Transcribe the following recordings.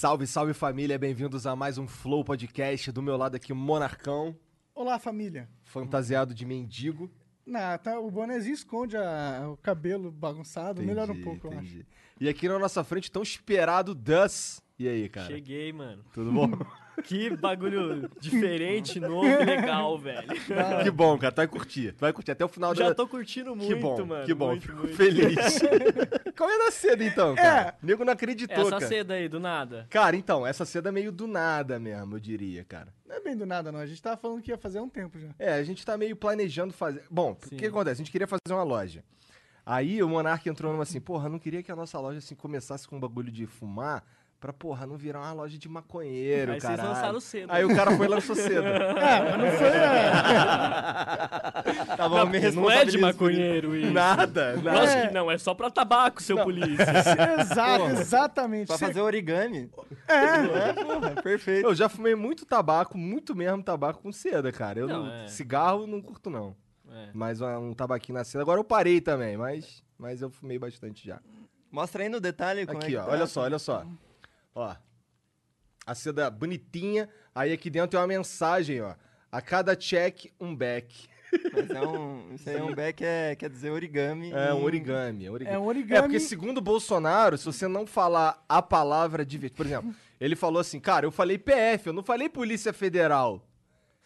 Salve, salve família, bem-vindos a mais um Flow Podcast. Do meu lado aqui, Monarcão, Olá, família. fantasiado de mendigo. Não, tá, o bonezinho esconde a- o cabelo bagunçado. Melhora um Entendi, pouco, eu acho. E aqui na nossa frente, tão esperado Dus. E aí, cara? Cheguei, mano. Tudo bom? Que bagulho diferente, novo e legal, velho. que bom, cara. Tu vai curtir. Tu vai curtir até o final Já da... tô curtindo muito, Que bom, mano. que bom. Muito, Fico muito. feliz. Qual é da seda, então, cara? O nego não acreditou, Essa cara. seda aí, do nada. Cara, então, essa seda é meio do nada mesmo, eu diria, cara. Não é bem do nada, não. A gente tava falando que ia fazer há um tempo já. É, a gente tá meio planejando fazer. Bom, o que acontece? A gente queria fazer uma loja. Aí o Monark entrou numa assim, porra, não queria que a nossa loja assim começasse com um bagulho de fumar pra, porra, não virar uma loja de maconheiro, Aí vocês cara. lançaram cedo. Aí o cara foi e lançou cedo. É, mas não foi. É. Tava Não, me não é de maconheiro isso. Nada, nada. Lógico que não, é só pra tabaco, seu polícia. Exato, exatamente. Pra Cê- fazer origami. É, Porra, perfeito. Eu já fumei muito tabaco, muito mesmo tabaco com seda, cara. Eu Não, não, é. cigarro não curto não. É. Mas um, tabaquinho na seda. Agora eu parei também, mas, mas eu fumei bastante já. Mostra aí no detalhe como Aqui, é ó, tá. olha só, olha só. Ó. A seda bonitinha. Aí aqui dentro tem uma mensagem, ó. A cada check, um back. Mas é um, isso aí é um back, é, quer dizer origami. É um origami. É, origami. É um É, origami. porque segundo o Bolsonaro, se você não falar a palavra de... Por exemplo, ele falou assim, cara, eu falei PF, eu não falei Polícia Federal.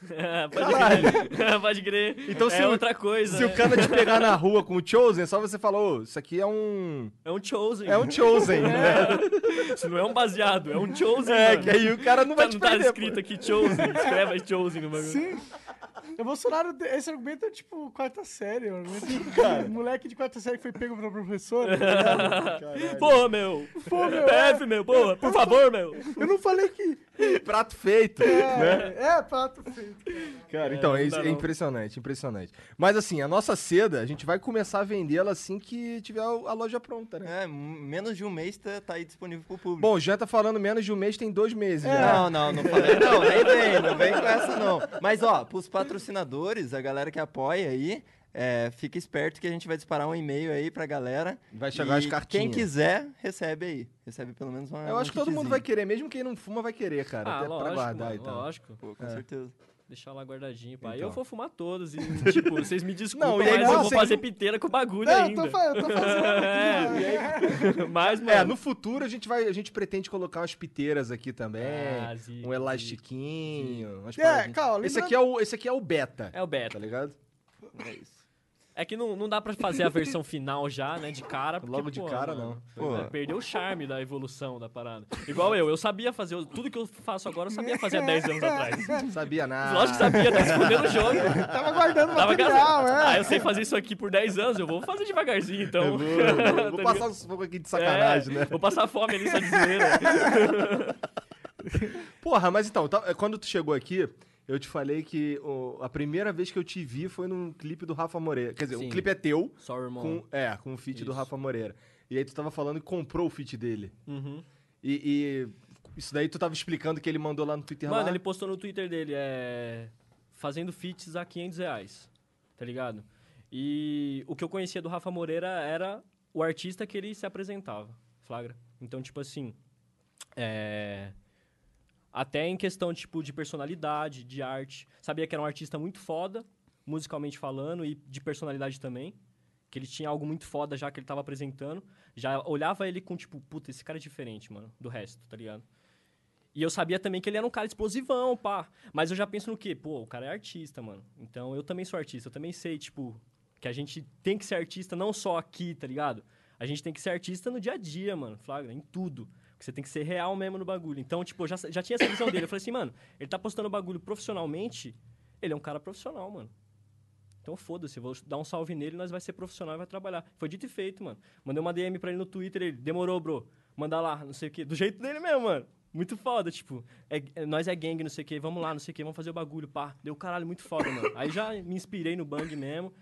pode crer. pode crer. Então, se é o- outra coisa. Se né? o cara te pegar na rua com o Chosen, só você falar, ô, isso aqui é um... É um chosen. É um Chosen, né? Isso não é um baseado, é um chosen, É, mano. que aí o cara não Tá- vai te não tá escrito pô. aqui chosen. Escreve aí chosen no bagulho. Sim. O Bolsonaro, esse argumento é tipo quarta série. O argumento de moleque de quarta série que foi pego pela professora. tá? Porra, meu. Pô, meu, PF, meu, porra. Por favor, meu. Eu não falei que. Prato feito, né? É, é prato feito. Cara, então, é, é impressionante, impressionante. Mas assim, a nossa seda, a gente vai começar a vendê-la assim que tiver a loja pronta, né? É, menos de um mês tá, tá aí disponível pro público. Bom, já tá falando menos de um mês, tem dois meses já. Não, não, não falei. Não, nem vem, não vem com essa não. Mas ó, pros patrocinadores, a galera que apoia aí, é, fica esperto que a gente vai disparar um e-mail aí pra galera. Vai chegar as cartinhas. Quem quiser, recebe aí. Recebe pelo menos uma. Eu um acho que todo mundo vai querer, mesmo quem não fuma vai querer, cara. Ah, até pra lógico, guardar mano, e tal. lógico. Pô, com É. certeza. Deixar lá guardadinho, pá. Então. Eu vou fumar todos e, tipo, vocês me desculpem, Não, e aí mas não, eu vou fazer piteira com o bagulho Não, eu ainda. tô, fa- eu tô fazendo. É, mas, mano... É, no futuro a gente vai, a gente pretende colocar umas piteiras aqui também, Ah, um elastiquinho, umas É, paradinhas. calma, esse lembrando- aqui é o, esse aqui é o beta, É o tá beta. ligado? É isso. É que não, não dá pra fazer a versão final já, né, de cara. Porque, Logo de pô, cara, mano, Pô. é, Perdeu o charme da evolução da parada. Igual eu, eu sabia fazer... Tudo que eu faço agora, eu sabia fazer há 10 anos atrás. Não sabia nada. Lógico que sabia, tá escondendo o jogo. Tava guardando Tava material, gastando. é. Ah, eu sei fazer isso aqui por 10 anos, eu vou fazer devagarzinho, então. Eu vou, eu vou, vou Tá passar ligado? uns pouco aqui de sacanagem, É, né? Vou passar fome ali, só de zoeira. Porra, mas então, tá- quando tu chegou aqui, eu te falei que o- a primeira vez que eu te vi foi num clipe do Rafa Moreira. Quer dizer, o Sim. clipe é teu, Só, irmão. com, é, com o feat do Isso. Rafa Moreira. E aí tu tava falando que comprou o feat dele. Uhum. E, e isso daí tu tava explicando que ele mandou lá no Twitter Mano, lá. ele postou no Twitter dele, é... Fazendo feats a 500 reais, tá ligado? E o que eu conhecia do Rafa Moreira era o artista que ele se apresentava, flagra? Então, tipo assim, é... Até em questão, tipo, de personalidade, de arte. Sabia que era um artista muito foda, musicalmente falando, e de personalidade também. Que ele tinha algo muito foda já que ele tava apresentando. Já olhava ele com, tipo, puta, esse cara é diferente, mano, do resto, tá ligado? E eu sabia também que ele era um cara explosivão, pá. Mas eu já penso no quê? Pô, o cara é artista, mano. Então eu também sou artista. Eu também sei, tipo, que a gente tem que ser artista não só aqui, tá ligado? A gente tem que ser artista no dia a dia, mano. Flagra, em tudo. Porque você tem que ser real mesmo no bagulho. Então, tipo, eu já, já tinha essa visão dele. Eu falei assim, mano, ele tá postando bagulho profissionalmente, ele é um cara profissional, mano. Então foda-se, vou dar um salve nele, nós vai ser profissional e vai trabalhar. Foi dito e feito, mano. Mandei uma DM pra ele no Twitter, ele demorou, bro. Mandar lá, não sei o quê. Do jeito dele mesmo, mano. Muito foda, tipo, é- é- nós é gangue, não sei o que, vamos lá, não sei o que, vamos fazer o bagulho, pá. Deu caralho, muito foda, mano. Aí já me inspirei no bang mesmo.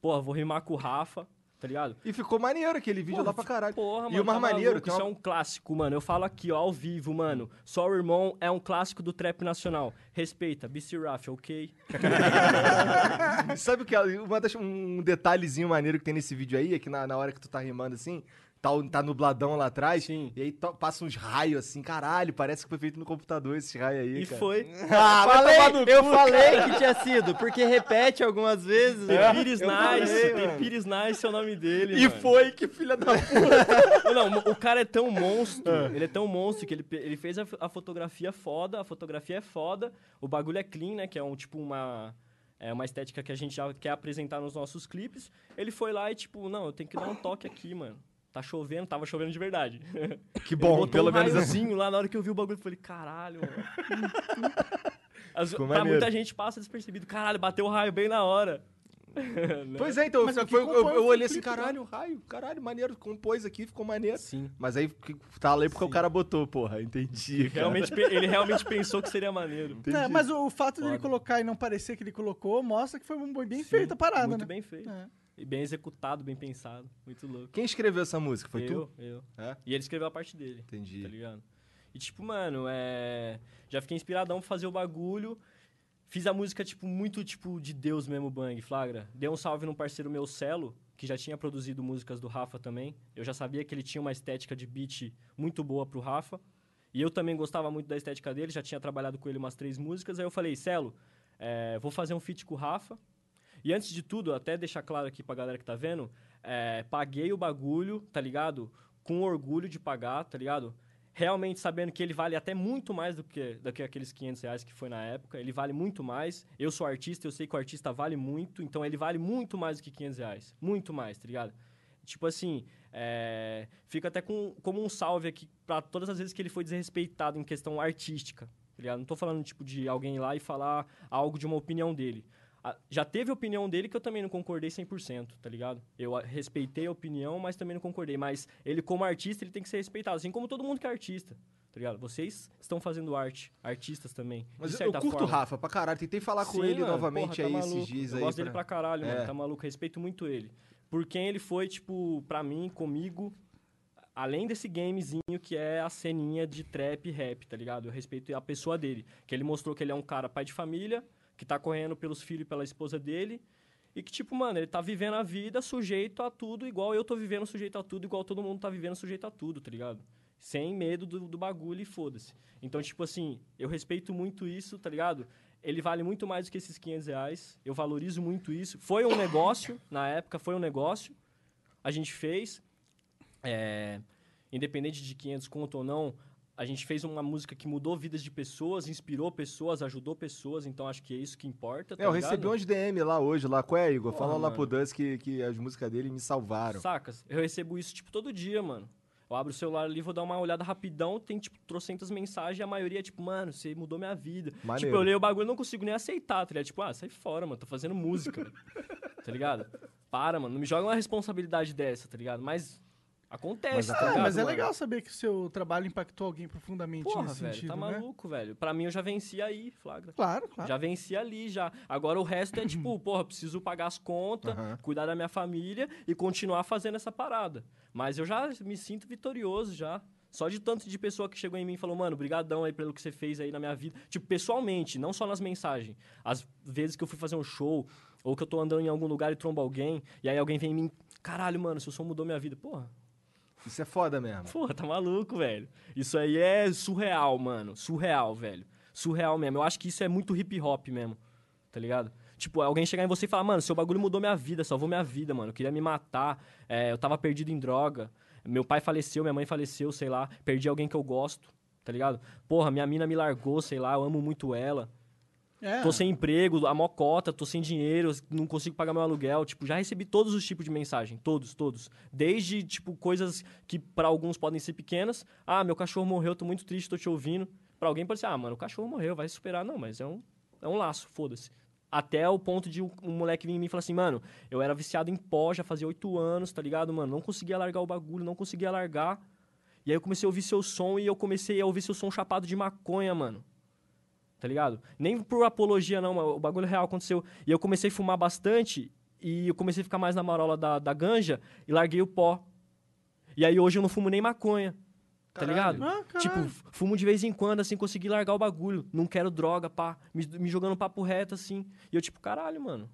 Porra, vou rimar com o Rafa, tá ligado? E ficou maneiro aquele vídeo lá pra caralho. Porra, E mano, o mais tá maneiro, maluco, isso uma- é um clássico, mano. Eu falo aqui, ó, ao vivo, mano. Só o irmão é um clássico do trap nacional. Respeita, BC Raf, ok? Sabe o que é? Uma das- um detalhezinho maneiro que tem nesse vídeo aí é que na, na hora que tu tá rimando assim, tá, tá nubladão lá atrás, Sim. e aí to- passa uns raios assim, caralho, parece que foi feito no computador esse raio aí, E cara. foi. Ah, Falei, eu cu, falei que tinha sido, porque repete algumas vezes. The Pires Nice, falei. Pires Nice é o nome dele, E mano. foi, que filha da puta. Não, o cara é tão monstro, ele é tão monstro que ele, ele fez a, a fotografia foda, a fotografia é foda, o bagulho é clean, né, que é um tipo uma é uma estética que a gente já quer apresentar nos nossos clipes. Ele foi lá e tipo, não, eu tenho que dar um toque aqui, mano. Tá chovendo, tava chovendo de verdade. Que bom, botou pelo um menos assim. lá na hora que eu vi o bagulho, eu falei, caralho, mano. As, pra maneiro. muita gente passa despercebido. Caralho, bateu o raio bem na hora. Pois é, então, eu, foi- eu- compõe eu o olhei assim, né? caralho, raio, caralho, maneiro, compôs aqui, ficou maneiro. Sim. Mas aí tá lá porque o cara botou, porra, entendi. cara. Realmente, ele realmente pensou que seria maneiro. Entendi. É, mas o, o fato dele Foda. colocar e não parecer que ele colocou mostra que foi um- bem feita a parada, Muito né? bem feito. É. E bem executado, bem pensado. Muito louco. Quem escreveu essa música? Foi eu, tu? eu. É? E ele escreveu a parte dele, Entendi. tá ligado? E tipo, mano, é... Já fiquei inspiradão pra fazer o bagulho. Fiz a música, tipo, muito, tipo, de Deus mesmo, Bang, flagra. Dei um salve num parceiro meu, Celo, que já tinha produzido músicas do Rafa também. Eu já sabia que ele tinha uma estética de beat muito boa pro Rafa. E eu também gostava muito da estética dele, já tinha trabalhado com ele umas três músicas. Aí eu falei, Celo, é, vou fazer um feat com o Rafa. E antes de tudo, até deixar claro aqui pra galera que tá vendo, é, paguei o bagulho, tá ligado? Com orgulho de pagar, tá ligado? Realmente sabendo que ele vale até muito mais do que, do que aqueles 500 reais que foi na época. Ele vale muito mais. Eu sou artista, eu sei que o artista vale muito, então ele vale muito mais do que 500 reais. Muito mais, tá ligado? Tipo assim, é, fica até com, como um salve aqui pra todas as vezes que ele foi desrespeitado em questão artística, tá ligado? Não tô falando, tipo, de alguém ir lá e falar algo de uma opinião dele. Já teve a opinião dele que eu também não concordei 100%, tá ligado? Eu respeitei a opinião, mas também não concordei. Mas ele, como artista, ele tem que ser respeitado, assim como todo mundo que é artista, tá ligado? Vocês estão fazendo arte, artistas também. Mas eu curto o. Rafa pra caralho. Tentei falar com Sim, ele mano, novamente porra, tá aí esses dias eu aí. gosto dele pra caralho, É. mano. Tá maluco. Respeito muito ele. Por quem ele foi, tipo, pra mim, comigo, além desse gamezinho que é a ceninha de trap e rap, tá ligado? Eu respeito a pessoa dele. Que ele mostrou que ele é um cara pai de família, que tá correndo pelos filhos e pela esposa dele. E que, tipo, mano, ele tá vivendo a vida sujeito a tudo, igual eu tô vivendo sujeito a tudo, igual todo mundo tá vivendo sujeito a tudo, tá ligado? Sem medo do, do bagulho e foda-se. Então, tipo assim, eu respeito muito isso, tá ligado? Ele vale muito mais do que esses 500 reais. Eu valorizo muito isso. Foi um negócio, na época, foi um negócio. A gente fez. é, independente de 500 conto ou não, a gente fez uma música que mudou vidas de pessoas, inspirou pessoas, ajudou pessoas. Então, acho que é isso que importa, tá É, eu ligado? recebi uns DM lá hoje, lá. Qual é, Igor? Porra, Fala lá mano. pro Duz que, que as músicas dele me salvaram. Sacas? Eu recebo isso, tipo, todo dia, mano. Eu abro o celular ali, vou dar uma olhada rapidão, tem, tipo, trocentas mensagens e a maioria é, tipo, mano, você mudou minha vida. Maneiro. Tipo, eu leio o bagulho e não consigo nem aceitar, tá ligado? Tipo, ah, sai fora, mano, tô fazendo música. tá ligado? Para, mano, não me joga uma responsabilidade dessa, tá ligado? Mas acontece, Mas tá? Ah, mas é legal saber que o seu trabalho impactou alguém profundamente Porra, nesse velho, sentido, tá né? maluco, velho. Pra mim, eu já venci aí, flagra. Claro, claro. Já venci ali, já. Agora o resto é tipo, porra, preciso pagar as contas, cuidar da minha família e continuar fazendo essa parada. Mas eu já me sinto vitorioso já. Só de tanto de pessoa que chegou em mim e falou, mano, brigadão aí pelo que você fez aí na minha vida. Tipo, pessoalmente, não só nas mensagens. Às vezes que eu fui fazer um show, ou que eu tô andando em algum lugar e trombo alguém, e aí alguém vem em mim, caralho, mano, seu som mudou minha vida. Porra, Isso é foda mesmo. Porra, tá maluco, velho. Isso aí é surreal, mano. Surreal, velho. Surreal mesmo. Eu acho que isso é muito hip hop mesmo. Tá ligado? Tipo, alguém chegar em você e falar, mano, seu bagulho mudou minha vida, salvou minha vida, mano. Eu queria me matar. é, eu tava perdido em droga. Meu pai faleceu, minha mãe faleceu, sei lá. Perdi alguém que eu gosto, tá ligado? Porra, minha mina me largou, sei lá, eu amo muito ela. É. Tô sem emprego, a mocota, tô sem dinheiro, não consigo pagar meu aluguel. Tipo, já recebi todos os tipos de mensagem. Todos, todos. Desde, tipo, coisas que pra alguns podem ser pequenas. Ah, meu cachorro morreu, tô muito triste, tô te ouvindo. Pra alguém pode ser, ah, mano, o cachorro morreu, vai superar. Não, mas é um, é um laço, foda-se. Até o ponto de um moleque vir em mim e falar assim, mano, eu era viciado em pó, já fazia oito anos, tá ligado, mano? Não conseguia largar o bagulho, não conseguia largar. E aí eu comecei a ouvir seu som e eu comecei a ouvir seu som chapado de maconha, mano. Tá ligado? Nem por apologia, não, mas o bagulho real aconteceu. E eu comecei a fumar bastante e eu comecei a ficar mais na marola da, da ganja e larguei o pó. E aí hoje eu não fumo nem maconha. Tá Caralho. ligado? Ah, caralho. Tipo, fumo de vez em quando, assim, consegui largar o bagulho. Não quero droga, pá. Me, me jogando papo reto, assim. E eu, tipo, caralho, mano.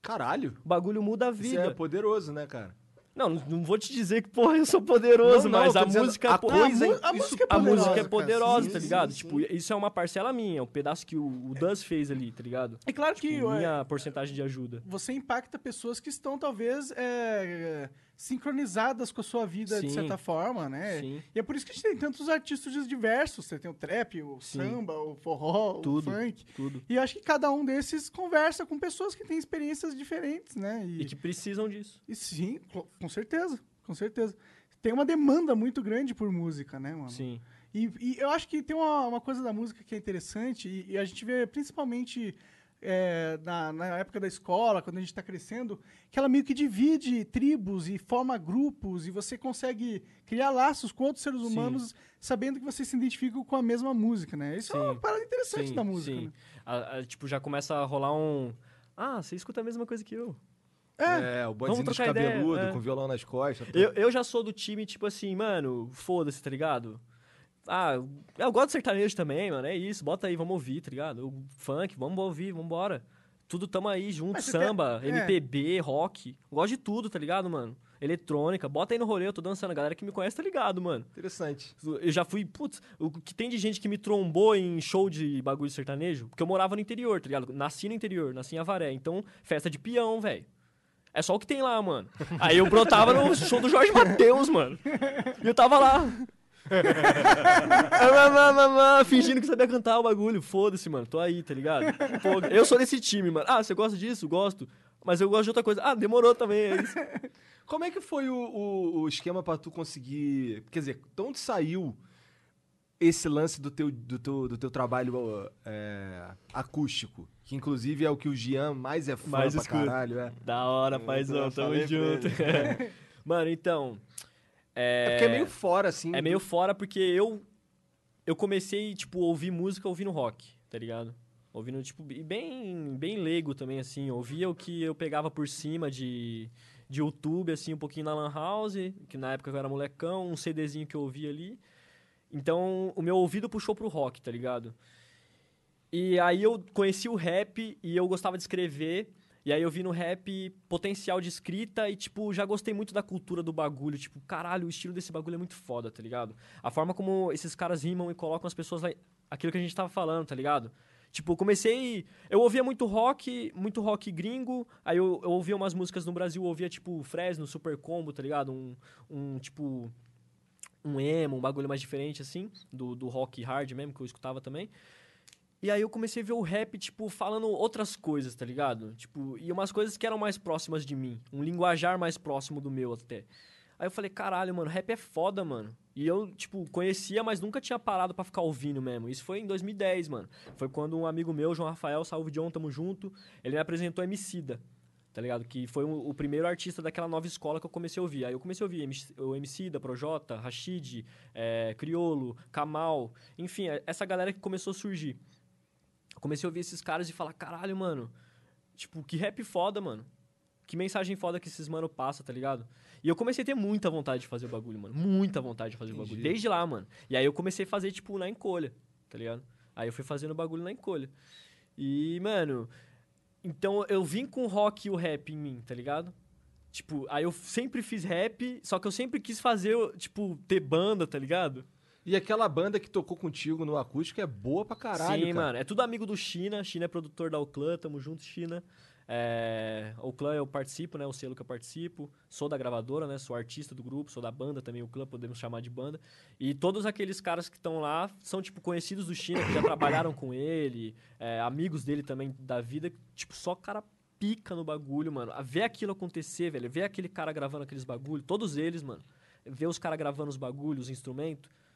Caralho. O bagulho muda a Isso vida. é poderoso, né, cara? Não, não- vou te dizer que, porra, eu sou poderoso, Não, não, mas a música... a pô, coisa- a, a música é a poderosa, música é poderosa, Sim, tá sim, ligado? sim. Tipo, isso é uma parcela minha, é um pedaço que o, o Duz fez ali, tá ligado? É claro que Tipo, é, minha porcentagem de ajuda. você impacta pessoas que estão, talvez, é, sincronizadas com a sua vida, de Sim. certa forma, né? Sim. E é por isso que a gente tem tantos artistas diversos. Você tem o trap, o Sim. samba, o forró, Tudo. o funk. Tudo. E acho que cada um desses conversa com pessoas que têm experiências diferentes, né? E que precisam disso. E sim, co- com certeza, com certeza. Tem uma demanda muito grande por música, né, mano? Sim. E, e eu acho que tem uma, uma coisa da música que é interessante, e, e a gente vê principalmente é, na, na época da escola, quando a gente está crescendo, que ela meio que divide tribos e forma grupos, e você consegue criar laços com outros seres Sim. humanos, sabendo que vocês se identificam com a mesma música, né? Isso é uma Sim. parada interessante Sim, da música, sim. né? A- a- tipo, já começa a rolar um... Ah, você escuta a mesma coisa que eu. É, É, o bodezinho trocar ideia, cabeludo, é. com violão nas costas. Eu, eu já sou do time, tipo assim, mano, foda-se, tá ligado? Ah, eu gosto de sertanejo também, mano, é isso, bota aí, vamos ouvir, tá ligado? O funk, vamos ouvir, vambora. Tudo tamo aí junto, samba, tem- é. MPB, rock. Eu gosto de tudo, tá ligado, mano? Eletrônica, bota aí no rolê, eu tô dançando. A galera que me conhece tá ligado, mano. Interessante. Eu já fui, putz, o que tem de gente que me trombou em show de bagulho de sertanejo, porque eu morava no interior, tá ligado? Nasci no interior, nasci em Avaré. Então, festa de peão, velho. É só o que tem lá, mano. Aí eu brotava no show do Jorge Matheus, mano. E eu tava lá. Ah, Fingindo que sabia cantar o bagulho. Foda-se, mano. Tô aí, tá ligado? Pô, eu sou desse time, mano. Ah, você gosta disso? Gosto. Mas eu gosto de outra coisa. Ah, demorou também. É isso. Como é que foi o, o, o esquema pra tu conseguir... Quer dizer, de onde saiu esse lance do teu, do teu, do teu trabalho é, acústico? Que inclusive é o que o Gian mais é fã Mais pra escuta. caralho, é. Da hora, Eu paizão. Tamo junto. mano, então... É porque é meio fora, assim. É meio fora porque eu eu comecei, tipo, a ouvir música ouvindo rock, tá ligado? Ouvindo, tipo, e bem, bem leigo também, assim. Ouvia o que eu pegava por cima de, de YouTube, assim, um pouquinho na Lan House, que na época eu era molecão, um CDzinho que eu ouvia ali. Então, o meu ouvido puxou pro rock, tá ligado? E aí eu conheci o rap e eu gostava de escrever. E aí eu vi no rap potencial de escrita e, tipo, já gostei muito da cultura do bagulho. Tipo, caralho, o estilo desse bagulho é muito foda, tá ligado? A forma como esses caras rimam e colocam as pessoas lá. Aquilo que a gente tava falando, tá ligado? Tipo, comecei. Eu ouvia muito rock, muito rock gringo. Aí eu, eu ouvia umas músicas no Brasil, ouvia, tipo, Fresno, Super Combo, tá ligado? Um, um tipo. Um emo, um bagulho mais diferente, assim, do, do rock hard mesmo, que eu escutava também. E aí eu comecei a ver o rap, tipo, falando outras coisas, tá ligado? Tipo, e umas coisas que eram mais próximas de mim. Um linguajar mais próximo do meu até. Aí eu falei, caralho, mano, rap é foda, mano. E eu, tipo, conhecia, mas nunca tinha parado pra ficar ouvindo mesmo. Isso foi em 2010, mano. Foi quando um amigo meu, João Rafael, salve John, tamo junto, ele me apresentou Emicida, tá ligado? Que foi o, o primeiro artista daquela nova escola que eu comecei a ouvir. Aí eu comecei a ouvir MC, o Emicida, Projota, Rashid, é, Criolo, Kamal, enfim, é- essa galera que começou a surgir. Eu comecei a ouvir esses caras e falar, caralho, mano, tipo, que rap foda, mano. Que mensagem foda que esses mano passa, tá ligado? E eu comecei a ter muita vontade de fazer o bagulho, mano. Muita vontade de fazer o bagulho. Entendi. Desde lá, mano. E aí eu comecei a fazer, tipo, na encolha, tá ligado? Aí eu fui fazendo o bagulho na encolha. E, mano, então eu vim com o rock e o rap em mim, tá ligado? Tipo, aí eu sempre fiz rap, só que eu sempre quis fazer, tipo, ter banda, tá ligado? E aquela banda que tocou contigo no acústico é boa pra caralho, Sim, cara. mano. É tudo amigo do China. China é produtor da Oclan, tamo junto, China. É, Oclan eu participo, né? O selo que eu participo. Sou da gravadora, né? Sou artista do grupo, sou da banda também, o clã, podemos chamar de banda. E todos aqueles caras que estão lá são, tipo, conhecidos do China, que já trabalharam com ele, é, amigos dele também da vida. Tipo, só cara pica no bagulho, mano. A ver aquilo acontecer, velho. Ver aquele cara gravando aqueles bagulhos, todos eles, mano. Ver os caras gravando os bagulhos, os instrumentos.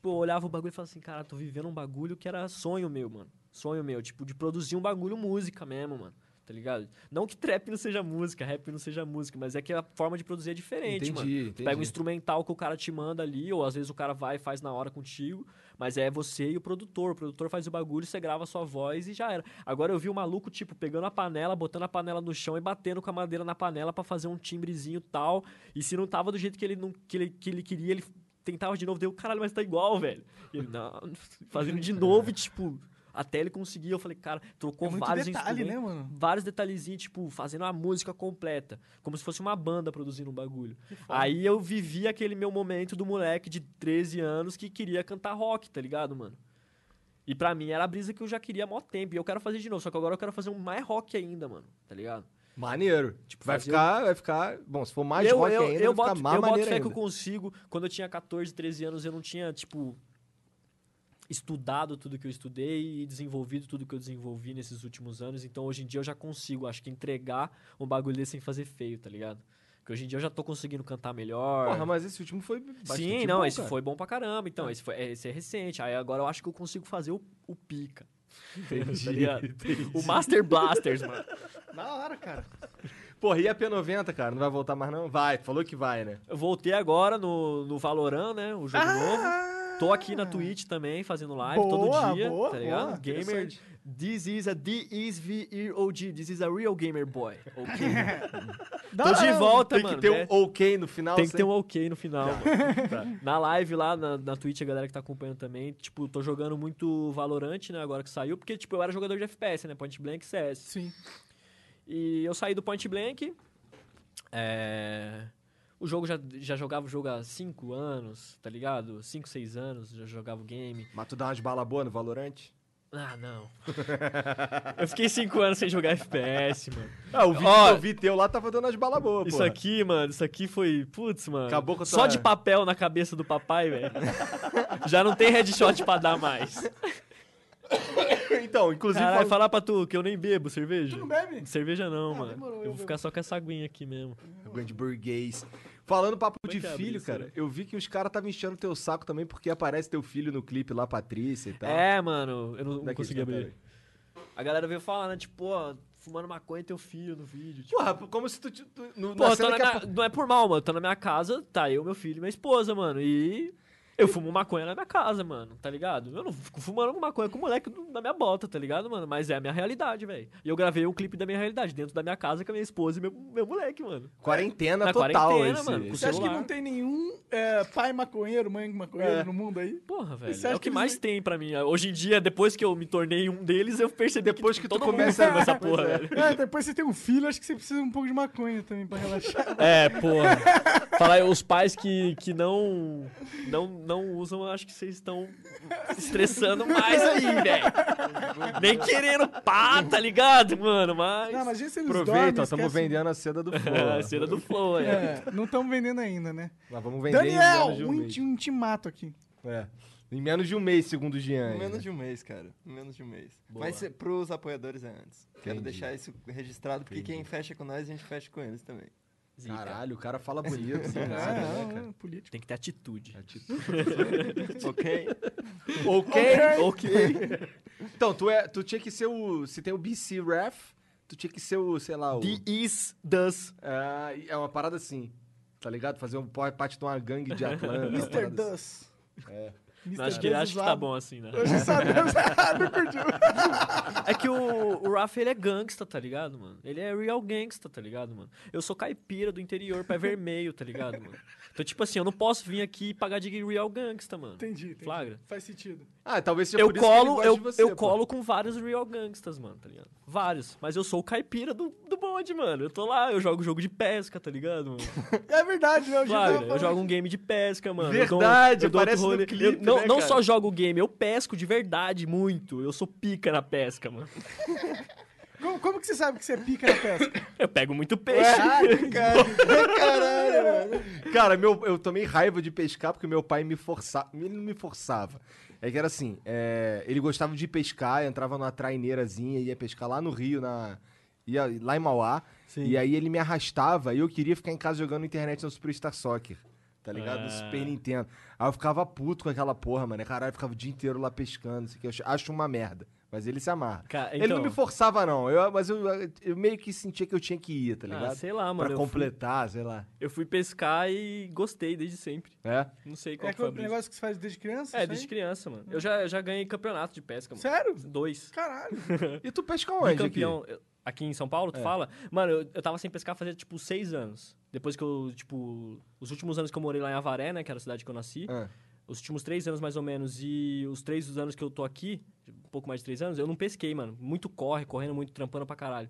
Tipo, eu olhava o bagulho e falava assim, cara, tô vivendo um bagulho que era sonho meu, mano. Sonho meu, tipo, de produzir um bagulho música mesmo, mano. Tá ligado? Não que trap não seja música, rap não seja música, mas é que a forma de produzir é diferente, Entendi, mano. Entendi. pega um instrumental que o cara te manda ali, ou às vezes o cara vai e faz na hora contigo, mas é você e o produtor. O produtor faz o bagulho, você grava a sua voz e já era. Agora eu vi o maluco, tipo, pegando a panela, botando a panela no chão e batendo com a madeira na panela pra fazer um timbrezinho tal. E se não tava do jeito que ele, não, que ele, que ele queria, ele tentava de novo, deu, caralho, mas tá igual, velho. E ele, não, fazendo de novo, tipo, até ele conseguir, eu falei, cara, trocou É muito vários detalhe, né, mano? vários detalhezinhos, tipo, fazendo a música completa, como se fosse uma banda produzindo um bagulho. Aí eu vivi aquele meu momento do moleque de 13 anos que queria cantar rock, tá ligado, mano? E pra mim era a brisa que eu já queria há mó tempo. E eu quero fazer de novo, só que agora eu quero fazer um mais rock ainda, mano, tá ligado? Maneiro. Tipo, vai ficar, vai ficar. Bom, se for mais eu, rock eu, ainda, eu vai boto, ficar mais eu boto maneiro fé que eu consigo. Quando eu tinha 14, 13 anos, eu não tinha, tipo, estudado tudo que eu estudei e desenvolvido tudo que eu desenvolvi nesses últimos anos. Então, hoje em dia, eu já consigo, acho que, entregar um bagulho desse sem fazer feio, tá ligado? Porque hoje em dia eu já tô conseguindo cantar melhor. Porra, mas esse último foi bastante Sim, não, bom, esse cara. foi bom pra caramba. Então, esse, foi, esse é recente. Aí agora eu acho que eu consigo fazer o, o pica. Entendi, tá entendi. O Master Blasters, mano. Da hora, cara. Porra, e a P90, cara? Não vai voltar mais, não? Vai, falou que vai, né? Eu voltei agora no, no Valorant, né? O jogo novo. Tô aqui na Twitch também, fazendo live Boa, todo dia, boa, tá ligado? boa. Gamer. This is a D-is-V-E-O-G. This is a real gamer boy. Ok. Da Tô de volta, Tem mano. que ter né? um ok no final. Tem que ter um ok no final, mano. Na live lá, na, na Twitch, a galera que tá acompanhando também, tipo, tô jogando muito Valorant, né, agora que saiu, porque, tipo, eu era jogador de FPS, né, Point Blank CS. Sim. E eu saí do Point Blank, é... O jogo já, já jogava o jogo há 5 anos, tá ligado? 5, 6 anos, já jogava o game. Mas tu dá umas balas boas no Valorant? Ah, não. eu fiquei 5 anos sem jogar FPS, mano. Ah, o vídeo Ó, que eu vi teu lá tava dando as balas boas, Isso porra. aqui, mano, isso aqui foi. Putz, mano. Acabou com a Só tua- de papel na cabeça do papai, velho. Já não tem headshot pra dar mais. Então, inclusive... Caralho, fal- falar pra tu que eu nem bebo cerveja. Tu não bebe? Cerveja não, Ah, mano. demorou, eu eu vou bebo. ficar só com essa aguinha aqui mesmo. Grande burguês. Falando papo Como é de abre filho, isso, cara, né? eu vi que os caras estavam enchendo teu saco também porque aparece teu filho no clipe lá, Patrícia e tal. É, mano, eu não, não Daqui, consegui tá, abrir. A galera veio falar, né? Tipo, ó, fumando maconha e teu filho no vídeo. Tipo, Porra, como se tu... tu no, Pô, na na que a- minha- não é por mal, mano. Tô na minha casa, tá eu, meu filho e minha esposa, mano. E eu fumo maconha na minha casa, mano, tá ligado? Eu não fico fumando maconha com o moleque na minha bota, tá ligado, mano? Mas é a minha realidade, velho. E eu gravei um clipe da minha realidade, dentro da minha casa com a minha esposa e meu, meu moleque, mano. Quarentena Na total quarentena, esse, mano, Você acha que não tem nenhum é, pai maconheiro, mãe maconheiro É. no mundo aí? Porra, velho. você É o que que mais tem pra mim. Hoje em dia, depois que eu me tornei um deles, eu percebi Depois que, que tu todo começa mundo a- essa porra, é. velho. É, depois você tem um filho, acho que você precisa um pouco de maconha também pra relaxar. É, porra. Falar os pais que, que não, não não usam, eu acho que vocês estão estressando mais aí, velho. Nem querendo pá, tá ligado, mano? Mas. Não, imagina se eles Aproveita, estamos esquece- vendendo a seda do Flow. É, ó. cena do Flow, é. É, não estamos vendendo ainda, né? Nós vamos vender Daniel, um um, um intimato aqui. É. Em menos de um mês, segundo o Jean. Em menos de um mês, cara. Em menos de um mês. Boa. Mas se- pros apoiadores é antes. Quero Entendi. deixar isso registrado, porque quem fecha com nós, a gente fecha com eles também. Caralho, o cara fala bonito. assim, É, nada, né, não, cara? político. Tem que ter atitude. ok? Ok. ok. Então, tu, é, tu tinha que ser o... Se tem o BC Ref, tu tinha que ser o, sei lá, o... The is, does. É, é uma parada assim, tá ligado? Fazer um parte de uma gangue de Atlanta. Mr. assim. Dus. É. Mr. Acho que, acho que tá bom assim, né? Hoje sabemos. não curtiu. É que o, o Rafa, ele é gangsta, tá ligado, mano? Ele é real gangsta, tá ligado, mano? Eu sou caipira do interior, pé vermelho, tá ligado, mano? Então, tipo assim, eu não posso vir aqui e pagar de real gangsta, mano. Entendi, entendi. Flagra. Faz sentido. Ah, talvez seja Eu por isso que ele colo, gosta eu, de você, eu pô. colo com vários real gangstas, mano, tá ligado? Vários. Mas eu sou o caipira do, do bonde, mano. Eu tô lá, eu jogo jogo de pesca, tá ligado, mano? É verdade, né? Claro, tava eu jogo um game de pesca, mano. Verdade, eu dou, eu dou aparece no clipe Eu- não, né, não só jogo game, eu pesco de verdade muito. Eu sou pica na pesca, mano. Como, como que você sabe que você pica na pesca? Eu pego muito peixe. Cara, caralho, mano. Cara, meu, eu tomei raiva de pescar porque meu pai me forçava. Ele não me forçava. É que era assim, é, ele gostava de pescar, entrava numa traineirazinha, ia pescar lá no Rio, na, ia lá em Mauá. E aí ele me arrastava e eu queria ficar em casa jogando internet no Superstar Soccer. Tá ligado? No Ah. Super Nintendo. Aí eu ficava puto com aquela porra, mano. Caralho, eu ficava o dia inteiro lá pescando. Isso aqui. Eu acho- uma merda. Mas ele se amarra. Cara, Ele não então- me forçava, não. Eu, mas eu, eu meio que sentia que eu tinha que ir, tá Ah, ligado? sei lá, mano. pra eu fui- completar, sei lá. Eu fui pescar e gostei desde sempre. É? Não sei qual É que foi brisa. negócio que você faz desde criança? É, desde aí? criança, mano. Eu já, já ganhei campeonato de pesca, mano. Sério? Dois. Caralho. E tu pesca onde? aqui? campeão. Eu- Aqui em São Paulo, tu É. fala? Mano, eu, eu tava sem pescar fazia, tipo, seis anos. Depois que eu, tipo... Os últimos anos que eu morei lá em Avaré, né? Que era a cidade que eu nasci. Ah. Os últimos três anos, mais ou menos. E os três anos que eu tô aqui, um pouco mais de três anos, eu não pesquei, mano. Muito corre, correndo muito, trampando pra caralho.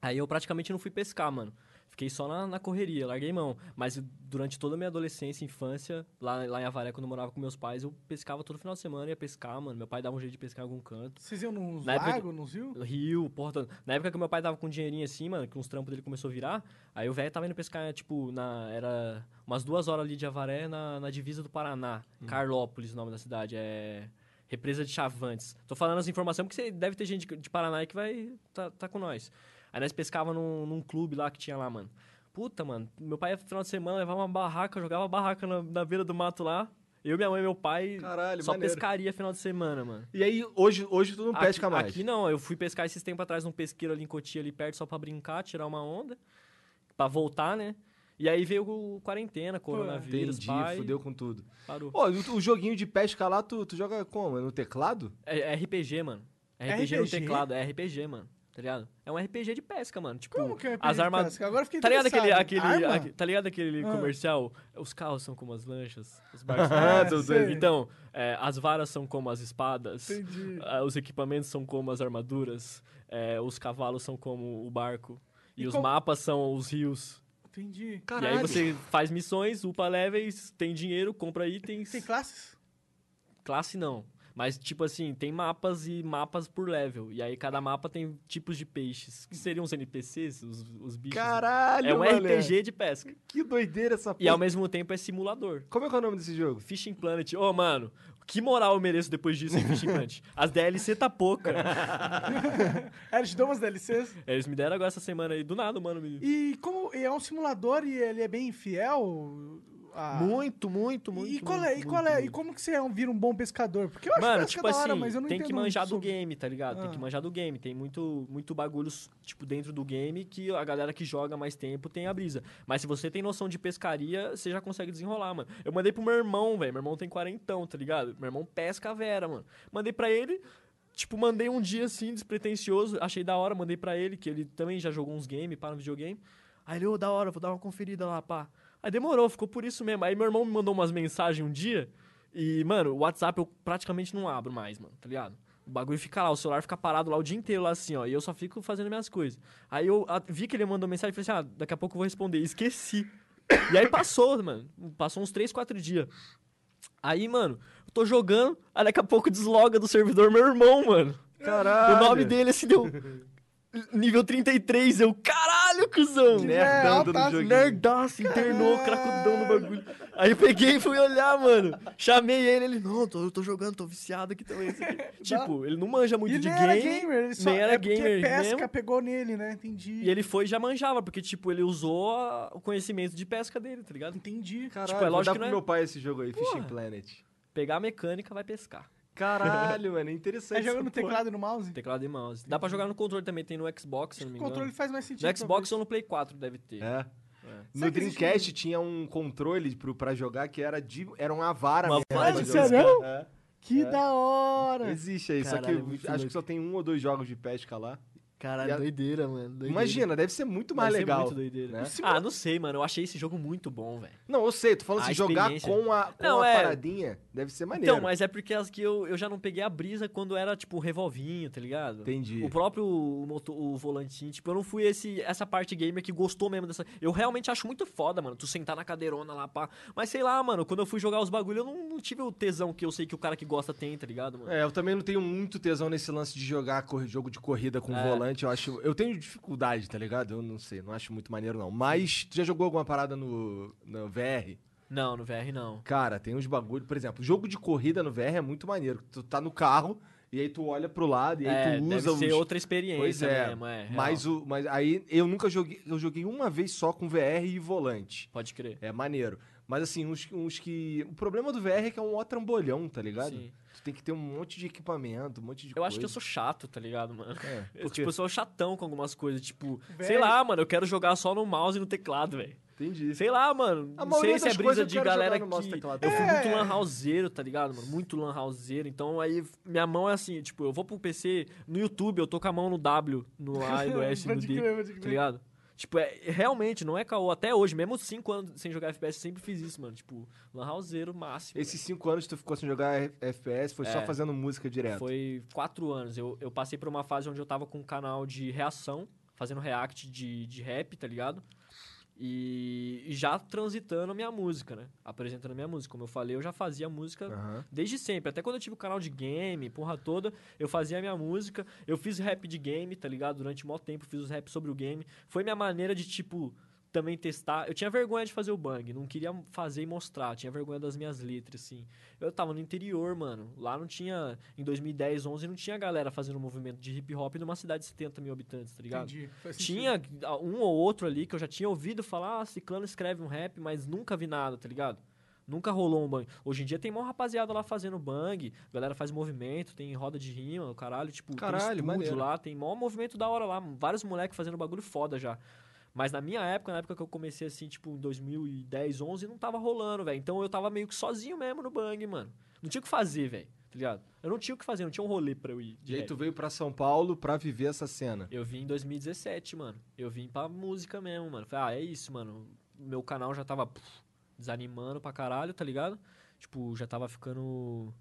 Aí eu praticamente não fui pescar, mano. Fiquei só na, na correria, larguei mão. Mas durante toda a minha adolescência e infância, lá, lá em Avaré, quando eu morava com meus pais, eu pescava todo final de semana, ia pescar, mano. Meu pai dava um jeito de pescar em algum canto. Vocês iam nos Na época lagos, nos rios? Rio, porra. Na época que meu pai tava com dinheirinho assim, mano, que uns trampos dele começou a virar, aí o velho tava indo pescar, tipo, na. Era umas duas horas ali de Avaré, na, na divisa do Paraná. Carlópolis, o nome da cidade. É. Represa de Chavantes. Tô falando essa informação porque você deve ter gente de Paraná aí que vai tá, tá com nós. Aí nós pescava num, num clube lá que tinha lá, mano. Puta, mano. Meu pai, no final de semana, levava uma barraca, jogava barraca na, na beira do mato lá. Eu, minha mãe e meu pai Caralho, só maneiro. pescaria final de semana, mano. E aí, hoje, hoje tu não pesca aqui, mais. Aqui não, eu fui pescar esses tempos atrás num pesqueiro ali em Cotia, ali perto, só pra brincar, tirar uma onda, pra voltar, né? E aí veio o quarentena, coronavírus, Entendi, pai, fudeu com tudo. parou. Pô, o, o joguinho de pesca lá, tu, tu joga como? É no teclado? É, é RPG, mano. É RPG, no RPG? teclado, é RPG, mano. Tá ligado? É um RPG de pesca, mano. Tipo, Como que é as RPG armaduras. pesca? Agora fiquei Tá ligado aquele, aquele, Arma? aque- tá ligado aquele Ah. comercial? Os carros são como as lanchas, os barcos são Ah, como as- sei. Então, é, as varas são como as espadas, Entendi. ah, os equipamentos são como as armaduras, é, os cavalos são como o barco, e, E os como- mapas são os rios. Entendi. E aí você faz missões, upa levels, tem dinheiro, compra itens. Tem classes? Classe não. Mas, tipo assim, tem mapas e mapas por level. E aí cada mapa tem tipos de peixes. Que seriam os NPCs, os, os bichos. Caralho, é um. RPG de pesca. Que doideira essa porra. E ao mesmo tempo é simulador. Como é que é o nome desse jogo? Fishing Planet. Ô, mano, que moral eu mereço depois disso em Fishing Planet? As DLC tá pouca. É, eles te dão umas DLCs. Eles me deram agora essa semana aí, do nada, mano. Me... E como e é um simulador e ele é bem fiel? A- Muito, muito, muito. E qual é? muito, E qual muito, é? E muito. como que você é um- vira um bom pescador? Porque eu acho Mano, tipo da hora, assim, mas eu não tem que manjar do game, tá ligado? Tem Ah. que manjar do game. Tem muito, muito bagulho, tipo, dentro do game que a galera que joga mais tempo tem a brisa. Mas se você tem noção de pescaria, você já consegue desenrolar, mano. Eu mandei pro meu irmão, velho. Meu irmão tem quarentão, tá ligado? Meu irmão pesca a vera, mano. Mandei pra ele, tipo, mandei um dia assim, despretensioso. Achei da hora, mandei pra ele, que ele também já jogou uns games, pá, no videogame. Aí ele, ô, da hora, vou dar uma conferida lá, pá. Aí demorou, ficou por isso mesmo. Aí meu irmão me mandou umas mensagens um dia. E, mano, o WhatsApp eu praticamente não abro mais, mano, tá ligado? O bagulho fica lá, o celular fica parado lá o dia inteiro, lá assim, ó. E eu só fico fazendo minhas coisas. Aí eu a- vi que ele mandou mensagem e falei assim, ah, daqui a pouco eu vou responder. Esqueci. E aí passou, mano. Passou uns 3, 4 dias. Aí, mano, eu tô jogando, aí daqui a pouco desloga do servidor meu irmão, mano. Caralho. O nome dele, assim, deu... Nível 33, eu, caralho, cuzão! Nerdando no altaço, joguinho. Nerdaço, internou, cracudão no bagulho. Aí eu peguei e fui olhar, mano. Chamei ele, ele, não, tô, eu tô jogando, tô viciado aqui também. aqui." tipo, ele não manja muito E de game. era gamer, ele só nem era é porque gamer pesca mesmo. pegou nele, né? Entendi. E ele foi e já manjava, porque, tipo, ele usou o conhecimento de pesca dele, tá ligado? Entendi. Caralho, Tipo, é vou lógico dar pro não é- meu pai esse jogo aí, Fishing Porra. Planet. Pegar a mecânica, vai pescar. Caralho, mano, é interessante. É jogando no porra. teclado e no mouse? Teclado e mouse. Dá pra jogar no controle também, tem no Xbox, se não O me controle engano. faz mais sentido. No Xbox talvez. ou no Play 4 deve ter. É. É. No que existe Dreamcast tinha um controle pro, pra jogar que era, de, era uma vara Uma mesmo. sério? É. Que É. da hora! Existe aí, só Caralho, que muito acho louco. que só tem um ou dois jogos de pesca lá. Caralho, E a- doideira, mano. doideira. Imagina, deve ser muito mais Deve ser legal. muito doideira. né? Ah, não sei, mano. Eu achei esse jogo muito bom, velho. Não, eu sei, tô falando A assim, jogar com a, com Não, a é. paradinha deve ser maneiro. Então, mas é porque as que eu, eu já não peguei a brisa quando era, tipo, revolvinho, tá ligado? Entendi. O próprio motor, o volantinho, tipo, eu não fui esse, essa parte gamer que gostou mesmo dessa. Eu realmente acho muito foda, mano. Tu sentar na cadeirona lá, pá. Mas sei lá, mano, quando eu fui jogar os bagulho, eu não, não tive o tesão que eu sei que o cara que gosta tem, tá ligado, mano? É, eu também não tenho muito tesão nesse lance de jogar cor- jogo de corrida com É. volante. Eu acho. Eu tenho dificuldade, tá ligado? Eu não sei, não acho muito maneiro, não. Mas, tu já jogou alguma parada no, no VR? Não, no VR não. Cara, tem uns bagulho. Por exemplo, jogo de corrida no VR é muito maneiro. Tu tá no carro e aí tu olha pro lado e aí É, tu deve usa ser os. outra experiência Pois é, mesmo, é. real. mas, o, mas aí eu nunca joguei. Eu joguei uma vez só com VR e volante. Pode crer. É maneiro. Mas assim, uns, uns que. O problema do VR é que é um ó trambolhão, tá ligado? Sim. Tem que ter um monte de equipamento, um monte de Eu coisa. acho que eu sou chato, tá ligado, mano? É, porque- tipo, eu sou chatão com algumas coisas, tipo, Velho. sei lá, mano, eu quero jogar só no mouse e no teclado, velho. Entendi. Sei lá, mano. A Não maioria sei se é brisa de galera no e que. Eu fui É. muito lan houseiro, tá ligado, mano? Muito lan houseiro. Então aí minha mão é assim, tipo, eu vou pro PC, no YouTube, eu tô com a mão no W, no A e no S, no Pode D. Tá ligado? Tipo, é, realmente, não é caô. Até hoje, mesmo 5 anos sem jogar FPS, sempre fiz isso, mano. Tipo, lan houseiro máximo. Esses cinco anos que tu ficou sem jogar FPS foi só É. fazendo música direto. Foi quatro anos. Eu, eu passei por uma fase onde eu tava com um canal de reação, fazendo react de, de rap, tá ligado? E, já transitando a minha música, né? Apresentando a minha música. Como eu falei, eu já fazia música Aham. desde sempre. Até quando eu tive o canal de game, porra toda, eu fazia a minha música. Eu fiz rap de game, tá ligado? Durante mó tempo fiz os rap sobre o game. Foi minha maneira de, tipo, também testar. Eu tinha vergonha de fazer o bang, não queria fazer e mostrar. Tinha vergonha das minhas letras, assim. Eu tava no interior, mano. Lá não tinha. Em 2010, 11, não tinha galera fazendo um movimento de hip hop numa cidade de 70 mil habitantes, tá ligado? Entendi. Tinha um ou outro ali que eu já tinha ouvido falar, ah, Ciclano escreve um rap, mas nunca vi nada, tá ligado? Nunca rolou um bang. Hoje em dia tem mó rapaziada lá fazendo bang, a galera faz movimento, tem roda de rima, o caralho, tipo, Caralho, tem estúdio maneiro. lá, tem mó movimento da hora lá, vários moleques fazendo bagulho foda já. Mas na minha época, na época que eu comecei assim, tipo, em 2010, 11, não tava rolando, velho. Então eu tava meio que sozinho mesmo no bang, mano. Não tinha o que fazer, velho, tá ligado? Eu não tinha o que fazer, não tinha um rolê pra eu ir. de E aí tu veio pra São Paulo pra viver essa cena. Eu vim em 2017, mano. Eu vim pra música mesmo, mano. Falei, ah, é isso, mano. Meu canal já tava pff, desanimando pra caralho, tá ligado? Tipo, já tava ficando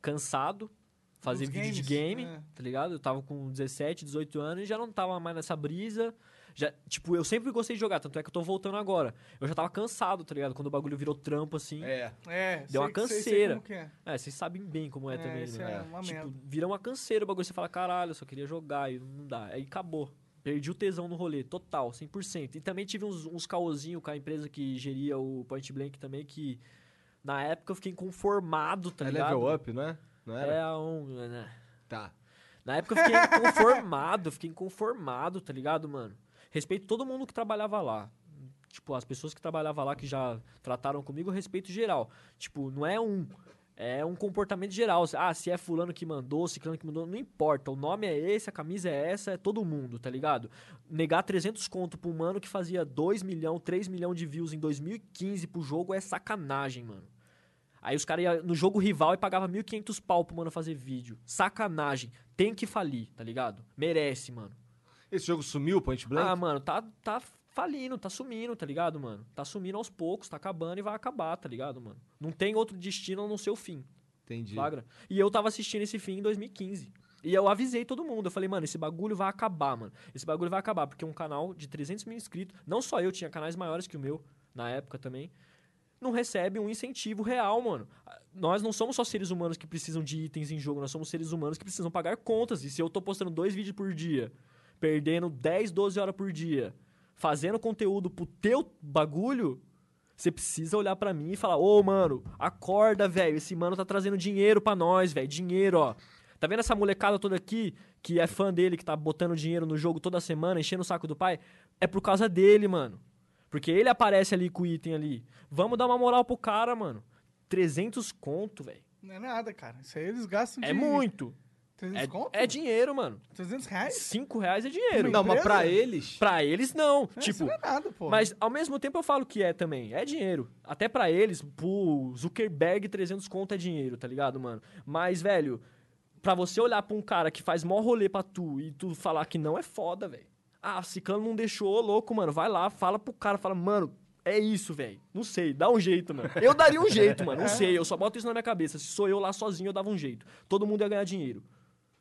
cansado. Fazer Dos vídeo de games, game, é. tá ligado? Eu tava com 17, 18 anos e já não tava mais nessa brisa. Já, tipo, eu sempre gostei de jogar, tanto é que eu tô voltando agora. Eu já tava cansado, tá ligado? Quando o bagulho virou trampo, assim. É. É, Deu uma sei- sei- sei canseira. como que é. É, vocês sabem bem como é, É, também, isso né? é uma tipo, merda. vira uma canseira o bagulho. Você fala, caralho, eu só queria jogar e não dá. Aí acabou. Perdi o tesão no rolê, total, 100%. E também tive uns, uns caôzinhos com a empresa que geria o Point Blank também, que na época eu fiquei inconformado, tá é ligado? level up, não é? Não era? É um... Né? Tá. Na época eu fiquei inconformado, fiquei inconformado, tá ligado, mano? Respeito todo mundo que trabalhava lá. Tipo, as pessoas que trabalhavam lá que já trataram comigo, respeito geral. Tipo, não é um. É um comportamento geral. Ah, se é fulano que mandou, ciclano que mandou, não importa. O nome é esse, a camisa é essa, é todo mundo, tá ligado? Negar 300 conto pro mano que fazia 2 milhão, 3 milhão de views em 2015 pro jogo é sacanagem, mano. Aí os caras iam no jogo rival e pagava 1.500 pau pro mano fazer vídeo. Sacanagem. Tem que falir, tá ligado? Merece, mano. Esse jogo sumiu, Point Blank? Ah, mano, tá, tá falindo, tá sumindo, tá ligado, mano? Tá sumindo aos poucos, tá acabando e vai acabar, tá ligado, mano? Não tem outro destino a não ser o fim, Entendi. flagra? E eu tava assistindo esse fim em 2015. E eu avisei todo mundo, eu falei, mano, esse bagulho vai acabar, mano. Esse bagulho vai acabar, porque um canal de 300 mil inscritos, não só eu, tinha canais maiores que o meu, na época também, não recebe um incentivo real, mano. Nós não somos só seres humanos que precisam de itens em jogo, nós somos seres humanos que precisam pagar contas. E se eu tô postando dois vídeos por dia, perdendo 10, 12 horas por dia, fazendo conteúdo pro teu bagulho, você precisa olhar pra mim e falar: "Ô, mano, acorda, velho, esse mano tá trazendo dinheiro pra nós, velho, dinheiro, ó. Tá vendo essa molecada toda aqui que é fã dele, que tá botando dinheiro no jogo toda semana, enchendo o saco do pai? É por causa dele, mano. Porque ele aparece ali com o item ali. Vamos dar uma moral pro cara, mano. 300 conto, velho. Não é nada, cara. Isso aí eles gastam É de... muito. 300 É, conto? é dinheiro, mano. 300 reais? 5 reais é dinheiro. Não, mas pra eles. Pra eles, não. É, Isso tipo, não é nada, pô. mas ao mesmo tempo eu falo que é também. É dinheiro. Até pra eles, pro Zuckerberg, 300 conto é dinheiro, tá ligado, mano? Mas, velho, pra você olhar pra um cara que faz mó rolê pra tu e tu falar que não é foda, velho. Ah, Ciclano não deixou, louco, mano. Vai lá, fala pro cara, fala, mano, é isso, velho. Não sei, dá um jeito, mano. Eu daria um jeito, mano. Não sei, eu só boto isso na minha cabeça. Se sou eu lá sozinho, eu dava um jeito. Todo mundo ia ganhar dinheiro.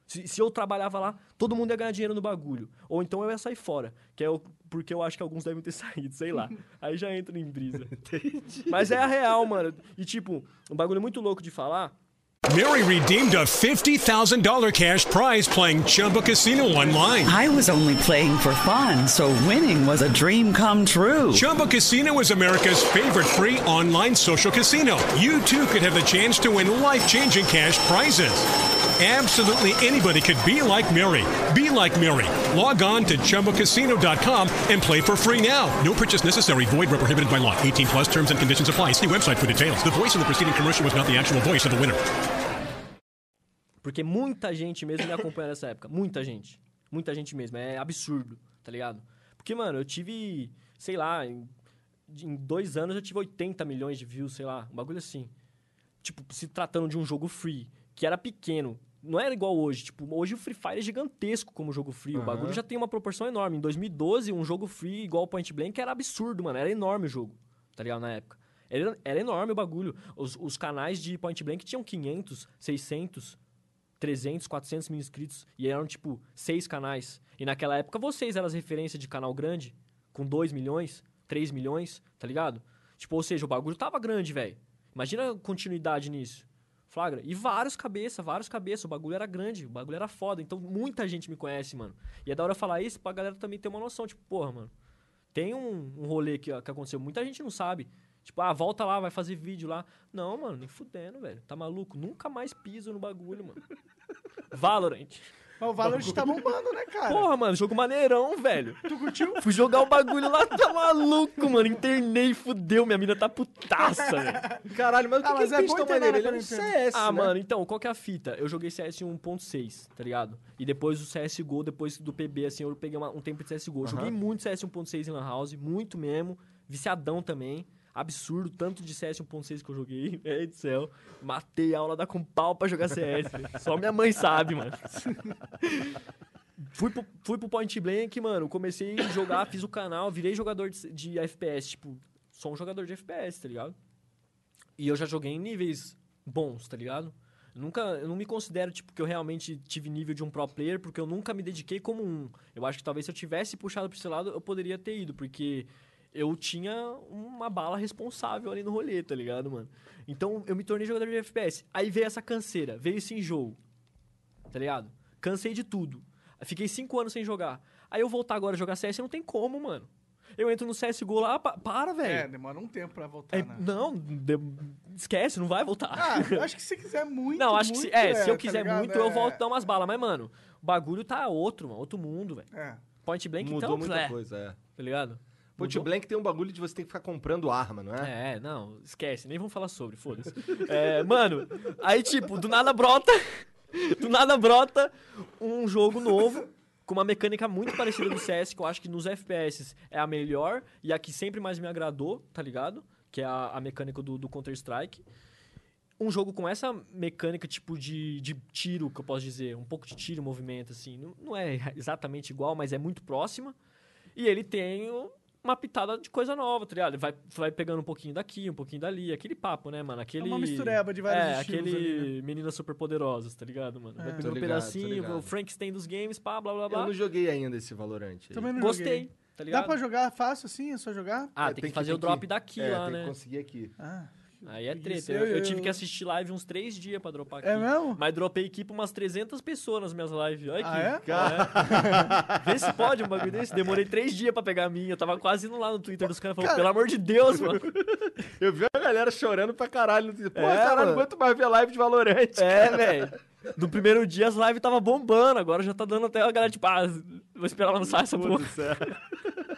Se, se eu trabalhava lá, todo mundo ia ganhar dinheiro no bagulho. Ou então eu ia sair fora. Que é o, porque eu acho que alguns devem ter saído, sei lá. Aí já entra em brisa. Mas é a real, mano. E tipo, um bagulho muito louco de falar. Mary redeemed a $50,000 cash prize playing Chumba Casino online. I was only playing for fun, so winning was a dream come true. Chumba Casino is America's favorite free online social casino. You too could have the chance to win life changing cash prizes. Absolutely anybody could be like Mary. Be like Mary. Log on to ChumboCasino.com and play for free now. No purchase necessary. Void where prohibited by law. 18 plus terms and conditions apply. See website for details. The voice in the preceding commercial was not the actual voice of the winner. Porque muita gente mesmo me acompanha nessa época. Muita gente. Muita gente mesmo. É absurdo, tá ligado? Porque, mano, eu tive, sei lá, em, em dois anos eu tive 80 milhões de views, sei lá, um bagulho assim. Tipo, se tratando de um jogo free, que era pequeno. Não era igual hoje. Tipo, hoje o Free Fire é gigantesco como jogo free. O bagulho já tem uma proporção enorme. Em 2012, um jogo free igual o Point Blank era absurdo, mano. Era enorme o jogo, tá ligado? Na época. Era, era enorme o bagulho. Os, os canais de Point Blank tinham 500, 600, 300, 400 mil inscritos. E eram, tipo, seis canais. E naquela época vocês eram as referências de canal grande, com 2 milhões, 3 milhões, tá ligado? Tipo, ou seja, o bagulho tava grande, velho. Imagina a continuidade nisso. Flagra. E vários cabeça, vários cabeça. O bagulho era grande, o bagulho era foda. Então muita gente me conhece, mano. E é da hora falar isso pra galera também ter uma noção. Tipo, porra, mano. Tem um, um rolê que, que aconteceu. Muita gente não sabe. Tipo, ah, volta lá, vai fazer vídeo lá. Não, mano, nem fudendo, velho. Tá maluco? Nunca mais piso no bagulho, mano. Valorant. Mas o Valorant tá bombando, né, cara? Porra, mano, jogo maneirão, velho. Tu curtiu? Fui jogar o bagulho lá, tá maluco, mano. Internei, fudeu. Minha mina tá putaça, velho. Caralho, mas o que, Ah, que mas é bom tão maneiro? Ele é um? CS, Ah, né? mano, então, qual que é a fita? Eu joguei CS 1.6, tá ligado? E depois o CSGO, depois do PB, assim, eu peguei uma- um tempo de CSGO. Joguei muito CS 1.6 em Lan House, muito mesmo. Viciadão também. Absurdo, tanto de CS 1.6 que eu joguei. É do céu. Matei a aula da com pau pra jogar CS. Só minha mãe sabe, mano. Fui pro, fui pro Point Blank, mano. Comecei a jogar, fiz o canal, virei jogador de, de FPS. Tipo, sou um jogador de FPS, tá ligado? E eu já joguei em níveis bons, tá ligado? Nunca, eu não me considero, tipo, que eu realmente tive nível de um pro player, porque eu nunca me dediquei como um. Eu acho que talvez se eu tivesse puxado pra esse lado, eu poderia ter ido, porque eu tinha uma bala responsável ali no rolê, tá ligado, mano? Então eu me tornei jogador de FPS. Aí veio essa canseira, veio esse enjoo, tá ligado? Cansei de tudo. Fiquei cinco anos sem jogar. Aí eu voltar agora a jogar CS, não tem como, mano. Eu entro no CSGO lá, pa- para, É, velho. demora um tempo pra voltar, É, né? não, de- esquece, não vai voltar. Ah, eu acho que se quiser muito, Não, acho que se, muito, é, se eu tá quiser ligado? muito, eu É, volto dar umas balas. Mas, mano, o bagulho tá outro, mano. Outro mundo, velho. É. Point Blank, Mudou então, muita é, coisa, é. tá ligado? Point Mudou? Blank tem um bagulho de você ter que ficar comprando arma, não é? É, não, esquece, nem vamos falar sobre, foda-se. É, mano, aí, tipo, do nada brota. Do nada brota um jogo novo. Com uma mecânica muito parecida do CS, que eu acho que nos FPS é a melhor e a que sempre mais me agradou, tá ligado? Que é a, a mecânica do, do Counter-Strike. Um jogo com essa mecânica, tipo, de, de tiro, que eu posso dizer, um pouco de tiro, movimento, assim. Não, não é exatamente igual, mas é muito próxima. E ele tem o- uma pitada de coisa nova, tá ligado? Ele vai, vai pegando um pouquinho daqui, um pouquinho dali, aquele papo, né, mano? Aquele... É uma mistureba de vários É, aquele ali, né? meninas super poderosas, tá ligado, mano? vai É. pegando Tô um pedacinho, o Frankenstein dos games, pá, blá, blá, Eu blá. não joguei ainda esse Valorant. aí. Também não Gostei, joguei. tá Dá pra jogar fácil assim? É só jogar? Ah, É, tem, que fazer o tem drop daqui é, lá, tem né? que conseguir aqui. Ah. Aí é treta. Eu, eu tive que assistir live uns três dias pra dropar aqui. É mesmo? Mas dropei aqui pra umas 300 pessoas nas minhas lives. Olha aqui. Ah, é? Vê se pode um bagulho desse. Demorei três dias pra pegar a minha. Eu tava quase indo lá no Twitter dos caras falando, Cara- pelo amor de Deus, mano. Eu vi a galera chorando pra caralho. Pô, É, caralho, mano. aguento mais ver live de Valorant. É, velho. No primeiro dia as lives tava bombando. Agora já tá dando até a galera, tipo, ah, vou esperar lançar essa porra.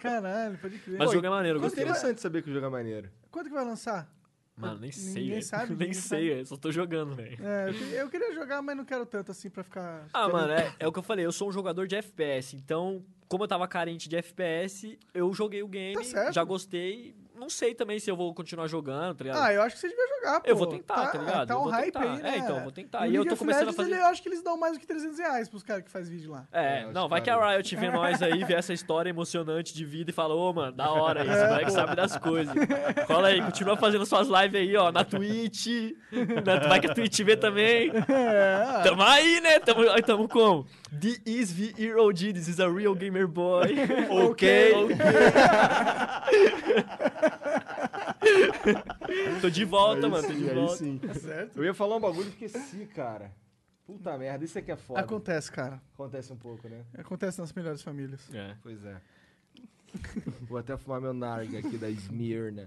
Caralho, pode crer. Mas o jogo é maneiro, eu Pô, gostei. interessante saber que o jogo é maneiro. Quanto que vai lançar? Mano, nem sei, Ninguém velho. sabe, Nem ninguém sei, sabe. Só tô jogando, velho. É, eu queria, eu queria jogar, mas não quero tanto assim pra ficar... Ah, mano, é, é o que eu falei, eu sou um jogador de FPS, então, como eu tava carente de FPS, eu joguei o game, Tá certo. já gostei. Não sei também se eu vou continuar jogando, tá ligado? Ah, eu acho que você devia jogar, pô. Eu vou tentar, tá, ligado? Tá Eu um vou hype tentar. aí, né? É, então, eu vou tentar. E, E eu tô começando a Legends, fazer- ele- eu acho que eles dão mais do que 300 reais pros caras que faz vídeo lá. É, É, não, vai que a Riot vê nós aí, vê essa história emocionante de vida e fala, ô, mano, da hora isso, o moleque sabe das coisas. Cola aí, continua fazendo suas lives aí, ó, na Twitch. Na, vai que a Twitch vê também. É. Tamo aí, né? Tamo, tamo como? The is the hero G, this is a real gamer boy. Ok. tô de volta, mano, tô de Aí volta. sim. Tá certo? Eu ia falar um bagulho e esqueci, cara. Puta merda, isso aqui é foda. Acontece, cara. Acontece um pouco, né? Acontece nas melhores famílias. É. Pois é. Vou até fumar meu narga aqui da Smirna.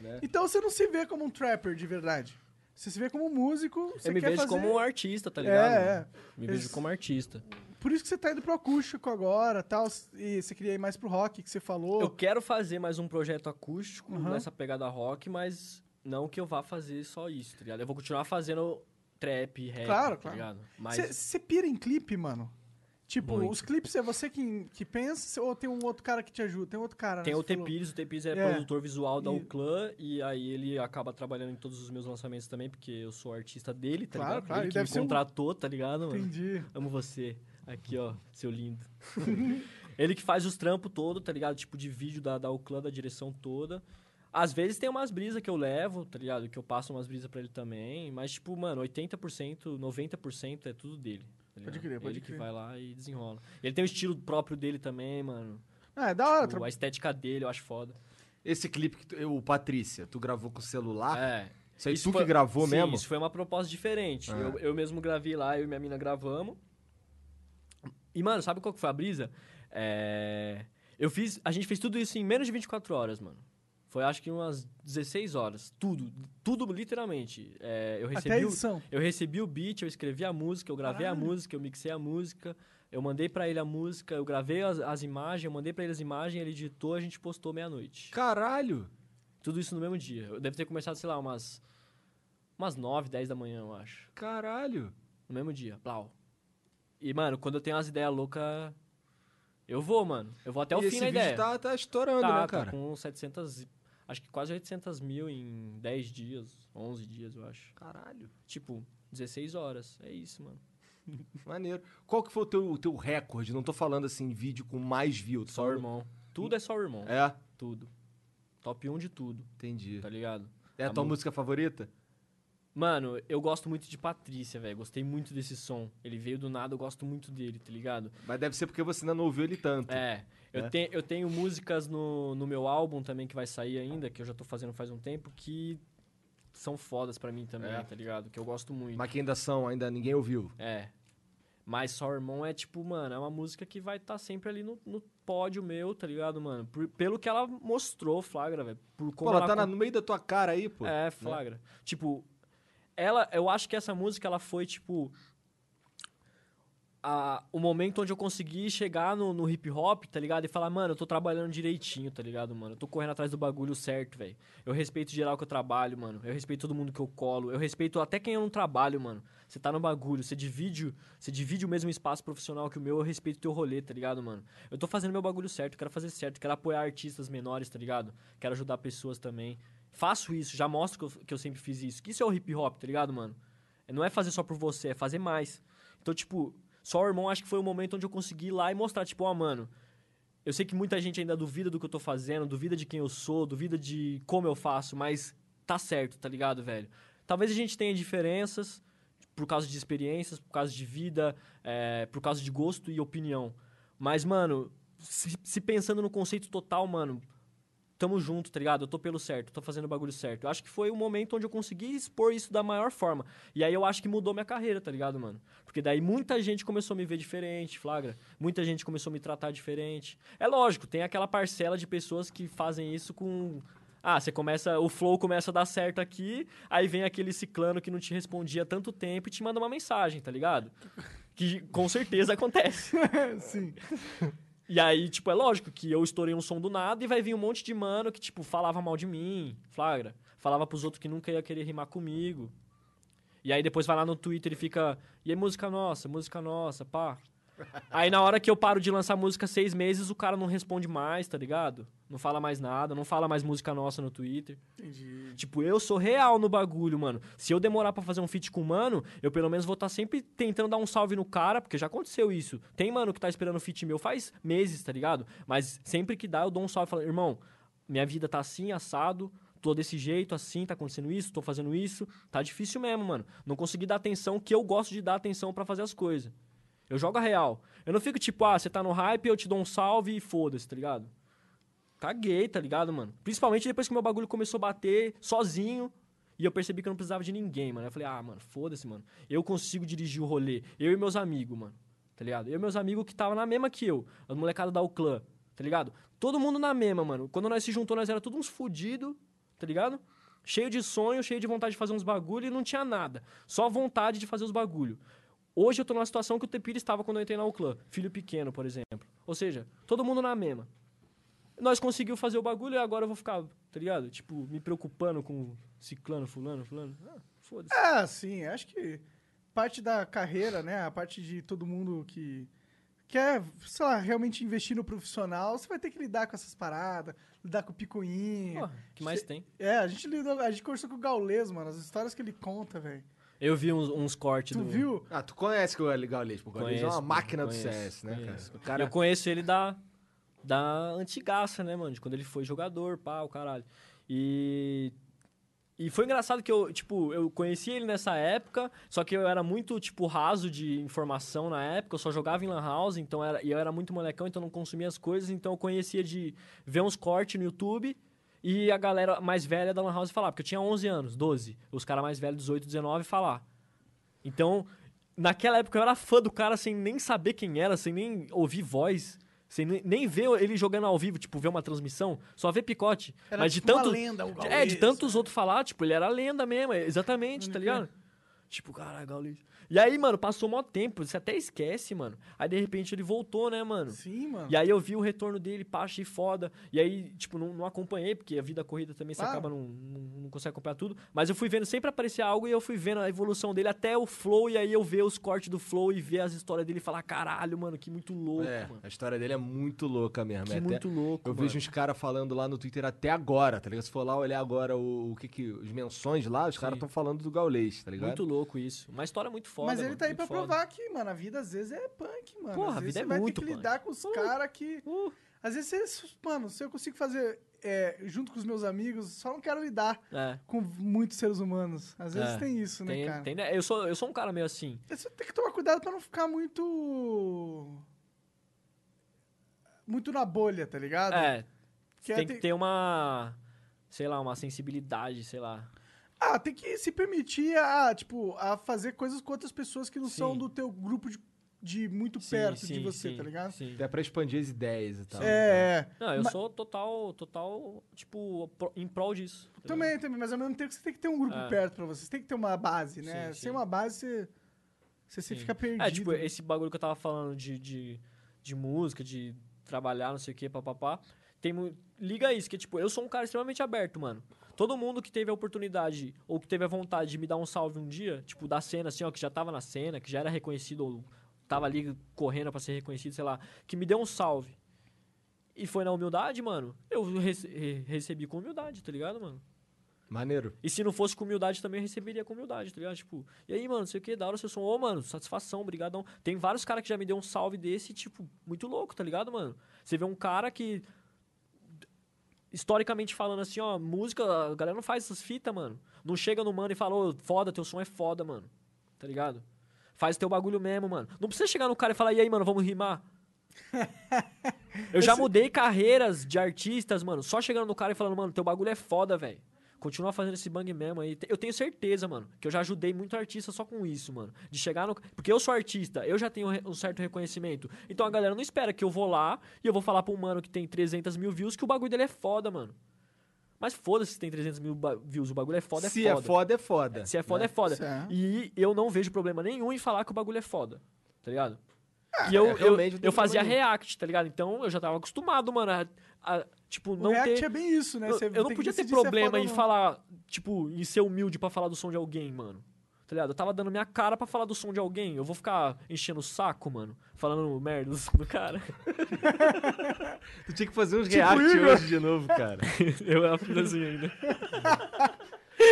Né? Então você não se vê como um trapper de verdade. Você se vê como músico. Você Eu me vejo fazer... como um artista, tá ligado? É, é. Me vejo Esse- como artista. Por isso que você tá indo pro acústico agora tal. E você queria ir mais pro rock que você falou. Eu quero fazer mais um projeto acústico Aham. nessa pegada rock, mas não que eu vá fazer só isso, tá ligado? Eu vou continuar fazendo trap, rap, Claro, tá claro. ligado? Mas Você você pira em clipe, mano? Tipo, Muito. os clipes é você que, que pensa ou tem um outro cara que te ajuda? Tem outro cara, né? tem Você o. Tepires, o Tepires é, É. produtor visual da E- Uclã e aí ele acaba trabalhando em todos os meus lançamentos também, porque eu sou artista dele, tá Claro, ligado? claro, Ele e que me ser um- contratou, tá ligado, mano? Entendi. Amo você. Aqui, ó, seu lindo. ele que faz os trampos todo, tá ligado? Tipo, de vídeo da, da Uclã, da direção toda. Às vezes tem umas brisas que eu levo, tá ligado? Que eu passo umas brisas pra ele também. Mas, tipo, mano, 80%, 90% é tudo dele. Tá Pode crer, pode Ele que crer. vai lá e desenrola. Ele tem o estilo próprio dele também, mano. Ah, é da hora. Tipo, tra- a estética dele eu acho foda. Esse clipe que tu, o Patrícia, tu gravou com o celular? É. Isso aí tu foi- que gravou sim, mesmo? Isso foi uma proposta diferente. Ah. Eu, eu mesmo gravei lá, eu e minha mina gravamos. E, mano, sabe qual que foi a brisa? É, Eu fiz. A gente fez tudo isso em menos de 24 horas, mano. Foi acho que umas 16 horas. Tudo. Tudo literalmente. É, eu Até a recebi. o- edição. eu recebi o beat, eu escrevi a música, eu gravei a Caralho. música, eu mixei a música, eu mandei pra ele a música, eu gravei as, as imagens, eu mandei pra ele as imagens, ele editou, a gente postou meia-noite. Caralho! Tudo isso no mesmo dia. Eu deve ter começado, sei lá, umas. Umas 9, 10 da manhã, eu acho. Caralho! No mesmo dia. Plau. E, mano, quando eu tenho umas ideias loucas. Eu vou, mano. Eu vou até o e fim esse da vídeo ideia. tá, tá estourando, tá, né, tá cara? com 700. Acho que quase 800 mil em 10 dias, 11 dias, eu acho. Caralho. Tipo, 16 horas. É isso, mano. Maneiro. Qual que foi o teu, teu recorde? Não tô falando assim, vídeo com mais views. Só o irmão. Tudo é só o irmão. É, Tudo. Top 1 de tudo, entendi. tá ligado? É a A tua mu- música favorita? Mano, eu gosto muito de Patrícia, velho. Gostei muito desse som. Ele veio do nada, eu gosto muito dele, tá ligado? Mas deve ser porque você ainda não ouviu ele tanto. É. Eu, né? tenho, eu tenho músicas no, no meu álbum também que vai sair ainda, que eu já tô fazendo faz um tempo, que são fodas pra mim também, É. tá ligado? Que eu gosto muito. Mas que ainda são, ainda ninguém ouviu. É. Mas Só o Irmão é tipo, mano, é uma música que vai estar sempre ali no, no pódio meu, tá ligado, mano? Por- pelo que ela mostrou, flagra, velho. Por Pô, ela ela tá com- no meio da tua cara aí, pô. É, flagra. Tipo, ela, eu acho que essa música ela foi tipo a, o momento onde eu consegui chegar no, no hip hop, tá ligado? E falar, mano, eu tô trabalhando direitinho, tá ligado, mano? Eu tô correndo atrás do bagulho certo, velho. Eu respeito geral que eu trabalho, mano. Eu respeito todo mundo que eu colo. Eu respeito até quem eu não trabalho, mano. Você tá no bagulho, você divide, você divide o mesmo espaço profissional que o meu, eu respeito teu rolê, tá ligado, mano? Eu tô fazendo meu bagulho certo, quero fazer certo, quero apoiar artistas menores, tá ligado? Quero ajudar pessoas também. Faço isso, já mostro que eu, que eu sempre fiz isso. Que isso é o hip hop, tá ligado, mano? Não é fazer só por você, é fazer mais. Então, tipo, só o irmão acho que foi o momento onde eu consegui ir lá e mostrar, tipo, ó, mano, eu sei que muita gente ainda duvida do que eu tô fazendo, duvida de quem eu sou, duvida de como eu faço, mas tá certo, tá ligado, velho? Talvez a gente tenha diferenças por causa de experiências, por causa de vida, é, por causa de gosto e opinião. Mas, mano, se, se pensando no conceito total, mano, tamo junto, tá ligado? Eu tô pelo certo, tô fazendo o bagulho certo. Eu acho que foi o momento onde eu consegui expor isso da maior forma. E aí eu acho que mudou minha carreira, tá ligado, mano? Porque daí muita gente começou a me ver diferente, flagra. Muita gente começou a me tratar diferente. É lógico, tem aquela parcela de pessoas que fazem isso com. Ah, você começa. O flow começa a dar certo aqui, aí vem aquele ciclano que não te respondia há tanto tempo e te manda uma mensagem, tá ligado? Que com certeza acontece. Sim. E aí, tipo, é lógico que eu estourei um som do nada e vai vir um monte de mano que, tipo, falava mal de mim, flagra. Falava pros outros que nunca ia querer rimar comigo. E aí depois vai lá no Twitter e fica. E aí, música nossa, música nossa, pá. Aí na hora que eu paro de lançar música seis meses, o cara não responde mais, tá ligado? Não fala mais nada, não fala mais música nossa no Twitter. Entendi. Tipo, eu sou real no bagulho, mano. Se eu demorar pra fazer um feat com o mano, eu pelo menos vou estar sempre tentando dar um salve no cara, porque já aconteceu isso. Tem mano que tá esperando feat meu faz meses, tá ligado? Mas sempre que dá, eu dou um salve e falo, irmão, minha vida tá assim, assado, tô desse jeito, assim, tá acontecendo isso, tô fazendo isso. Tá difícil mesmo, mano. Não consegui dar atenção que eu gosto de dar atenção pra fazer as coisas. Eu jogo a real. Eu não fico tipo, ah, você tá no hype, eu te dou um salve e foda-se, tá ligado? Caguei, tá ligado, mano? Principalmente depois que meu bagulho começou a bater sozinho e eu percebi que eu não precisava de ninguém, mano. Eu falei, ah, mano, foda-se, mano. Eu consigo dirigir o rolê. Eu e meus amigos, mano. Tá ligado? Eu e meus amigos que tava na mesma que eu. As molecadas da clã, tá ligado? Todo mundo na mesma, mano. Quando nós se juntou, nós era todos uns fudidos, tá ligado? Cheio de sonho, cheio de vontade de fazer uns bagulho e não tinha nada. Só vontade de fazer os bagulho. Hoje eu tô numa situação que o Tepira estava quando eu entrei na Uclã. Filho pequeno, por exemplo. Ou seja, todo mundo na mesma. Nós conseguimos fazer o bagulho e agora eu vou ficar, tá ligado? Tipo, me preocupando com ciclano, fulano, fulano. Ah, foda-se. É, sim, acho que parte da carreira, né? A parte de todo mundo que quer, sei lá, realmente investir no profissional, você vai ter que lidar com essas paradas, lidar com o picuinha. Porra, o que mais tem? É, a gente lidou, a gente conversou com o Gaules, mano, as histórias que ele conta, velho. Eu vi uns, uns cortes Tu do... viu? Ah, tu conhece que o Legalês, pô. O Legalês é uma Conheço, máquina conheço, do CS, né, conheço. cara? O cara... Eu conheço ele da, da antigaça, né, mano? De quando ele foi jogador, pá, o caralho. E. E foi engraçado que eu, tipo, eu conheci ele nessa época, só que eu era muito, tipo, raso de informação na época, eu só jogava em Lan House, então era, e eu era muito molecão, então não consumia as coisas, então eu conhecia de ver uns cortes no YouTube e a galera mais velha da Lan House falar, porque eu tinha 11 anos, 12, os caras mais velhos, 18, 19, falar. Então, naquela época eu era fã do cara sem nem saber quem era, sem nem ouvir voz, sem nem, nem ver ele jogando ao vivo, tipo, ver uma transmissão, só ver picote. Era Mas de tipo uma tanto. lenda, o é, de Gaules, tantos outros falar, tipo, ele era lenda mesmo, é, exatamente, tá ligado? Tipo, caralho, Gaules. E aí, mano, passou mó tempo, você até esquece, mano. Aí de repente ele voltou, né, mano? Sim, mano. E aí eu vi o retorno dele, pá, achei foda. E aí, tipo, não, não acompanhei, porque a vida corrida também você Claro. acaba não, não, não consegue acompanhar tudo. Mas eu fui vendo, sempre aparecia algo e eu fui vendo a evolução dele até o flow. E aí eu ver os cortes do flow e ver as histórias dele e falar, caralho, mano, que muito louco, É, mano. a história dele é muito louca mesmo. Que é até- muito louco, Eu mano. vejo uns caras falando lá no Twitter até agora, tá ligado? Se for lá olhar agora o, o que que... Os menções lá, os caras estão falando do Gaulês, tá ligado? Muito louco isso. Uma história muito foda. Mas ele mano, tá aí muito pra foda. provar que, mano, a vida às vezes é punk, mano. Porra, às a vezes vida é você vai muito ter que punk. lidar com os Uh. caras que. Uh, Às vezes, você- mano, se eu consigo fazer é, junto com os meus amigos, só não quero lidar é. com muitos seres humanos. Às vezes É. tem isso, né, Tem, cara? tem, né? eu, sou, eu sou um cara meio assim. Você tem que tomar cuidado pra não ficar muito. Muito na bolha, tá ligado? É, Que tem ter- que ter uma. Sei lá, uma sensibilidade, sei lá. Ah, tem que se permitir a, tipo, a fazer coisas com outras pessoas que não Sim. são do teu grupo de, de muito Sim, perto de sim, você, sim, tá ligado? Sim. Até pra expandir as ideias e tal. É, é. Não, eu Ma- sou total, total, tipo, em prol disso. tá ligado? Também, também, mas ao mesmo tempo você tem que ter um grupo É. perto pra você. Você tem que ter uma base, né? Sim, Sem sim. uma base, você, você, você fica perdido. É, tipo, esse bagulho que eu tava falando de, de, de música, de trabalhar, não sei o que, papapá. Tem Liga isso, que tipo, eu sou um cara extremamente aberto, mano. Todo mundo que teve a oportunidade ou que teve a vontade de me dar um salve um dia, tipo, da cena, assim, ó, que já tava na cena, que já era reconhecido, ou tava ali correndo pra ser reconhecido, sei lá, que me deu um salve. E foi na humildade, mano. Eu rece- re- recebi com humildade, tá ligado, mano? Maneiro. E se não fosse com humildade, também eu receberia com humildade, tá ligado? Tipo, e aí, mano, sei o que, da hora seu som. Ô, mano, satisfação, brigadão. Tem vários caras que já me deu um salve desse, tipo, muito louco, tá ligado, mano? Você vê um cara que, historicamente falando assim, ó, música, a galera não faz essas fitas, mano. Não chega no mano e fala, ô, foda, teu som é foda, mano. Tá ligado? Faz teu bagulho mesmo, mano. Não precisa chegar no cara e falar, e aí, mano, vamos rimar? Eu já mudei carreiras de artistas, mano, só chegando no cara e falando, mano, teu bagulho é foda, velho. Continua fazendo esse bang mesmo aí. Eu tenho certeza, mano, que eu já ajudei muito artista só com isso, mano. De chegar no. Porque eu sou artista, eu já tenho um certo reconhecimento. Então a galera não espera que eu vou lá e eu vou falar pra um mano que tem 300 mil views que o bagulho dele é foda, mano. Mas foda-se se tem 300 mil views, o bagulho é foda, Se é é foda. foda, é foda. Se é foda, né? é foda. Certo. E eu não vejo problema nenhum em falar que o bagulho é foda. Tá ligado? Ah, e eu, é, eu, tem eu fazia problema react, tá ligado? Então eu já tava acostumado, mano, a, a, tipo, O não React ter... é bem isso, né? Eu, Você eu tem não podia ter é problema em falar, tipo, em ser humilde pra falar do som de alguém, mano. Tá ligado? Eu tava dando minha cara pra falar do som de alguém. Eu vou ficar enchendo o saco, mano, falando merda do som do cara. Tu tinha que fazer uns Tipo react hoje de novo, cara. eu fiz assim ainda.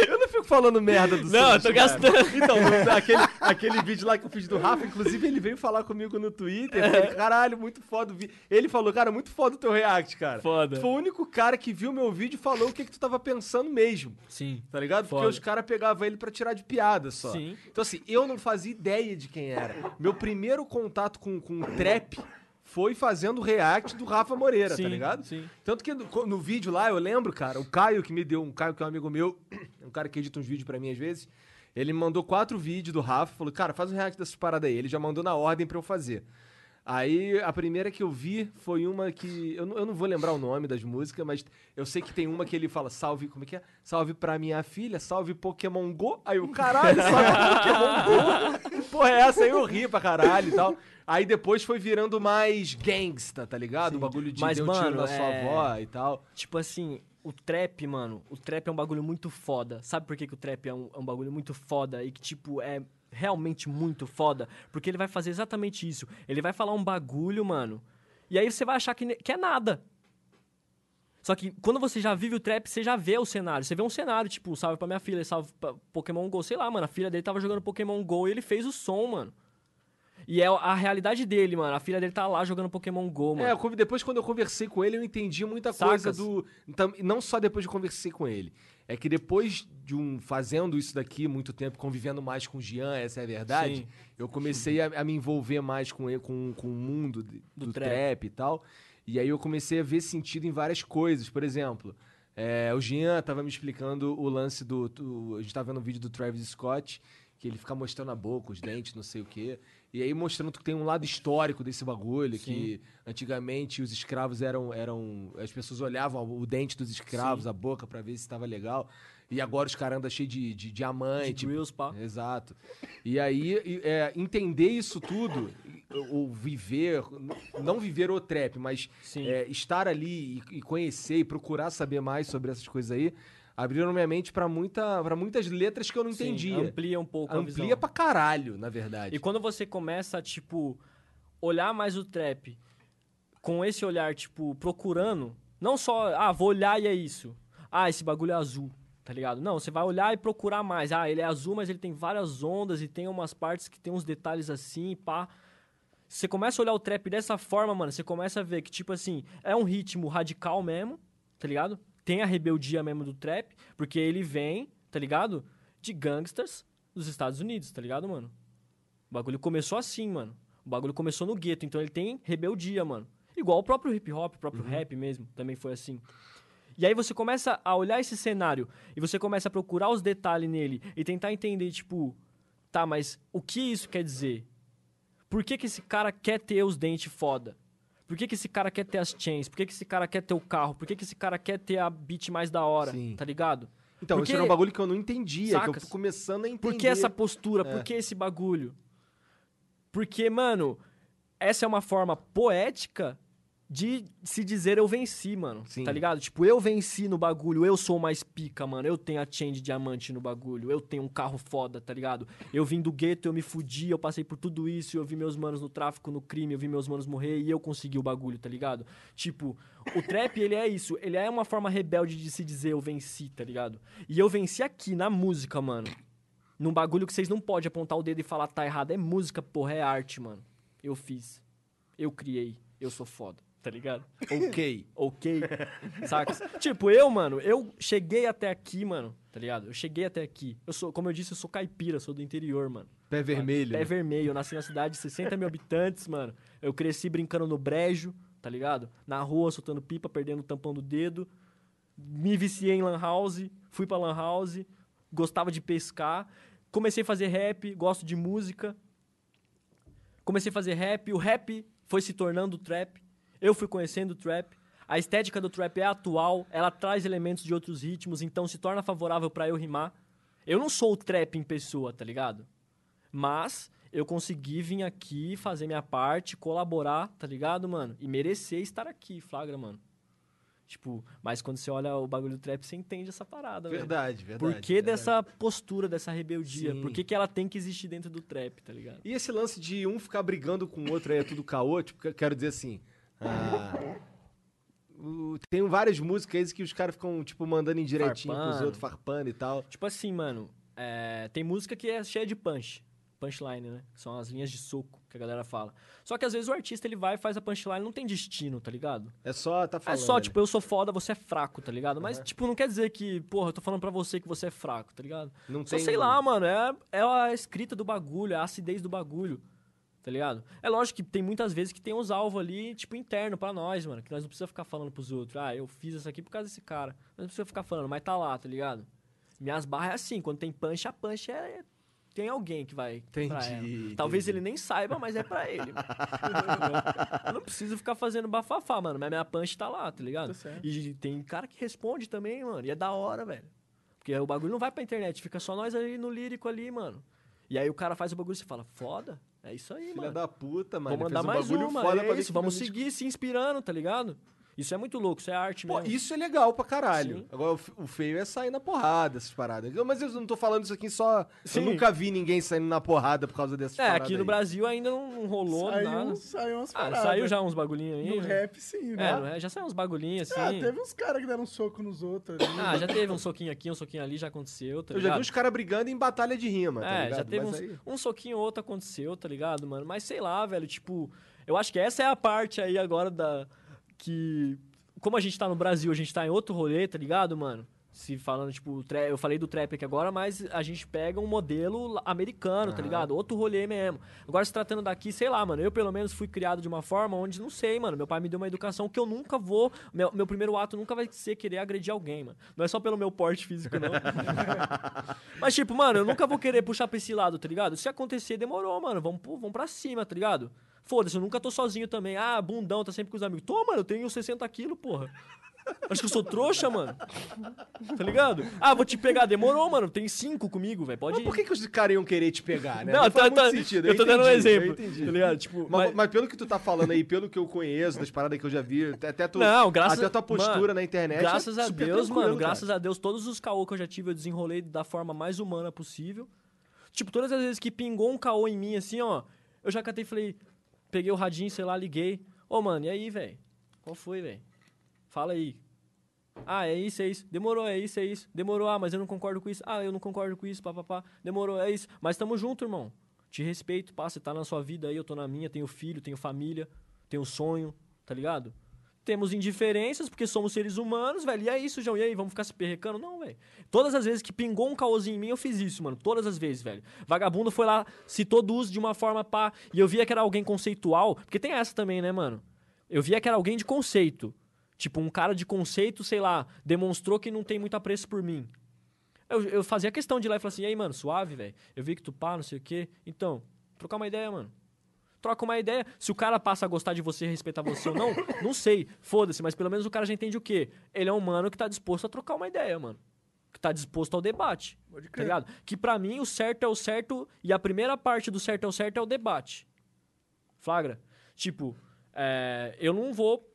Eu não fico falando merda do Não, eu tô cara. gastando. Então, no- aquele, aquele vídeo lá que eu fiz do Rafa, inclusive ele veio falar comigo no Twitter. Ele, caralho, muito foda o vídeo. Ele falou, cara, muito foda o teu react, cara. Foda. Foi o único cara que viu meu vídeo e falou o que, que tu tava pensando mesmo. Sim. Tá ligado? Porque Foda. os caras pegavam ele pra tirar de piada só. Sim. Então, assim, eu não fazia ideia de quem era. Meu primeiro contato com, com o trap foi fazendo o react do Rafa Moreira, Sim, tá ligado? sim. Tanto que no, no vídeo lá, eu lembro, cara, o Caio que me deu, um Caio que é um amigo meu, um cara que edita uns vídeos pra mim às vezes, ele me mandou quatro vídeos do Rafa, falou, cara, faz um react dessas paradas aí. Ele já mandou na ordem pra eu fazer. Aí a primeira que eu vi foi uma que. Eu não, eu não vou lembrar o nome das músicas, mas eu sei que tem uma que ele fala: salve, como é que é? Salve pra minha filha, salve Pokémon Go. Aí o caralho, salve Pokémon Go. Porra é essa? Aí eu ri pra caralho e tal. Aí depois foi virando mais gangsta, tá ligado? O bagulho de Mas, deu um tiro mano, na sua é- avó e tal. Tipo assim, o trap, mano, o trap é um bagulho muito foda. Sabe por que, que o trap é um, é um bagulho muito foda e que, tipo, é realmente muito foda? Porque ele vai fazer exatamente isso. Ele vai falar um bagulho, mano, e aí você vai achar que, que é nada. Só que quando você já vive o trap, você já vê o cenário. Você vê um cenário, tipo, salve pra minha filha, salve pra Pokémon GO. Sei lá, mano, a filha dele tava jogando Pokémon GO e ele fez o som, mano. E é a realidade dele, mano. A filha dele tá lá jogando Pokémon GO, mano. É, depois quando eu conversei com ele, eu entendi muita Sacas? coisa do. Então, não só depois de conversei com ele. É que depois de um fazendo isso daqui muito tempo, convivendo mais com o Jean, essa é a verdade, Sim. eu comecei a, a me envolver mais com ele, com, com o mundo de- do, Do trap. trap. e tal. E aí eu comecei a ver sentido em várias coisas. Por exemplo, é, o Jean tava me explicando o lance do. do- a gente tava vendo um vídeo do Travis Scott, que ele fica mostrando a boca, os dentes, não sei o quê. E aí mostrando que tem um lado histórico desse bagulho, que antigamente os escravos eram. eram as pessoas olhavam o dente dos escravos, a boca, pra ver se estava legal. E agora os caras andam cheios de, de diamante. De grills, pá. Exato. E aí, é, entender isso tudo, ou viver, não viver o trap, mas Sim. é, estar ali e, e conhecer e procurar saber mais sobre essas coisas aí, abriram minha mente pra, muita, pra muitas letras que eu não Sim, entendia. amplia um pouco a visão. Amplia pra caralho, na verdade. E quando você começa a, tipo, olhar mais o trap com esse olhar, tipo, procurando, não só, ah, vou olhar e é isso. Ah, esse bagulho é azul, tá ligado? Não, você vai olhar e procurar mais. Ah, ele é azul, mas ele tem várias ondas e tem umas partes que tem uns detalhes assim, pá. Você começa a olhar o trap dessa forma, mano, você começa a ver que, tipo assim, é um ritmo radical mesmo, tá ligado? Tem a rebeldia mesmo do trap, porque ele vem, tá ligado? De gangsters dos Estados Unidos, tá ligado, mano? O bagulho começou assim, mano. O bagulho começou no gueto, então ele tem rebeldia, mano. Igual o próprio hip hop, o próprio rap mesmo, também foi assim. E aí você começa a olhar esse cenário e você começa a procurar os detalhes nele e tentar entender, tipo, tá, mas o que isso quer dizer? Por que, que esse cara quer ter os dentes foda? Por que, que esse cara quer ter as chains? Por que, que esse cara quer ter o carro? Por que, que esse cara quer ter a beat mais da hora? Sim. Tá ligado? Então, Porque- isso era um bagulho que eu não entendia, que eu Sacas? tô começando a entender. Por que essa postura? É. Por que esse bagulho? Porque, mano, essa é uma forma poética de se dizer eu venci, mano. Sim. Tá ligado? Tipo, eu venci no bagulho, eu sou mais pica, mano. Eu tenho a chain de diamante no bagulho, eu tenho um carro foda, tá ligado? Eu vim do gueto, eu me fudi, eu passei por tudo isso, eu vi meus manos no tráfico, no crime, eu vi meus manos morrer e eu consegui o bagulho, tá ligado? Tipo, o trap, ele é isso. Ele é uma forma rebelde de se dizer eu venci, tá ligado? E eu venci aqui, na música, mano. Num bagulho que vocês não podem apontar o dedo e falar tá errado. É música, porra, é arte, mano. Eu fiz. Eu criei. Eu sou foda. Tá ligado? Ok. Ok? Saca? tipo, eu, mano, eu cheguei até aqui, mano. Tá ligado? Eu cheguei até aqui. Eu sou, como eu disse, eu sou caipira, sou do interior, mano. Pé vermelho. Pé vermelho. Eu nasci na cidade de 60 mil habitantes, mano. Eu cresci brincando no brejo, tá ligado? Na rua, soltando pipa, perdendo o tampão do dedo. Me viciei em lan house, fui pra lan house, gostava de pescar. Comecei a fazer rap, gosto de música. Comecei a fazer rap, o rap foi se tornando trap. Eu fui conhecendo o trap. A estética do trap é atual, ela traz elementos de outros ritmos, então se torna favorável pra eu rimar. Eu não sou o trap em pessoa, tá ligado? Mas eu consegui vir aqui, fazer minha parte, colaborar, tá ligado, mano? E merecer estar aqui, flagra, mano. Tipo, mas quando você olha o bagulho do trap, você entende essa parada, velho. Verdade, verdade. Por que verdade. dessa postura, dessa rebeldia? Sim. Por que, que ela tem que existir dentro do trap, tá ligado? E esse lance de um ficar brigando com o outro aí é tudo caô? Tipo, que- quero dizer assim. Ah, o- tem várias músicas que os caras ficam, tipo, mandando indiretinho pros Farpando. outros, farpando e tal. Tipo assim, mano, é, tem música que é cheia de punch. Punchline, né? São as linhas de soco que a galera fala. Só que às vezes o artista ele vai e faz a punchline, não tem destino, tá ligado? É só tá É falando. só, né? tipo, eu sou foda, você é fraco, tá ligado? Mas, tipo, não quer dizer que, porra, eu tô falando pra você que você é fraco, tá ligado? Não Só tem- sei lá, mano, é, é a escrita do bagulho, é a acidez do bagulho, tá ligado? É lógico que tem muitas vezes que tem uns alvos ali, tipo, interno pra nós, mano, que nós não precisa ficar falando pros outros. Ah, eu fiz isso aqui por causa desse cara. Nós não precisa ficar falando, mas tá lá, tá ligado? Minhas barras é assim, quando tem punch, a punch é... Tem alguém que vai pra ela. Entendi, Talvez entendi. ele nem saiba, mas é pra ele. eu não preciso ficar fazendo bafafá, mano. Mas minha punch tá lá, tá ligado? Tá certo. E tem cara que responde também, mano. E é da hora, velho. Porque o bagulho não vai pra internet, fica só nós ali no lírico ali, mano. E aí o cara faz o bagulho e você fala, foda? É isso aí, Filha mano. da puta, mano. Vamos mandar um mais uma, é isso, vamos seguir se inspirando, tá ligado? Isso é muito louco, isso é arte Pô, mesmo. isso é legal pra caralho. Sim. Agora, o fe- o feio é sair na porrada, essas paradas. Eu- Mas eu não tô falando isso aqui só... Sim. Eu nunca vi ninguém saindo na porrada por causa dessas É, paradas aqui no aí. Brasil ainda não rolou nada. Saiu, saiu umas Ah, paradas. saiu já uns bagulhinhos aí. No né? rap, sim, né? É, não é? já saiu uns bagulhinhos assim. Ah, teve uns caras que deram um soco nos outros ali. Ah, já teve um soquinho aqui, um soquinho ali, já aconteceu, tá Eu já ligado? vi os caras brigando em batalha de rima, tá É, ligado? já teve Mas uns, aí- um soquinho ou outro aconteceu, tá ligado, mano? Mas sei lá, velho, tipo, eu acho que essa é a parte aí agora da. Que. Como a gente tá no Brasil, a gente tá em outro rolê, tá ligado, mano? Se falando, tipo, eu falei do trap aqui agora, mas a gente pega um modelo americano, tá ligado? Outro rolê mesmo. Agora, se tratando daqui, sei lá, mano, eu pelo menos fui criado de uma forma onde, não sei, mano, meu pai me deu uma educação que eu nunca vou. Meu, meu primeiro ato nunca vai ser querer agredir alguém, mano. Não é só pelo meu porte físico, não. Mas, tipo, mano, eu nunca vou querer puxar pra esse lado, tá ligado? Se acontecer, demorou, mano. Vamos, vamos pra cima, tá ligado? Foda-se, eu nunca tô sozinho também. Ah, bundão, tá sempre com os amigos. Tô, mano, eu tenho 60 quilos, porra. Acho que eu sou trouxa, mano. Tá ligado? Ah, vou te pegar. Demorou, mano. Tem cinco comigo, velho. Pode Mas ir. por que, que os caras iam querer te pegar, né? Não, faz tá, muito tá, sentido. eu tô dando um entendi, exemplo. eu entendi. Tá ligado? Tipo, Mas, mas- mas pelo que tu tá falando aí, pelo que eu conheço, das paradas que eu já vi, até, tu, Não, graças até a tua postura mano, na internet. Graças é a Deus, mano. cara. Graças a Deus, todos os caô que eu já tive, eu desenrolei da forma mais humana possível. Tipo, todas as vezes que pingou um caô em mim, assim, ó, eu já catei e falei, peguei o radinho, sei lá, liguei. Ô, mano, e aí, velho? Qual foi, velho? Fala aí. Ah, é isso, é isso. Demorou, é isso, é isso. Demorou, ah, mas eu não concordo com isso. Ah, eu não concordo com isso, papapá. Demorou, é isso. Mas tamo junto, irmão. Te respeito, pá, você tá na sua vida aí, eu tô na minha, tenho filho, tenho família, tenho sonho, tá ligado? Temos indiferenças, porque somos seres humanos, velho. E é isso, João. E aí, vamos ficar se perrecando? Não, velho. Todas as vezes que pingou um caôzinho em mim, eu fiz isso, mano. Todas as vezes, velho. Vagabundo foi lá, citou Duz de uma forma pá. E eu via que era alguém conceitual. Porque tem essa também, né, mano? Eu via que era alguém de conceito. Tipo, um cara de conceito, sei lá, demonstrou que não tem muito apreço por mim. Eu, eu fazia questão de ir lá e falar assim, e aí, mano, suave, velho. Eu vi que tu pá, não sei o quê. Então, trocar uma ideia, mano. Troca uma ideia. Se o cara passa a gostar de você, respeitar você ou não, não sei. Foda-se, mas pelo menos o cara já entende o quê? Ele é um humano que tá disposto a trocar uma ideia, mano. Que tá disposto ao debate. Pode Tá crer. ligado? Que pra mim o certo é o certo e a primeira parte do certo é o certo é o debate. Flagra? Tipo, é, eu não vou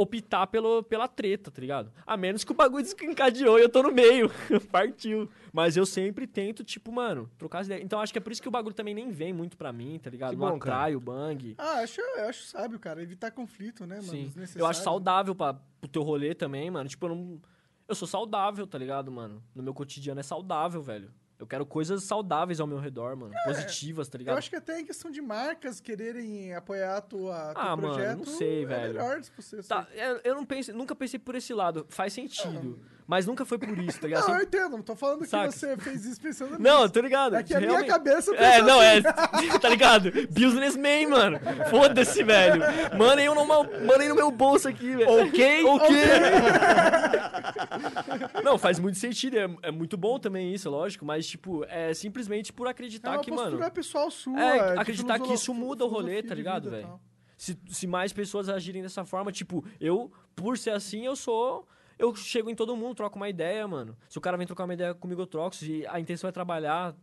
optar pelo, pela treta, tá ligado? A menos que o bagulho desencadeou e eu tô no meio. Partiu. Mas eu sempre tento, tipo, mano, trocar as ideias. Então acho que é por isso que o bagulho também nem vem muito pra mim, tá ligado? Que não bom, cara. atrai o bang. Ah, acho, eu acho sábio, cara. Evitar conflito, né, mano? Sim. Eu acho saudável pra, pro teu rolê também, mano. Tipo, eu não. Eu sou saudável, tá ligado, mano? No meu cotidiano é saudável, velho. Eu quero coisas saudáveis ao meu redor, mano. Positivas, tá ligado? Eu acho que até em questão de marcas quererem apoiar a tua, teu Ah, mano, projeto. não sei, é velho. melhor se você. Tá, eu, eu não pensei, nunca pensei por esse lado. Faz sentido. Mas nunca foi por isso, tá ligado? Não, eu entendo. Não tô falando Saca. que você fez isso pensando nisso. Não, tô ligado. É que a minha Realmente- cabeça É, não, assim. é. Tá ligado? Businessman, mano. Foda-se, velho. Mandem no, mandem no meu bolso aqui, velho. Ok? Ok. não, faz muito sentido. É, é muito bom também isso, lógico. Mas, tipo, é simplesmente por É acreditar uma que, mano. pessoal sua. É, de acreditar que isso muda o rolê, tá ligado, velho? Se, se mais pessoas agirem dessa forma, tipo, eu, por ser assim, eu sou. Eu chego em todo mundo, troco uma ideia, mano. Se o cara vem trocar uma ideia comigo, eu troco. Se a intenção é trabalhar,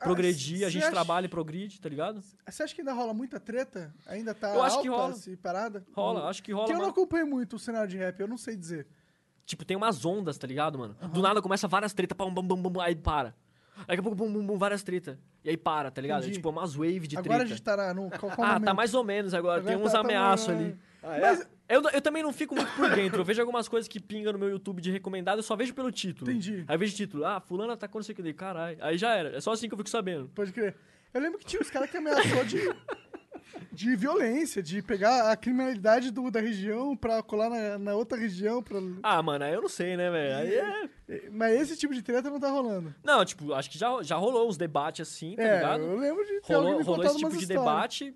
progredir, a cê gente acha- trabalha e progride, tá ligado? Você acha que ainda rola muita treta? Ainda tá Eu acho que rola. essa parada? Rola, acho que rola. Que eu não acompanho muito o cenário de rap, eu não sei dizer. Tipo, tem umas ondas, tá ligado, mano? Do nada começa várias tretas, pum, bum, bum, bum, aí para. Daqui a pouco, bum, bum, bum, várias tretas. E aí para, tá ligado? É tipo umas waves de Agora a treta. gente tá na, no, qual, qual Ah, momento? tá mais ou menos agora. Agora tem uns tá- tá ameaços mais- ali. Mas, Eu, eu também não fico muito por dentro. Eu vejo algumas coisas que pingam no meu YouTube de recomendado, eu só vejo pelo título. Entendi. Aí eu vejo título, ah, fulano atacou não sei o que caralho. Aí já era. É só assim que eu fico sabendo. pode crer. Eu lembro que tinha uns caras que ameaçou de, de violência, de pegar a criminalidade do, da região pra colar na, na outra região. Pra... Ah, mano, aí eu não sei, né, velho? Aí é. Mas esse tipo de treta não tá rolando. Não, tipo, acho que já, já rolou uns debates assim, tá é, ligado? eu lembro de ter Rolou, rolou esse tipo de histórias. debate.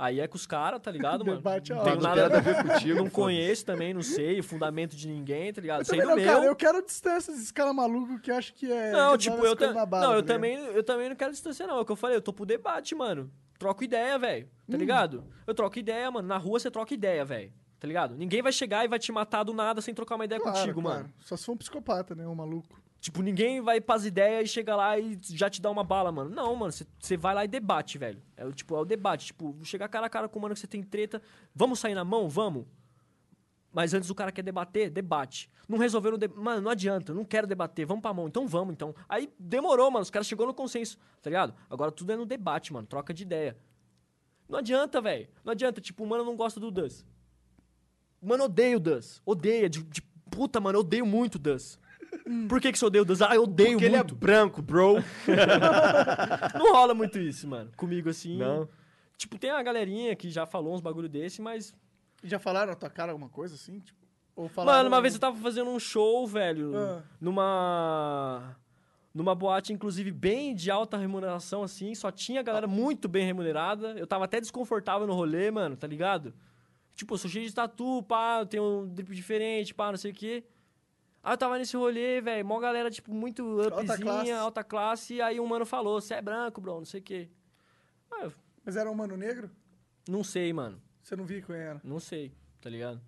Aí é com os caras, tá ligado, mano? Debate é não tenho nada a ver contigo. Não conheço também, não sei o fundamento de ninguém, tá ligado? Eu Sei do não, meu. cara, eu quero distância desses caras malucos que acham que é. Não, tipo, eu, coisas ta- não, eu tá também, eu também não quero distância, não. É o que eu falei, eu tô pro debate, mano. Troco ideia, velho. Tá Hum. ligado? Eu troco ideia, mano. Na rua você troca ideia, velho. Tá ligado? Ninguém vai chegar e vai te matar do nada sem trocar uma ideia Claro, contigo, claro. mano. Só se for um psicopata, né? Um maluco. Tipo, ninguém vai pras ideias e chega lá e já te dá uma bala, mano. Não, mano, você vai lá e debate, velho. É tipo, é o debate. Tipo, chegar cara a cara com o mano que você tem treta. Vamos sair na mão? Vamos. Mas antes o cara quer debater, debate. Não resolveu no de... Mano, não adianta, não quero debater, vamos pra mão. Então vamos, então. Aí demorou, mano. Os caras chegou no consenso, tá ligado? Agora tudo é no debate, mano. Troca de ideia. Não adianta, velho. Não adianta. Tipo, o mano não gosta do Dus. Mano, odeio o Dus. Odeia. De, de- Puta, mano, odeio muito o Dus. Por que, que você odeia o Dus? Ah, eu odeio Porque ele é muito. branco, bro. Não rola muito isso, mano. Comigo assim. Não. Tipo, tem uma galerinha que já falou uns bagulho desse, mas. E já falaram na tua cara alguma coisa assim? Tipo, ou falaram... Mano, uma vez eu tava fazendo um show, velho. Ah. Numa. Numa boate, inclusive, bem de alta remuneração, assim. Só tinha galera muito bem remunerada. Eu tava até desconfortável no rolê, mano, tá ligado? Tipo, eu sou cheio de tatu, pá, eu tenho um drip diferente, pá, não sei o quê. Aí eu tava nesse rolê, velho, mó galera, tipo, muito upzinha, classe. alta classe. E aí um mano falou, você é branco, bro, não sei o quê. Eu Mas era um mano negro? não sei, mano. Você não viu quem era? Não sei, tá ligado?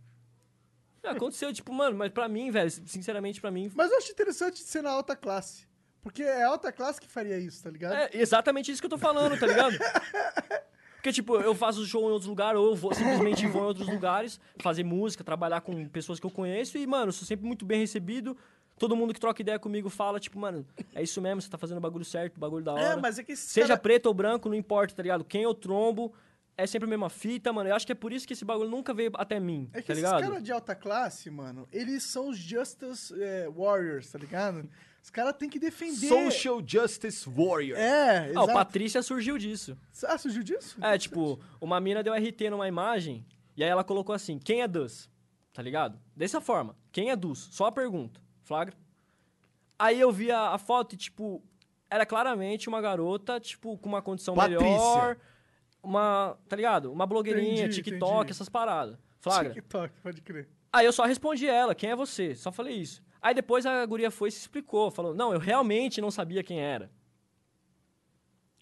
É, aconteceu, tipo, mano, mas pra mim, velho, sinceramente, pra mim. Mas eu acho interessante ser na alta classe. Porque é a alta classe que faria isso, tá ligado? É exatamente isso que eu tô falando, tá ligado? Porque, tipo, eu faço show em outros lugares, ou eu vou, simplesmente vou em outros lugares, fazer música, trabalhar com pessoas que eu conheço, e, mano, sou sempre muito bem recebido. Todo mundo que troca ideia comigo fala, tipo, mano, é isso mesmo, você tá fazendo o bagulho certo, o bagulho da hora. É, mas é que Seja cara- preto ou branco, não importa, tá ligado? Quem eu trombo é sempre a mesma fita, mano. Eu acho que é por isso que esse bagulho nunca veio até mim, É que tá esses caras de alta classe, mano, eles são os Justice é, Warriors, tá ligado? Os caras têm que defender. Social Justice Warrior. É, Ah, o exato. Patrícia surgiu disso. Ah, surgiu disso? É, tipo, uma mina deu RT numa imagem e aí ela colocou assim: quem é Dus? Tá ligado? Dessa forma: quem é Dus? Só a pergunta. Flagra? Aí eu vi a, a foto e, tipo, era claramente uma garota, tipo, com uma condição Patrícia. melhor. Uma, tá ligado? Uma blogueirinha, Entendi, TikTok, entendi. essas paradas. Flagra? TikTok, pode crer. Aí eu só respondi ela, quem é você? Só falei isso. Aí depois a guria foi e se explicou, falou, não, eu realmente não sabia quem era.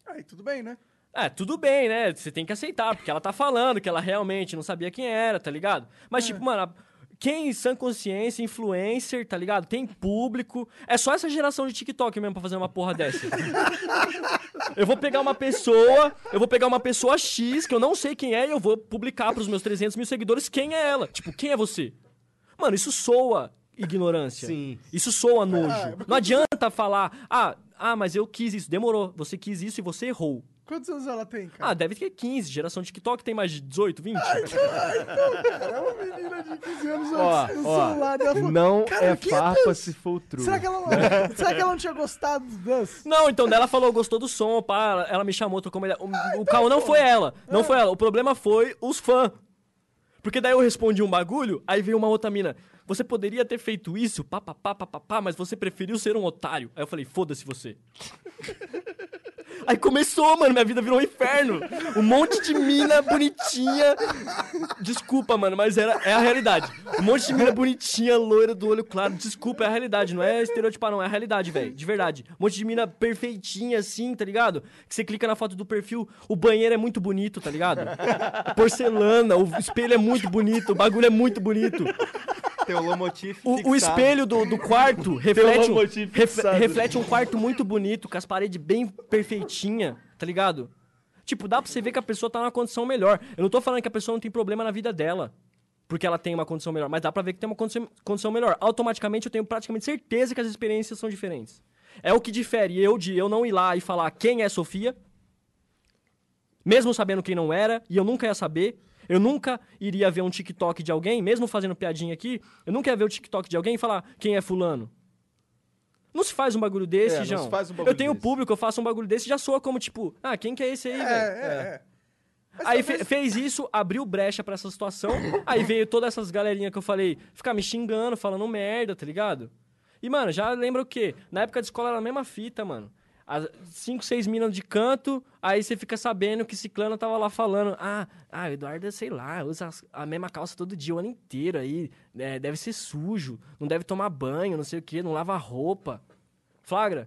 Aí tudo bem, né? É, tudo bem, né? Você tem que aceitar, porque ela tá falando que ela realmente não sabia quem era, tá ligado? Mas, tipo, mano, quem em sã consciência, influencer, tá ligado? Tem público. É só essa geração de TikTok mesmo pra fazer uma porra dessa. eu vou pegar uma pessoa, eu vou pegar uma pessoa X, que eu não sei quem é, e eu vou publicar pros meus 300 mil seguidores quem é ela. Tipo, quem é você? Mano, isso soa ignorância. Sim. Isso soa nojo. Ah, Não adianta falar, ah, ah, mas eu quis isso. Demorou. Você quis isso e você errou. Quantos anos ela tem, cara? Ah, deve ter 15. Geração TikTok tem mais de 18, 20. É uma menina de 15 anos Ó, no ó, celular dela. falou, Não "Cara, é que farpa Deus? se for true. Será que, ela será que ela não tinha gostado do Dance? Não, então dela falou, gostou do som, pá. ela- Ela me chamou, trocou uma ideia. O, o caô não foi ela. Não foi ela. O problema foi os fãs. Porque daí eu respondi um bagulho, aí veio uma outra mina. Você poderia ter feito isso, pá, pá, pá, pá, pá, pá, mas você preferiu ser um otário. Aí eu falei, foda-se você. Aí começou, mano, minha vida virou um inferno. Um monte de mina bonitinha. Desculpa, mano, mas era, é a realidade. Um monte de mina bonitinha, loira, do olho claro. Desculpa, é a realidade. Não é estereotipar, não. É a realidade, velho. De verdade. Um monte de mina perfeitinha, assim, tá ligado? Que você clica na foto do perfil, o banheiro é muito bonito, tá ligado? Porcelana, o espelho é muito bonito, o bagulho é muito bonito. O, o espelho do, do quarto reflete, um, ref- reflete um quarto muito bonito, com as paredes bem perfeitinha, tá ligado? Tipo, dá pra você ver que a pessoa tá numa condição melhor. Eu não tô falando que a pessoa não tem problema na vida dela, porque ela tem uma condição melhor, mas dá pra ver que tem uma condição, condição melhor. Automaticamente eu tenho praticamente certeza que as experiências são diferentes. É o que difere eu de eu não ir lá e falar quem é Sofia, mesmo sabendo quem não era, e eu nunca ia saber. Eu nunca iria ver um TikTok de alguém, mesmo fazendo piadinha aqui, eu nunca ia ver o TikTok de alguém e falar quem é fulano. Não se faz um bagulho desse, É, não João. se faz um bagulho eu tenho desse. público, eu faço um bagulho desse e já soa como tipo, ah, quem que é esse aí, É, velho? é, é. Mas Aí fe- fez isso, abriu brecha pra essa situação. aí veio todas essas galerinhas que eu falei, ficar me xingando, falando merda, tá ligado? E, mano, já lembra o quê? Na época de escola era a mesma fita, mano. As cinco, seis minas de canto, aí você fica sabendo que Ciclano tava lá falando. Ah, ah, Eduardo, sei lá, usa a mesma calça todo dia, o ano inteiro aí. né, deve ser sujo, não deve tomar banho, não sei o quê, não lava roupa. Flagra?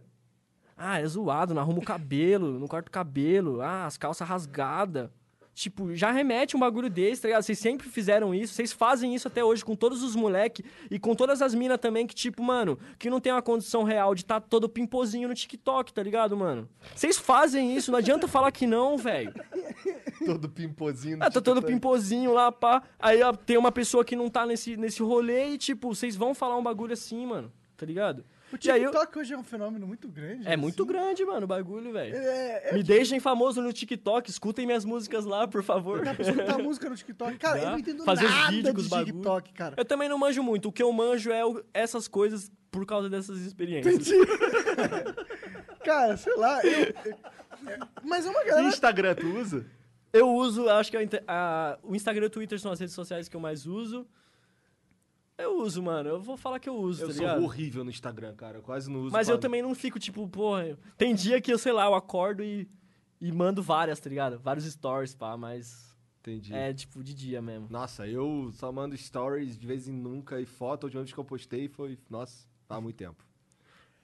Ah, é zoado, não arruma o cabelo, não corta o cabelo. Ah, as calças rasgadas. Tipo, já remete um bagulho desse, tá ligado? Vocês sempre fizeram isso, vocês fazem isso até hoje com todos os moleque e com todas as minas também que, tipo, mano, que não tem uma condição real de tá todo pimpozinho no TikTok, tá ligado, mano? Vocês fazem isso, não adianta falar que não, velho. Todo pimpozinho. no Ah, tá todo pimpozinho lá, pá. Aí ó, tem uma pessoa que não tá nesse, nesse rolê e, tipo, vocês vão falar um bagulho assim, mano, tá ligado? O aí eu- TikTok hoje é um fenômeno muito grande. É muito assim. grande, mano, o bagulho, velho. É, é Me deixem famoso no TikTok, escutem minhas músicas lá, por favor. dá pra escutar música no TikTok. Cara, eu Dá. não entendo Fazer nada vídeos com de os bagulho. TikTok, cara. Eu também não manjo muito. O que eu manjo é o- essas coisas por causa dessas experiências. Cara, sei lá. eu- eu- mas é uma galera. Instagram, tu usa? Eu uso, acho que a inter- a- o Instagram e o Twitter são as redes sociais que eu mais uso. Eu uso, mano. Eu vou falar que eu uso, Eu tá sou ligado? horrível no Instagram, cara. Eu quase não uso. Mas eu também não fico, tipo, porra. eu- Tem dia que eu, sei lá, eu acordo e, e mando várias, tá ligado? Vários stories, pá, mas. Entendi. É, tipo, de dia mesmo. Nossa, eu só mando stories de vez em nunca e foto. A última vez que eu postei foi. Nossa, há muito tempo.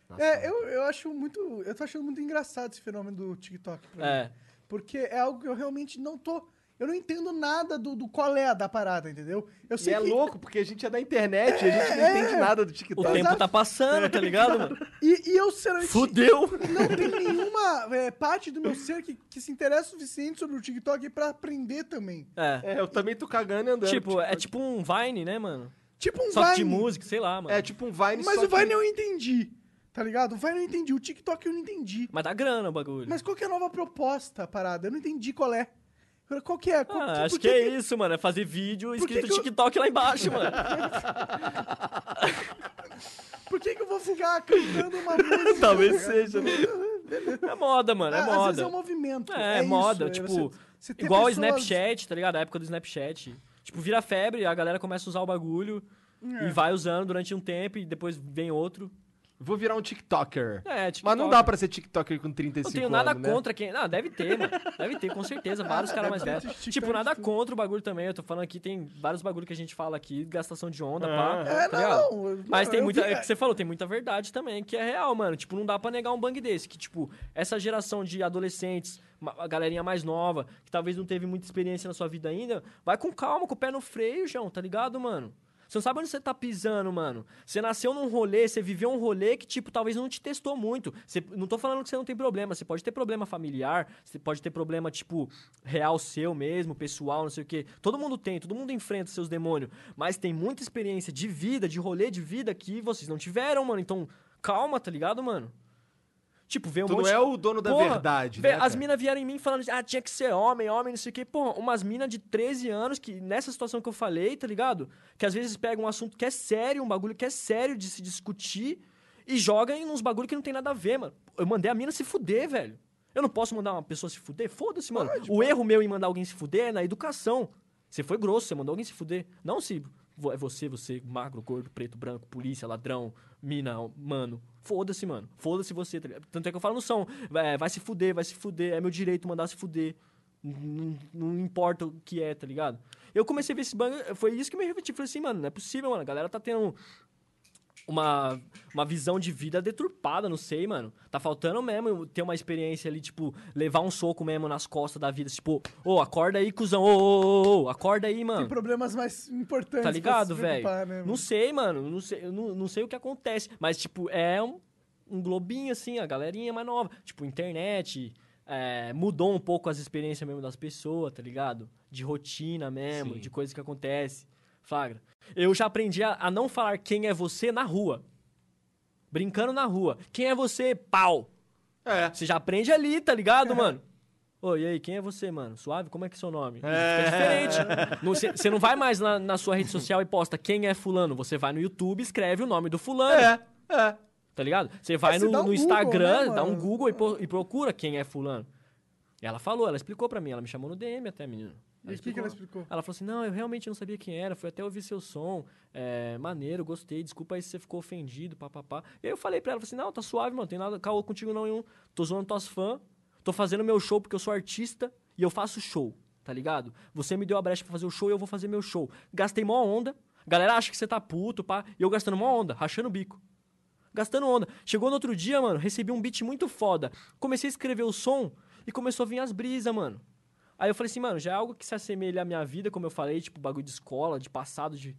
Nossa, É, eu, eu acho muito. Eu tô achando muito engraçado esse fenômeno do TikTok. pra mim. É. Porque é algo que eu realmente não tô. Eu não entendo nada do, do qual é da parada, entendeu? Eu E sei é que. louco, porque a gente é da internet, a gente não É, entende nada do O TikTok. tempo tá passando, tá ligado, mano? E, e eu, sinceramente, Fudeu! não tem nenhuma é, parte do meu ser que, que se interessa o suficiente sobre o TikTok pra aprender também. É. É, eu também tô cagando e andando. Tipo, é tipo um Vine, né, mano? Tipo um Só que de Vine. música, sei lá, mano. É tipo um Vine Mas só o Vine que... eu entendi, tá ligado? O Vine eu entendi, o TikTok eu não entendi. Mas dá grana o bagulho. Mas qual que é a nova proposta, a parada? Eu não entendi qual é. Qual que é? Qual, Ah, que- acho por que é isso, mano. É fazer vídeo Por que escrito que eu- TikTok lá embaixo, mano. Por que, que eu vou ficar cantando uma música? Talvez seja, né? É moda, mano. É Ah, Às vezes moda. é um movimento. É, É, moda, isso, é tipo, você- você igual o pessoas- Snapchat, tá ligado? A época do Snapchat. Tipo, vira febre, a galera começa a usar o bagulho É. e vai usando durante um tempo e depois vem outro. Vou virar um TikToker. É, TikTok. Mas não dá pra ser TikToker com 35 Não tenho nada anos, né? contra quem. Não, deve ter, mano. Deve ter, com certeza. Vários caras mais velhos. Tipo, nada tudo. contra o bagulho também. Eu tô falando aqui, tem vários bagulho que a gente fala aqui, gastação de onda, pá. É, tá não, Mas tem muita. vi- É que você falou, tem muita verdade também, que é real, mano. Tipo, não dá pra negar um bang desse. Que, tipo, essa geração de adolescentes, a galerinha mais nova, que talvez não teve muita experiência na sua vida ainda, vai com calma, com o pé no freio, João, tá ligado, mano? Você não sabe onde você tá pisando, mano. Você nasceu num rolê, você viveu um rolê que, tipo, talvez não te testou muito. Você, não tô falando que você não tem problema. Você pode ter problema familiar, você pode ter problema, tipo, real seu mesmo, pessoal, não sei o quê. Todo mundo tem, todo mundo enfrenta seus demônios. Mas tem muita experiência de vida, de rolê de vida que vocês não tiveram, mano. Então, calma, tá ligado, mano? Tipo, vê um Tu monte não é o dono da Porra, verdade, né, As minas vieram em mim falando, ah, tinha que ser homem, homem, não sei o quê. Pô, umas minas de 13 anos que, nessa situação que eu falei, tá ligado? Que às vezes pegam um assunto que é sério, um bagulho que é sério de se discutir e joga em uns bagulho que não tem nada a ver, mano. Eu mandei a mina se fuder, velho. Eu não posso mandar uma pessoa se fuder? Foda-se, mano. o erro meu em mandar alguém se fuder é na educação. Você foi grosso, você mandou alguém se fuder. Não se vo- é você, você, magro, gordo, preto, branco, polícia, ladrão, mina, mano. Foda-se, mano. Foda-se você. tá? Tanto é que eu falo no som. é, vai se fuder, vai se fuder. É meu direito mandar se fuder. Não, não importa o que é, tá ligado? Eu comecei a ver esse bang, foi isso que me refleti. Falei assim, mano, não é possível, mano. A galera tá tendo uma, uma visão de vida deturpada, não sei, mano. Tá faltando mesmo ter uma experiência ali, tipo, levar um soco mesmo nas costas da vida. Tipo, ô, acorda aí, cuzão, ô, ô, ô, ô, acorda aí, mano. Tem problemas mais importantes. Tá ligado, velho? né, Não sei, mano. Não sei, não, não sei o que acontece. Mas, tipo, é um, um globinho, assim, a galerinha mais nova. Tipo, internet. é, mudou um pouco as experiências mesmo das pessoas, tá ligado? De rotina mesmo, Sim. de coisas que acontecem. Flagra. Eu já aprendi a, a não falar quem é você na rua. Brincando na rua. Quem é você? Pau! É. Você já aprende ali, tá ligado, mano? Ô, e aí, quem é você, mano? Suave? Como é que é seu nome? É. Fica diferente. Você não vai mais na, na sua rede social e posta quem é fulano. Você vai no YouTube, escreve o nome do fulano. É, é. Tá ligado? Você vai você no, um no Google, Instagram, né, dá um? Google e, e procura quem é fulano. Ela falou, ela explicou pra mim. Ela me chamou no DM até, menino. E o que, que ela explicou? Ela falou assim: não, eu realmente não sabia quem era, fui até ouvir seu som. É, maneiro, gostei, desculpa aí se você ficou ofendido, papapá. E aí eu falei pra ela, falei assim, não, tá suave, mano, tem nada caô contigo não nenhum. Tô zoando tuas fãs, tô fazendo meu show porque eu sou artista e eu faço show, tá ligado? Você me deu a brecha pra fazer o show e eu vou fazer meu show. Gastei mó onda, galera acha que você tá puto, pá, e eu gastando mó onda, rachando o bico. Gastando onda. Chegou no outro dia, mano, recebi um beat muito foda. Comecei a escrever o som e começou a vir as brisas, mano. Aí eu falei assim, mano, já é algo que se assemelha à minha vida, como eu falei, tipo, bagulho de escola, de passado, de.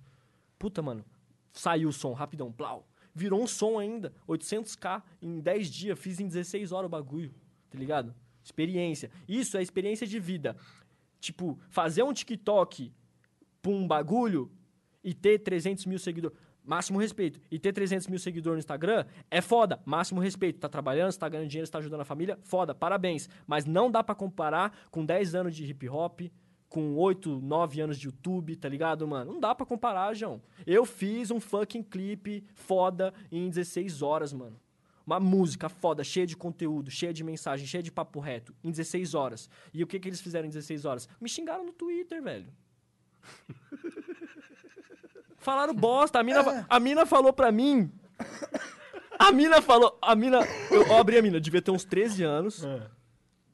Puta, mano. Saiu o som, rapidão, plau. Virou um som ainda. 800k em 10 dias, fiz em 16 horas o bagulho, tá ligado? Experiência. Isso é experiência de vida. Tipo, fazer um TikTok pra um bagulho e ter 300 mil seguidores. Máximo respeito. E ter 300 mil seguidores no Instagram é foda. Máximo respeito. Tá trabalhando, você tá ganhando dinheiro, você tá ajudando a família. Foda, parabéns. Mas não dá pra comparar com 10 anos de hip hop, com 8, 9 anos de YouTube, tá ligado, mano? Não dá pra comparar, João. Eu fiz um fucking clipe foda em 16 horas, mano. Uma música foda, cheia de conteúdo, cheia de mensagem, cheia de papo reto, em 16 horas. E o que, que eles fizeram em 16 horas? Me xingaram no Twitter, velho. Falaram bosta. A mina, a mina falou pra mim. A mina falou. A mina. Eu, eu abri a mina, devia ter uns 13 anos.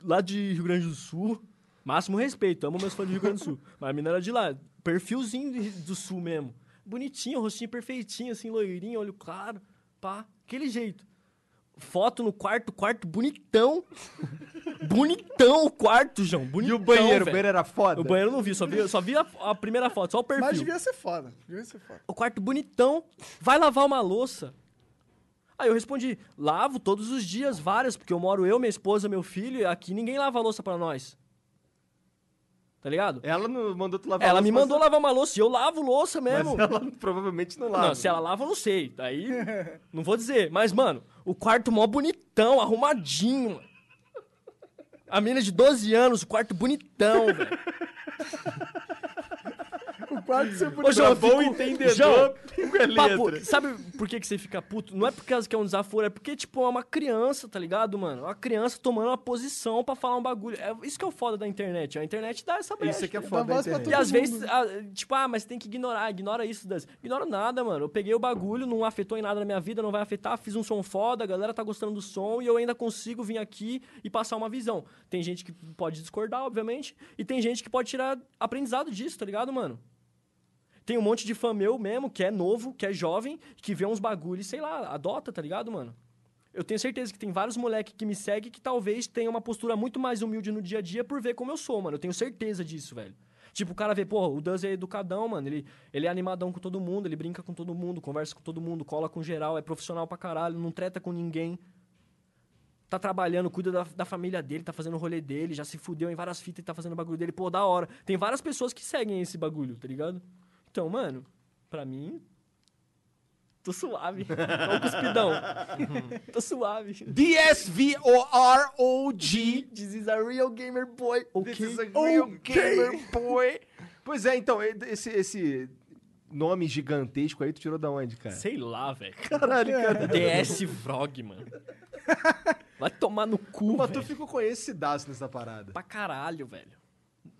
Lá de Rio Grande do Sul. Máximo respeito, amo meus fãs do Rio Grande do Sul. Mas a mina era de lá. Perfilzinho de- do sul mesmo. Bonitinho, rostinho perfeitinho, assim, loirinho, olho claro. Pá, aquele jeito. Foto no quarto, quarto bonitão. bonitão o quarto, João. E Bonitão. o banheiro? O velho. banheiro era foda? O banheiro eu não vi, só vi, só vi a, a primeira foto, só o perfil. Mas devia ser foda. Devia ser foda. O quarto bonitão. Vai lavar uma louça. Aí eu respondi, lavo todos os dias, várias, porque eu moro eu, minha esposa, meu filho, e aqui ninguém lava louça pra nós. Tá ligado? Ela não mandou tu lavar Ela louça, me mandou lavar uma louça e eu lavo louça mesmo. Mas ela provavelmente não lava. Não, se ela lava, eu não sei. Aí, não vou dizer. Mas, mano, o quarto mó bonitão, arrumadinho. mano. A menina de 12 anos, o quarto bonitão, velho. O quarto ser Ô, bonito. João, bom fico- entendedor, João, é papo, sabe por que, que você fica puto? Não é por causa que é um desaforo, é porque, tipo, é uma criança, tá ligado, mano? Uma criança tomando uma posição pra falar um bagulho. É isso que é o foda da internet. A internet dá essa brecha. Isso aqui é foda da internet. E às vezes, tipo, ah, mas tem que ignorar, ignora isso. Das... Ignora nada, mano. Eu peguei o bagulho, não afetou em nada na minha vida, não vai afetar, fiz um som foda, a galera tá gostando do som e eu ainda consigo vir aqui e passar uma visão. Tem gente que pode discordar, obviamente, e tem gente que pode tirar aprendizado disso, tá ligado, mano? Tem um monte de fã meu mesmo, que é novo, que é jovem, que vê uns bagulhos, sei lá, adota, tá ligado, mano? Eu tenho certeza que tem vários moleques que me seguem que talvez tenham uma postura muito mais humilde no dia a dia por ver como eu sou, mano. Eu tenho certeza disso, velho. Tipo, o cara vê, pô, o Duz é educadão, mano. Ele, ele é animadão com todo mundo, ele brinca com todo mundo, conversa com todo mundo, cola com geral, é profissional pra caralho, não treta com ninguém. Tá trabalhando, cuida da, da família dele, tá fazendo o rolê dele, já se fudeu em várias fitas e tá fazendo o bagulho dele. Pô, da hora. Tem várias pessoas que seguem esse bagulho, tá ligado? Então, mano, pra mim. Tô suave. O cuspidão. tô suave. DSVOROG. This is a real gamer boy. This Ok? is a real gamer boy. Pois é, então, esse, esse nome gigantesco aí, tu tirou da onde, cara? Sei lá, velho. Caralho, cara. DS Vrog, mano. Vai tomar no cu, Mas tu velho. ficou conhecidaço nessa parada. Pra caralho, velho.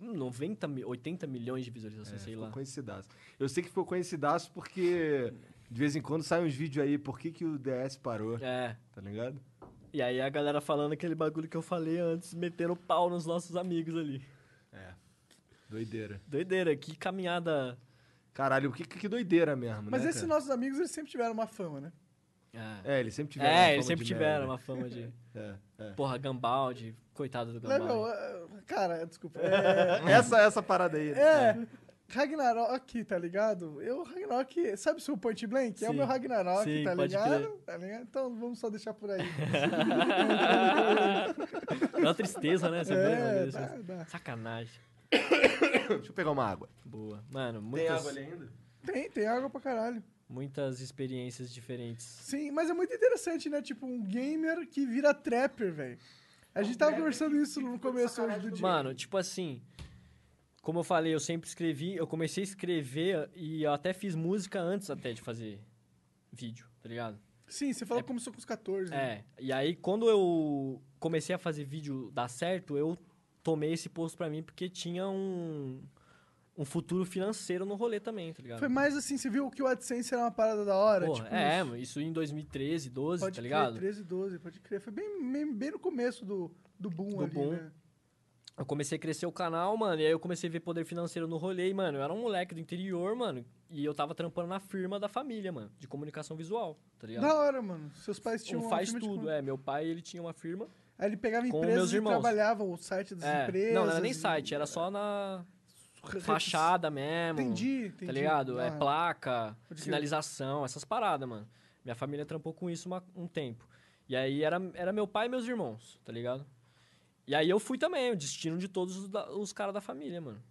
Hum, 90, mi- 80 milhões de visualizações, sei Ficou lá. conhecidaço. Eu sei que ficou conhecidaço porque de vez em quando saem uns vídeos aí, por que, que o DS parou, É. tá ligado? E aí a galera falando aquele bagulho que eu falei antes, metendo pau nos nossos amigos ali. É. Doideira. Doideira, que caminhada Caralho, que, que doideira mesmo, Mas né, esses cara? nossos amigos, eles sempre tiveram uma fama, né? É, É, eles sempre tiveram. é uma eles fama sempre de tiveram merda. uma fama de. É, é. Porra, Gambaldi, coitado do Gambaldi. Level, é, cara, desculpa. É, Essa, essa parada aí. né? é, Ragnarok, tá ligado? Eu, Ragnarok, sabe o seu Point Blank? É o Sim. meu Ragnarok, Sim, tá ligado? tá ligado? Então vamos só deixar por aí. Dá uma tristeza, né? Você é, dá, isso- dá. Sacanagem. Deixa eu pegar uma água. Boa. Mano, Tem muitas, água ali ainda? Tem, tem água pra caralho. muitas experiências diferentes. Sim, mas é muito interessante, né? Tipo, um gamer que vira trapper, velho. A gente tava conversando isso no começo hoje do dia. Mano, tipo assim, como eu falei, eu sempre escrevi, eu comecei a escrever e eu até fiz música antes até de fazer vídeo, tá ligado? Sim, você falou que começou com os 14. né? É, e aí quando eu comecei a fazer vídeo dar certo, eu tomei esse posto pra mim porque tinha um, um futuro financeiro no rolê também, tá ligado? Foi mais assim, você viu que o AdSense era uma parada da hora? Porra, tipo, é, mano, isso em 2013, 12, pode tá crer, ligado? 13, 12, pode crer. Foi bem, bem, bem no começo do, do boom Do ali, boom. né? Eu comecei a crescer o canal, mano, e aí eu comecei a ver poder financeiro no rolê, e, mano, eu era um moleque do interior, mano, e eu tava trampando na firma da família, mano, de comunicação visual, tá ligado? Da hora, mano. Seus pais tinham Um uma faz de tudo, comu- é. Meu pai, ele tinha uma firma. Aí ele pegava empresas e trabalhava o site das É, empresas. não, não era nem e- site, era só na fachada mesmo. Entendi, entendi. Tá ligado? É Ah, placa, Pode crer. sinalização, essas paradas, mano. Minha família trampou com isso uma- um tempo. E aí era, era meu pai e meus irmãos, tá ligado? E aí eu fui também, o destino de todos os, da- os caras da família, mano.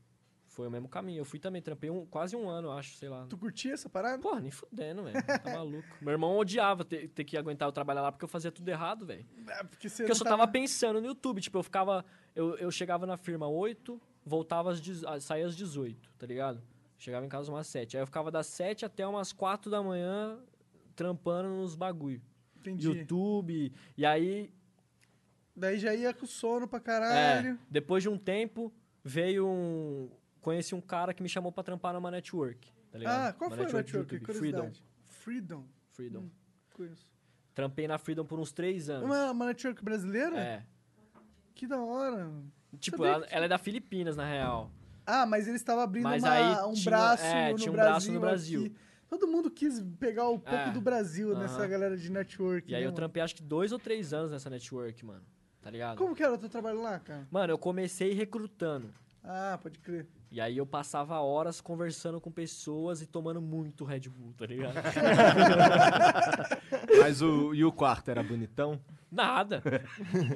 Foi o mesmo caminho. Eu fui também, trampei um, quase um ano, acho, sei lá. Tu curtia essa parada? Porra, nem fudendo, velho. Tá maluco. Meu irmão odiava ter, ter que aguentar eu trabalhar lá porque eu fazia tudo errado, velho. É, porque Porque eu só tava pensando no YouTube. Tipo, eu ficava. Eu, eu chegava na firma 8, voltava às. ah, saía às 18, tá ligado? Chegava em casa umas 7. Aí eu ficava das 7 até umas 4 da manhã trampando nos bagulho. Entendi. YouTube. E aí. Daí já ia com sono pra É, caralho. depois de um tempo, veio um. Conheci um cara que me chamou pra trampar numa network. Tá ligado? ah, qual Uma foi network de network? Freedom. Freedom. Freedom. Hum. Conheço. Trampei na Freedom por uns 3 anos. Uma, uma network brasileira? É. Que da hora. Tipo, ela, ela é da Filipinas, na real. Ah, mas eles estavam abrindo Mas uma- aí um tinha- braço é, no tinha um Brasil. braço no Brasil. aqui. Todo mundo quis pegar um pouco É, do Brasil nessa aham. galera de network. E aí né, eu mano? trampei acho que dois ou três anos nessa network, mano. Tá ligado? Como que era o teu trabalho lá, cara? Mano, eu comecei recrutando. Ah, pode crer. E aí eu passava horas conversando com pessoas e tomando muito Red Bull, tá ligado? Mas o, e o quarto era bonitão? Nada.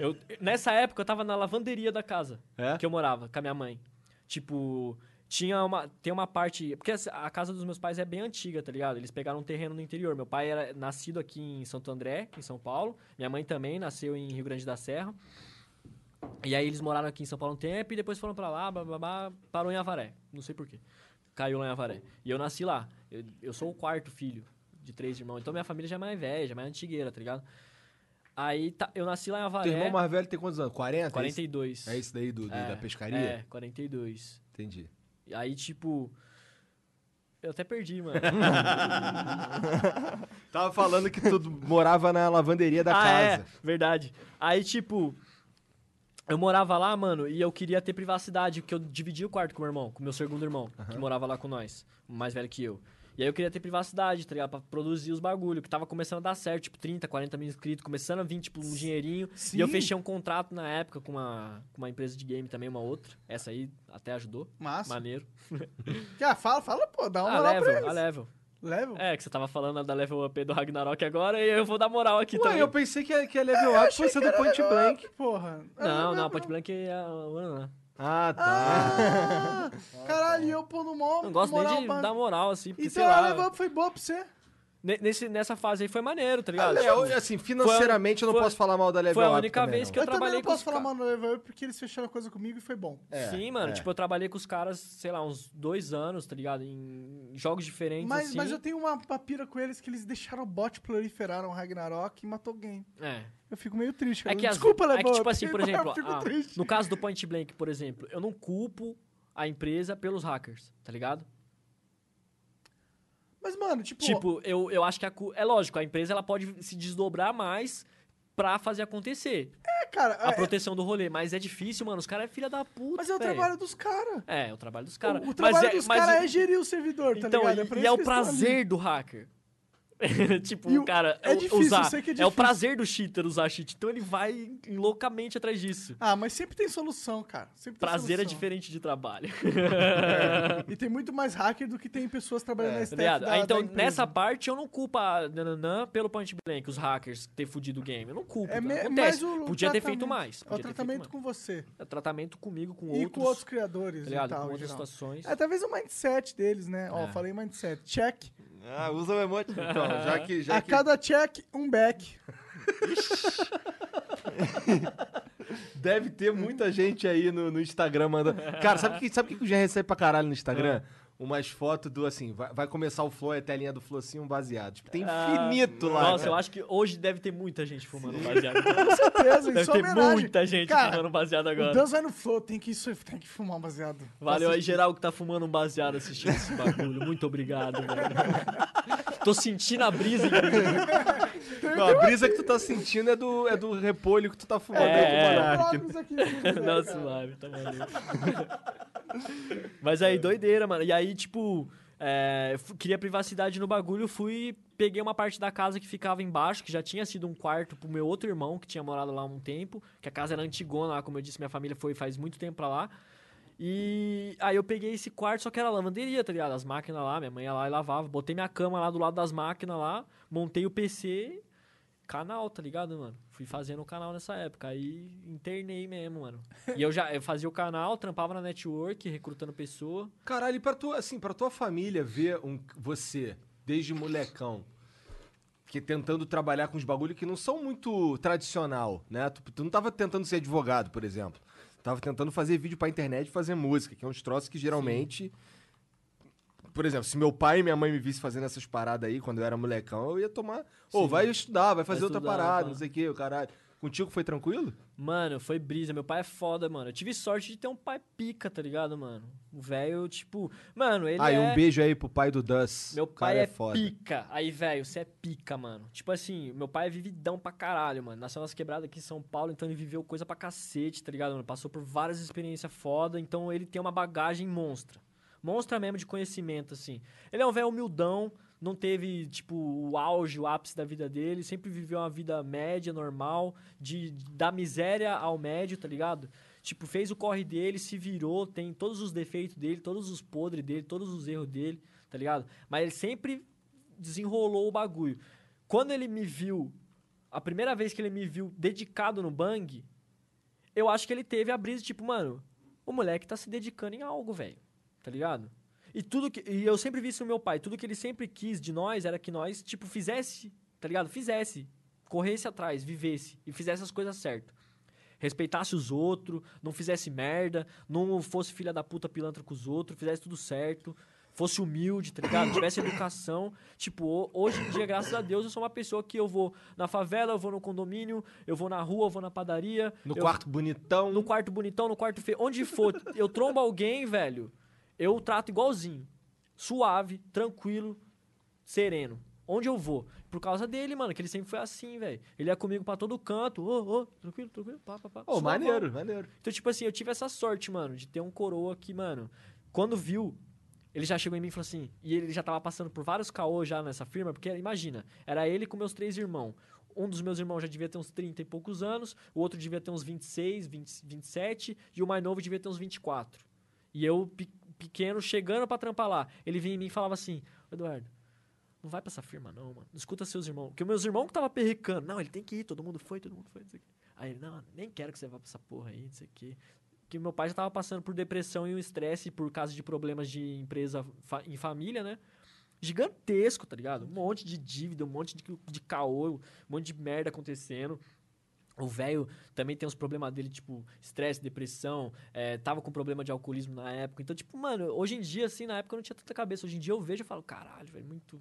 Eu, nessa época eu tava na lavanderia da casa É? que eu morava com a minha mãe. Tipo, tinha uma. Tem uma parte. Porque essa- a casa dos meus pais é bem antiga, tá ligado? Eles pegaram um terreno no interior. Meu pai era nascido aqui em Santo André, em São Paulo. Minha mãe também nasceu em Rio Grande da Serra. E aí eles moraram aqui em São Paulo um tempo e depois foram pra lá, blá, blá, blá, parou em Avaré. Não sei porquê. Caiu lá em Avaré. E eu nasci lá. Eu, eu sou o quarto filho de três irmãos. Então minha família já é mais velha, já é mais antigueira, tá ligado? Aí tá- eu nasci lá em Avaré. Teu irmão mais velho tem quantos anos? 40? 42. É esse daí do, do- É, da pescaria? É, 42. Entendi. E aí, tipo. Eu até perdi, mano. Tava falando que tu morava na lavanderia da ah, casa. é, verdade. Aí, tipo. Eu morava lá, mano, e eu queria ter privacidade, porque eu dividia o quarto com o meu irmão, com o meu segundo irmão, que morava lá com nós, mais velho que eu. E aí eu queria ter privacidade, tá ligado? Pra produzir os bagulho, que tava começando a dar certo, tipo, 30, 40 mil inscritos, começando a vir, tipo, um dinheirinho. E eu Sim. fechei um contrato na época com uma, com uma empresa de game também, uma outra. Essa aí até ajudou. Massa. Maneiro. Ah, fala, fala, pô, dá uma A moral pra level, eles. a level. Level? É, que você tava falando da level up do Ragnarok agora e eu vou dar moral aqui Ué, também. eu pensei que que ia level up fosse do Point Blank. up, Porra. Não, não, Point Blank é a. Ah, tá. Ah, caralho, e eu pô no mó. Não gosto moral nem de dar moral, assim, porque Então sei a lá. level up foi boa pra você. Ne- Nesse, nessa fase aí foi maneiro, tá ligado? Tipo, assim, financeiramente eu não foi- posso falar mal da level foi a up única também, vez não. que eu Eu, trabalhei não com posso os falar ca- mal no level up porque eles fecharam a coisa comigo e foi bom. É, Sim, mano, é. tipo, eu trabalhei com os caras, sei lá, uns dois anos, tá ligado? Em jogos diferentes, Mas, assim. mas eu tenho uma papira com eles que eles deixaram o bot proliferar um Ragnarok e matou o game. É. Eu fico meio triste. É cara. que, as- Desculpa, é level que, tipo up, assim, por exemplo, Eu ah, no caso do Point Blank, por exemplo, eu não culpo a empresa pelos hackers, tá ligado? Mas, mano, tipo. Tipo, eu, eu acho que a é lógico, a empresa ela pode se desdobrar mais pra fazer acontecer. É, cara. A é- proteção do rolê. Mas é difícil, mano. Os caras é filha da puta. mas é o velho. trabalho dos caras. É, é o trabalho dos caras. O, o Mas trabalho é- dos mas caras é gerir o servidor, tá Então, ligado? e, pra e é o ali. prazer do hacker. tipo, E o o- cara é u- difícil, usar. que é o prazer do cheater usar cheat. Então ele vai loucamente atrás disso. Ah, mas sempre tem solução, cara. Sempre Prazer é solução. diferente de trabalho. E tem muito mais hacker do que tem pessoas trabalhando na Tá staff da, então, nessa parte, eu não culpo a Nananã pelo point blank, os hackers ter fudido o game. Eu não culpo. É me- Acontece. mais o Podia ter feito mais. É o tratamento mais. com você. É tratamento comigo, com E outros. com outros criadores tá ligado? e tal, com outras geral. situações. É, talvez o mindset deles, né? Ó, É. falei mindset. Check. Ah, usa o emoji. Então, já que. Já a que cada check, um back. Deve ter muita gente aí no, no Instagram mandando. Cara, sabe o que, sabe o que eu já recebe pra caralho no Instagram? Umas fotos do assim, vai, vai começar o flow, é a telinha do flow assim, um baseado. Tipo, tem infinito lá. Nossa, cara. eu acho que hoje deve ter muita gente fumando baseado. Com certeza, deve isso é ter homenagem. muita gente Cara, fumando baseado agora. Deus vai no flow, tem que, isso, tem que fumar um baseado. Valeu aí, geral, que tá fumando um baseado assistindo esse bagulho. Muito obrigado, velho. Tô sentindo a brisa. Não, a brisa que tu tá sentindo é do, é do repolho que tu tá fumando É, é. Aqui, Não, suave, tá maluco. Mas aí, doideira, mano. E aí, tipo, é, queria privacidade no bagulho, fui, peguei uma parte da casa que ficava embaixo, que já tinha sido um quarto pro meu outro irmão, que tinha morado lá há um tempo, que a casa era antigona lá, como eu disse, minha família foi faz muito tempo pra lá. E aí eu peguei esse quarto, só que era lavanderia, tá ligado? As máquinas lá, minha mãe ia lá e lavava. Botei minha cama lá do lado das máquinas lá, montei o PC, canal, tá ligado, mano? Fui fazendo o canal nessa época. Aí internei mesmo, mano. E eu já eu fazia o canal, trampava na network, recrutando pessoa. Caralho, e pra tua, assim, pra tua família ver um, você, desde molecão, que tentando trabalhar com os bagulho que não são muito tradicional, né? Tu, tu não tava tentando ser advogado, por exemplo. Tu tava tentando fazer vídeo pra internet e fazer música, que é uns troços que geralmente. Por exemplo, se meu pai e minha mãe me vissem fazendo essas paradas aí quando eu era molecão, eu ia tomar. Ô, Sim. vai estudar, vai fazer Vai outra estudar, parada, pá. não sei o que, o caralho. Contigo foi tranquilo? Mano, foi brisa. Meu pai é foda, mano. Eu tive sorte de ter um pai pica, tá ligado, mano? O velho, tipo. Mano, ele ah, e é. um beijo aí pro pai do Dus. Meu O cara pai é, foda. pica. Aí, velho, você é pica, mano. Tipo assim, meu pai é vividão pra caralho, mano. Nasceu nas quebradas aqui em São Paulo, então ele viveu coisa pra cacete, tá ligado, mano? Passou por várias experiências foda, então ele tem uma bagagem monstra. Monstra mesmo de conhecimento, assim. Ele é um velho humildão, não teve, tipo, o auge, o ápice da vida dele, sempre viveu uma vida média, normal, de da miséria ao médio, tá ligado? Tipo, fez o corre dele, se virou, tem todos os defeitos dele, todos os podres dele, todos os erros dele, tá ligado? Mas ele sempre desenrolou o bagulho. Quando ele me viu, a primeira vez que ele me viu dedicado no bang, eu acho que ele teve a brisa, tipo, mano, o moleque tá se dedicando em algo, velho. Tá ligado? E tudo que. E eu sempre vi isso no meu pai. Tudo que ele sempre quis de nós era que nós, tipo, fizesse, tá ligado? Fizesse. Corresse atrás, vivesse. E fizesse as coisas certas. Respeitasse os outros, não fizesse merda, não fosse filha da puta pilantra com os outros, fizesse tudo certo, fosse humilde, tá ligado? Tivesse educação. Tipo, ho- hoje em dia, graças a Deus, eu sou uma pessoa que eu vou na favela, eu vou no condomínio, eu vou na rua, eu vou na padaria. No eu- quarto bonitão. no quarto bonitão, no quarto feio, onde for, eu trombo alguém, velho, eu trato igualzinho. Suave, tranquilo, sereno. Onde eu vou. Por causa dele, mano, que ele sempre foi assim, velho. Ele é comigo pra todo canto. Ô, ô, tranquilo, tranquilo, pá, pá, pá. Ô, suavão. maneiro, maneiro. Então, tipo assim, eu tive essa sorte, mano, de ter um coroa que, mano, quando viu, ele já chegou em mim e falou assim, e ele já tava passando por vários caô já nessa firma, porque imagina, era ele com meus três irmãos. Um dos meus irmãos já devia ter uns 30 e poucos anos, o outro devia ter uns 26, 20, 27, e o mais novo devia ter uns 24. E eu, pequeno, chegando pra trampar lá, ele vinha em mim e falava assim, "Ô, Eduardo, não vai pra essa firma não, mano. Escuta seus irmãos. Porque meus irmãos que tava perrecando. Não, ele tem que ir, todo mundo foi, todo mundo foi, não sei o quê. Aí ele, não, nem quero que você vá pra essa porra aí, não sei o quê. Porque meu pai já tava passando por depressão e um estresse por causa de problemas de empresa fa- em família, né? Gigantesco, tá ligado? Um monte de dívida, um monte de, de caô, um monte de merda acontecendo. O velho também tem os problemas dele, tipo, estresse, depressão, é, tava com problema de alcoolismo na época. Então, tipo, mano, hoje em dia, assim, na época eu não tinha tanta cabeça. Hoje em dia eu vejo e falo, caralho, velho, muito.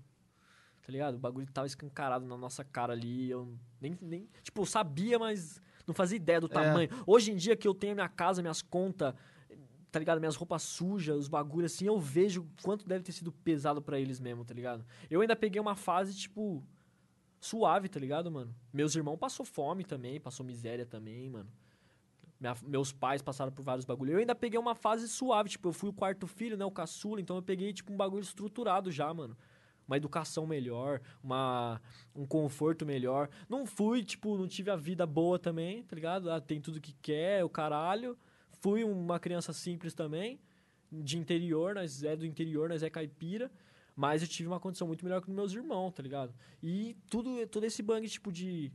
Tá ligado? O bagulho tava escancarado na nossa cara ali. Eu nem, nem. Tipo, eu sabia, mas não fazia ideia do tamanho. Hoje em dia que eu tenho minha casa, minhas contas, tá ligado? Minhas roupas sujas, os bagulhos assim, eu vejo quanto deve ter sido pesado pra eles mesmo, tá ligado? Eu ainda peguei uma fase, tipo. Suave, tá ligado, mano? Meus irmãos passou fome também, passou miséria também, mano. Minha- meus pais passaram por vários bagulhos. Eu ainda peguei uma fase suave, tipo, eu fui o quarto filho, né, o caçula, então eu peguei, tipo, um bagulho estruturado já, mano. Uma educação melhor, uma, um conforto melhor. Não fui, tipo, não tive a vida boa também, tá ligado? Ah, tem tudo que quer, o caralho. Fui uma criança simples também, de interior, nós é do interior, nós é caipira. Mas eu tive uma condição muito melhor que meus irmãos, tá ligado? E tudo, todo esse bang, tipo, de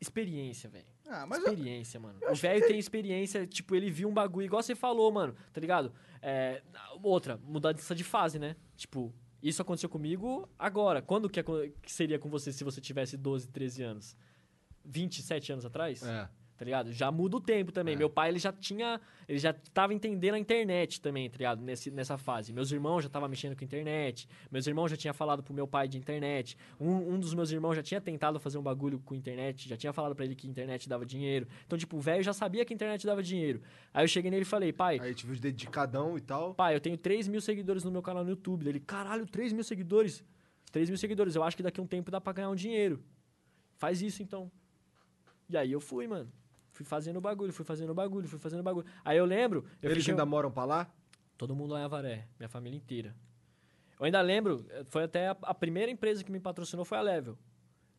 experiência, velho. Ah, mas eu- experiência, mano. O velho tem experiência, tipo, ele viu um bagulho, igual você falou, mano, tá ligado? É, outra, mudança de fase, né? Tipo, isso aconteceu comigo agora. Quando que, que seria com você se você tivesse 12, 13 anos? 27 anos atrás? É. Tá ligado? Já muda o tempo também. Meu pai, ele já tinha. Ele já tava entendendo a internet também, tá ligado? Nesse, nessa fase. Meus irmãos já estavam mexendo com a internet. Meus irmãos já tinham falado pro meu pai de internet. Um, um dos meus irmãos já tinha tentado fazer um bagulho com internet. Já tinha falado pra ele que internet dava dinheiro. Então, tipo, o velho já sabia que a internet dava dinheiro. Aí eu cheguei nele e falei, pai. Aí tive os dedicadão e tal. Pai, eu tenho 3 mil seguidores no meu canal no YouTube. Ele, caralho, 3 mil seguidores? 3 mil seguidores. Eu acho que daqui a um tempo dá pra ganhar um dinheiro. Faz isso então. E aí eu fui, mano. Fui fazendo o bagulho, fui fazendo o bagulho, fui fazendo o bagulho. Aí eu lembro. Eu Eles ainda moram pra lá? Todo mundo lá em Avaré, minha família inteira. Eu ainda lembro, eh, foi até a, a primeira empresa que me patrocinou foi a Level.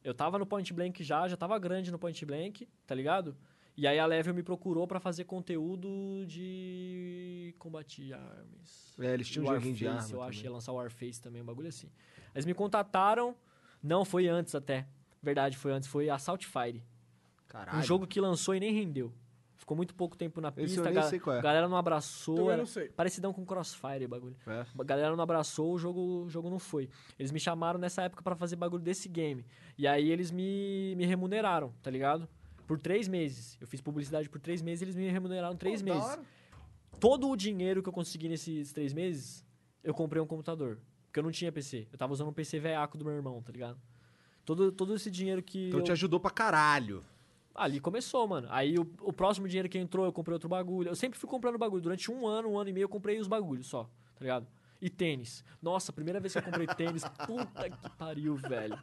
Eu tava no Point Blank já, já tava grande no Point Blank, tá ligado? E aí a Level me procurou pra fazer conteúdo de combate armas. É, eles tinham um joguinho de Warface, arma Eu acho ia lançar o Warface também, um bagulho assim. Eles me contataram, não, foi antes até. Verdade, foi antes, foi Assault Fire. Caralho. Um jogo que lançou e nem rendeu. Ficou muito pouco tempo na Esse pista, eu a nem ga- sei qual é. a galera não abraçou. Também era não sei. Parecidão com Crossfire o bagulho. É. A galera não abraçou, o jogo, o jogo não foi. Eles me chamaram nessa época pra fazer bagulho desse game. E aí eles me, me remuneraram, tá ligado? Por três meses. Eu fiz publicidade por três meses e eles me remuneraram três Pô, meses. Todo o dinheiro que eu consegui nesses três meses, eu comprei um computador. Porque eu não tinha PC. Eu tava usando um PC veaco do meu irmão, tá ligado? Todo, todo esse dinheiro que. Então eu... te ajudou pra caralho. Ali começou, mano. Aí o, o próximo dinheiro que entrou, eu comprei outro bagulho. Eu sempre fui comprando bagulho. Durante um ano, um ano e meio, eu comprei os bagulhos só, tá ligado? E tênis. Nossa, primeira vez que eu comprei tênis, puta que pariu, velho.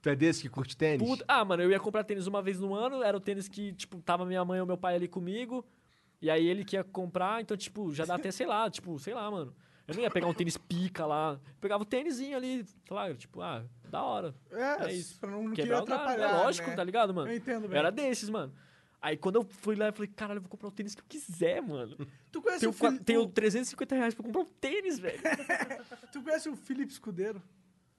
Tu é desse que curte tênis? Puta... Ah, mano, eu ia comprar tênis uma vez no ano, era o tênis que, tipo, tava minha mãe ou meu pai ali comigo. E aí ele que ia comprar, então, tipo, já dá até, sei lá, tipo, sei lá, mano. Eu não ia pegar um tênis pica lá. Eu pegava o tênisinho ali, sei lá, tipo, ah, da hora. É, É isso. pra não, não Quebrar galho, atrapalhar, é lógico, né? tá ligado, mano? Eu entendo, Eu velho. era desses, mano. Aí quando eu fui lá, eu falei, caralho, eu vou comprar o tênis que eu quiser, mano. Tu conhece, Tenho, o, Fili- tenho 350 reais pra comprar um tênis, velho. tu conhece o Felipe Escudeiro?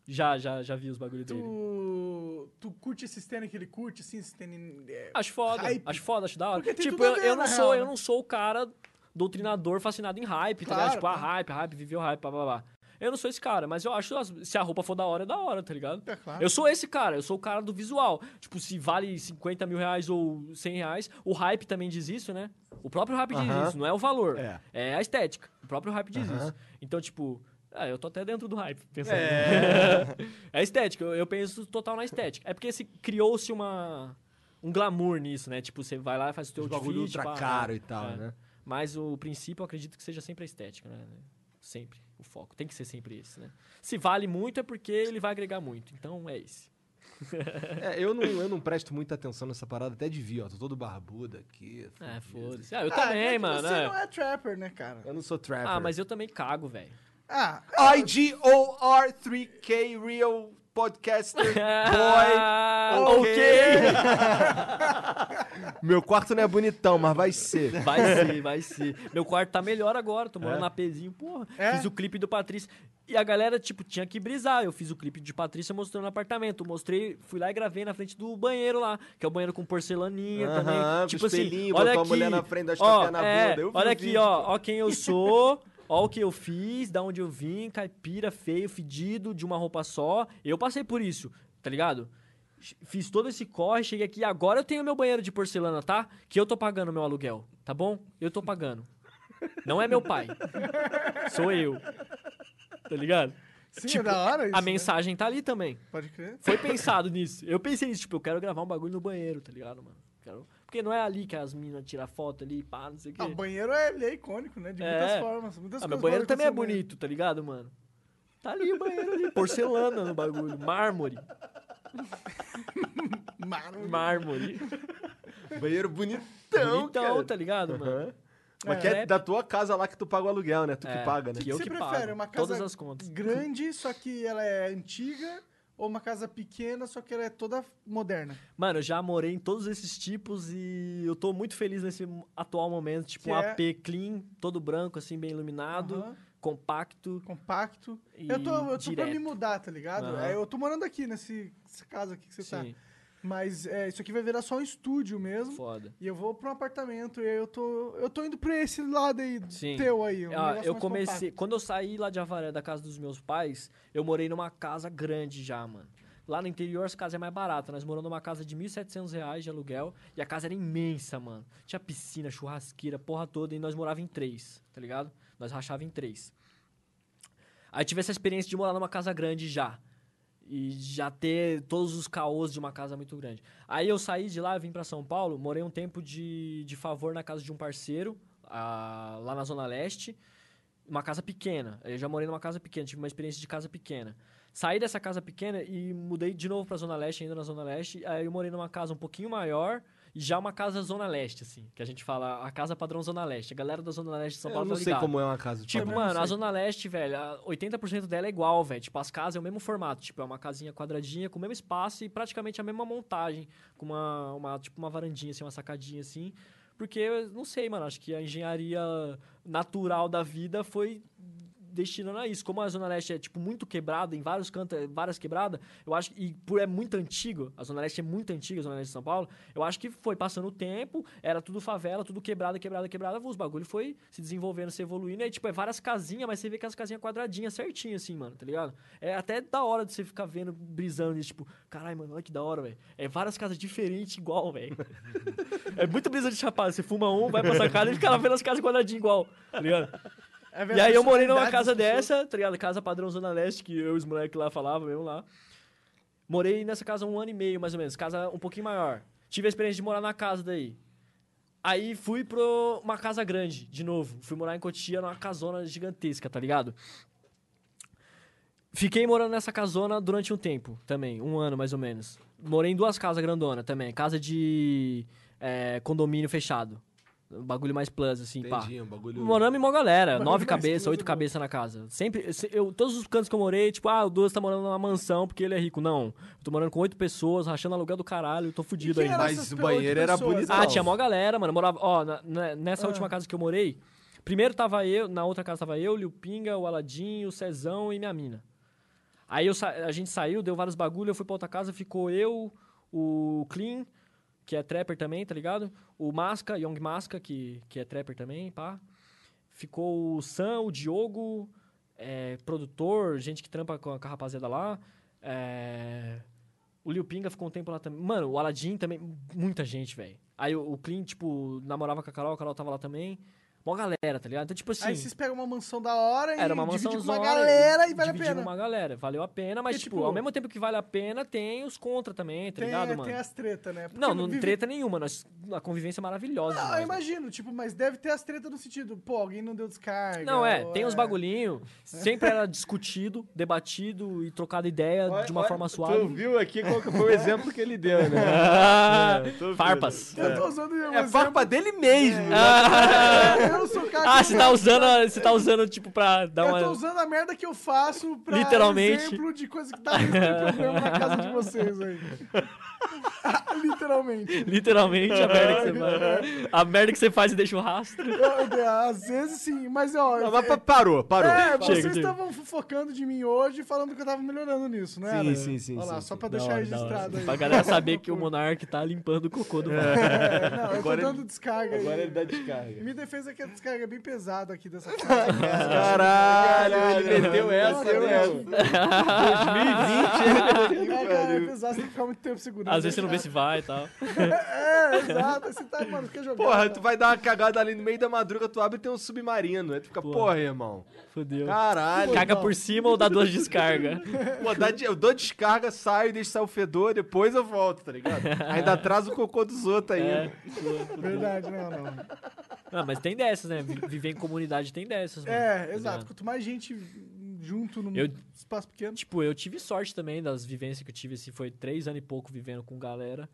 já, já, já vi os bagulhos dele. Tu, tu curte esses tênis que ele curte, assim, esses tênis... é, Acho foda, hype? acho foda, acho da hora. Tipo, eu, ver, eu não real, sou, né? eu não sou o cara doutrinador fascinado em hype, tá Claro, ligado? Tipo, ah, claro. hype, hype, viveu hype, blá, blá, blá. Eu não sou esse cara, mas eu acho, se a roupa for da hora, é da hora, tá ligado? É claro. Eu sou esse cara, eu sou o cara do visual. Tipo, se vale 50 mil reais ou 100 reais, o hype também diz isso, né? O próprio hype diz Aham. isso, não é o valor. É. É a estética. O próprio hype diz Aham. isso. Então, tipo, ah, eu tô até dentro do hype, pensando. É, é estética, eu, eu penso total na estética. É porque se criou-se uma um glamour nisso, né? Tipo, você vai lá e faz o teu bagulho ultra pá, caro é, e tal, é. né? Mas o princípio, eu acredito que seja sempre a estética, né? Sempre. O foco. Tem que ser sempre esse, né? Se vale muito é porque ele vai agregar muito. Então, é esse. É, eu não, eu não presto muita atenção nessa parada, até devia, ó. Tô todo barbudo aqui. É, foda-se. Ah, eu Ah, também, é mano. Você é. não é trapper, né, cara? Eu não sou trapper. Ah, mas eu também cago, velho. Ah, IGOR3K Real Podcaster Boy. Ah, ok. Meu quarto não é bonitão, mas vai ser. Vai ser, vai ser. Meu quarto tá melhor agora, tô morando É? na Pezinho, porra. É? Fiz o clipe do Patrícia. E a galera, tipo, tinha que brisar. Eu fiz o clipe de Patrícia mostrando o apartamento. Mostrei, fui lá e gravei na frente do banheiro lá, que é o banheiro com porcelaninha também. Tipo assim, olha botou a aqui. mulher na frente, dá ó, tapinha na é, olha aqui, ó, ó quem eu sou. Ó o que eu fiz, da onde eu vim, caipira, feio, fedido, de uma roupa só. Eu passei por isso, tá ligado? Fiz todo esse corre, cheguei aqui, agora eu tenho meu banheiro de porcelana, tá? Que eu tô pagando meu aluguel, tá bom? Eu tô pagando. Não é meu pai. Sou eu. Tá ligado? sim, Tipo, é da hora isso, A né? mensagem tá ali também. Pode crer. Foi pensado nisso. Eu pensei nisso, tipo, eu quero gravar um bagulho no banheiro, tá ligado, mano? Quero... Porque não é ali que as minas tiram foto ali, pá, não sei o quê. Ah, o banheiro é, ele é icônico, né? De É. muitas formas. Muitas Ah, meu banheiro também é bonito, tá ligado, mano? Tá ali o banheiro ali, porcelana no bagulho, mármore. Mármore. Mármore. Banheiro bonitão, Bonitão, cara. tá ligado, mano? Aham. Mas É. que é da tua casa lá que tu paga o aluguel, né? Tu É, que paga, né? que eu Você que prefere pago. uma casa Todas as contas. grande, só que ela é antiga, ou uma casa pequena, só que ela é toda moderna? Mano, eu já morei em todos esses tipos e eu tô muito feliz nesse atual momento. Tipo, Que um é- AP clean, todo branco, assim, bem iluminado, Aham. compacto. Compacto. Eu tô, eu tô pra me mudar, tá ligado? Aham. É, eu tô morando aqui, nesse, nessa casa aqui que você tá. Mas é, isso aqui vai virar só um estúdio mesmo. foda. E eu vou pra um apartamento e aí eu tô, eu tô indo pra esse lado aí, Sim. teu aí. um Ah, eu comecei. compacto. Quando eu saí lá de Avaré, da casa dos meus pais, eu morei numa casa grande já, mano. Lá no interior, essa casa é mais barata. Nós moramos numa casa de 1.700 reais de aluguel. E a casa era imensa, mano. Tinha piscina, churrasqueira, porra toda. E nós morava em três, tá ligado? Nós rachava em três. Aí tive essa experiência de morar numa casa grande já. E já ter todos os caôs de uma casa muito grande. Aí eu saí de lá, vim pra São Paulo, morei um tempo de, de favor na casa de um parceiro, ah, lá na Zona Leste. Uma casa pequena. Eu já morei numa casa pequena, tive uma experiência de casa pequena. Saí dessa casa pequena e mudei de novo pra Zona Leste, ainda na Zona Leste. Aí eu morei numa casa um pouquinho maior e já uma casa Zona Leste, assim. Que a gente fala, a casa padrão Zona Leste. A galera da Zona Leste de São Eu Paulo não tá sei como é uma casa de Tipo, padrão. mano, a Zona Leste, velho, a 80% dela é igual, velho. Tipo, as casas é o mesmo formato. Tipo, é uma casinha quadradinha, com o mesmo espaço e praticamente a mesma montagem. Com uma, uma tipo, uma varandinha, assim, uma sacadinha, assim. Porque, eu não sei, mano, acho que a engenharia natural da vida foi destinando a isso. Como a Zona Leste é, tipo, muito quebrada, em vários cantos, é, várias quebradas, eu acho que, e por é muito antigo, a Zona Leste é muito antiga, a Zona Leste de São Paulo, eu acho que foi passando o tempo, era tudo favela, tudo quebrada, quebrada, quebrada, os bagulho foi se desenvolvendo, se evoluindo, e tipo, é várias casinhas, mas você vê que as casinhas quadradinhas, certinho, assim, mano, tá ligado? É até da hora de você ficar vendo, brisando nisso, tipo, caralho, mano, olha que da hora, velho. É várias casas diferentes, igual, velho. é muito brisa de chapado, você fuma um, vai pra sacada e fica lá vendo as casas quadradinhas igual, tá ligado? É E aí eu morei numa casa dessa, tá ligado? Casa padrão Zona Leste, que eu e os moleques lá falavam mesmo lá. Morei nessa casa um ano e meio, mais ou menos. Casa um pouquinho maior. Tive a experiência de morar na casa daí. Aí fui pra uma casa grande, de novo. Fui morar em Cotia, numa casona gigantesca, tá ligado? Fiquei morando nessa casona durante um tempo também, um ano mais ou menos. Morei em duas casas grandonas também. Casa de é, condomínio fechado. Um bagulho mais plus, assim, pá. Entendi, um bagulho... Moramos em mó galera, Bagulho nove cabeças, oito é bom. cabeças na casa. Sempre, se- eu, todos os cantos que eu morei, tipo, ah, o Douglas tá morando numa mansão porque ele é rico. Não, eu tô morando com oito pessoas, rachando aluguel do caralho, eu tô fudido era Mas o banheiro era bonitão. Ah, tinha mó galera, mano. eu Morava, ó, na- na- nessa Ah. última casa que eu morei, primeiro tava eu, na outra casa tava eu, o Liu Pinga, o Aladim, o Cezão e minha mina. Aí eu a gente saiu, deu vários bagulho, eu fui pra outra casa, ficou eu, o Clean, que é trapper também, tá ligado? O Masca, Young Masca, que, que é trapper também, pá. Ficou o Sam, o Diogo, é, produtor, gente que trampa com a, com a rapaziada lá. É, o Liu Pinga ficou um tempo lá também. Mano, o Aladdin também, muita gente, velho. Aí o, o Clean, tipo, namorava com a Carol, a Carol tava lá também. Mó galera, tá ligado? Então, tipo assim. Aí vocês pegam uma mansão da hora Era e uma dividem mansão com uma galera e vale a pena. uma galera. Valeu a pena, mas, Porque, tipo, tipo, ao mesmo tempo que vale a pena, tem os contra também, tá Tem, ligado, mano? tem as tretas, né? Porque Não, não vive- treta nenhuma. Nós, a convivência é maravilhosa. Não, demais, eu imagino, tipo, mas deve ter as tretas no sentido, pô, alguém não deu descarga. Não, é, tem uns bagulhinho. Sempre era discutido, debatido e trocado ideia de uma forma Tu suave. viu aqui qual que foi o exemplo que ele deu, né? Ah, É, farpas. Eu tô usando um É exemplo. farpa dele mesmo. Eu Ah, você tá usando, você tá usando, tipo, pra dar Eu uma... tô usando a merda que eu faço pra Literalmente. exemplo de coisa que tem problema na casa de vocês aí. Literalmente. Literalmente, a merda que você faz. A merda que você faz e deixa o rastro. Eu- Às vezes sim, mas ó. Não, mas pa- parou, parou. É, Chega, vocês estavam fofocando de mim hoje falando que eu tava melhorando nisso, né? Sim, sim, sim, Olha lá, sim, só sim. pra Da deixar hora. registrado aí. Pra galera saber que o Monark tá limpando o cocô do mar. É, não, eu tô Agora dando ele- descarga Agora aí. ele dá descarga. Minha defesa é que a descarga é bem pesada aqui dessa casa. Caralho, ele meteu essa, né? essa. 2020, É, cara, é pesado, você tem que ficar muito tempo segurando. Às vezes você não se vai e tal. É, exato. Você tá, mano, quer jogar. Porra, tá? tu vai dar uma cagada ali no meio da madruga, tu abre e tem um submarino. Aí tu fica, porra, irmão. Fudeu. Caralho. Caga por cima ou dá duas descargas? Pô, dá eu dou descarga, saio, deixo sair o fedor, depois eu volto, tá ligado? Ainda atrasa o cocô dos outros É. ainda. Verdade, não, não. Ah, mas tem dessas, né? Vi- Viver em comunidade tem dessas, mano. É, tá exato. ligado? Quanto mais gente junto num Eu- espaço pequeno. Tipo, eu tive sorte também das vivências que eu tive, assim, foi três anos e pouco vivendo com galera.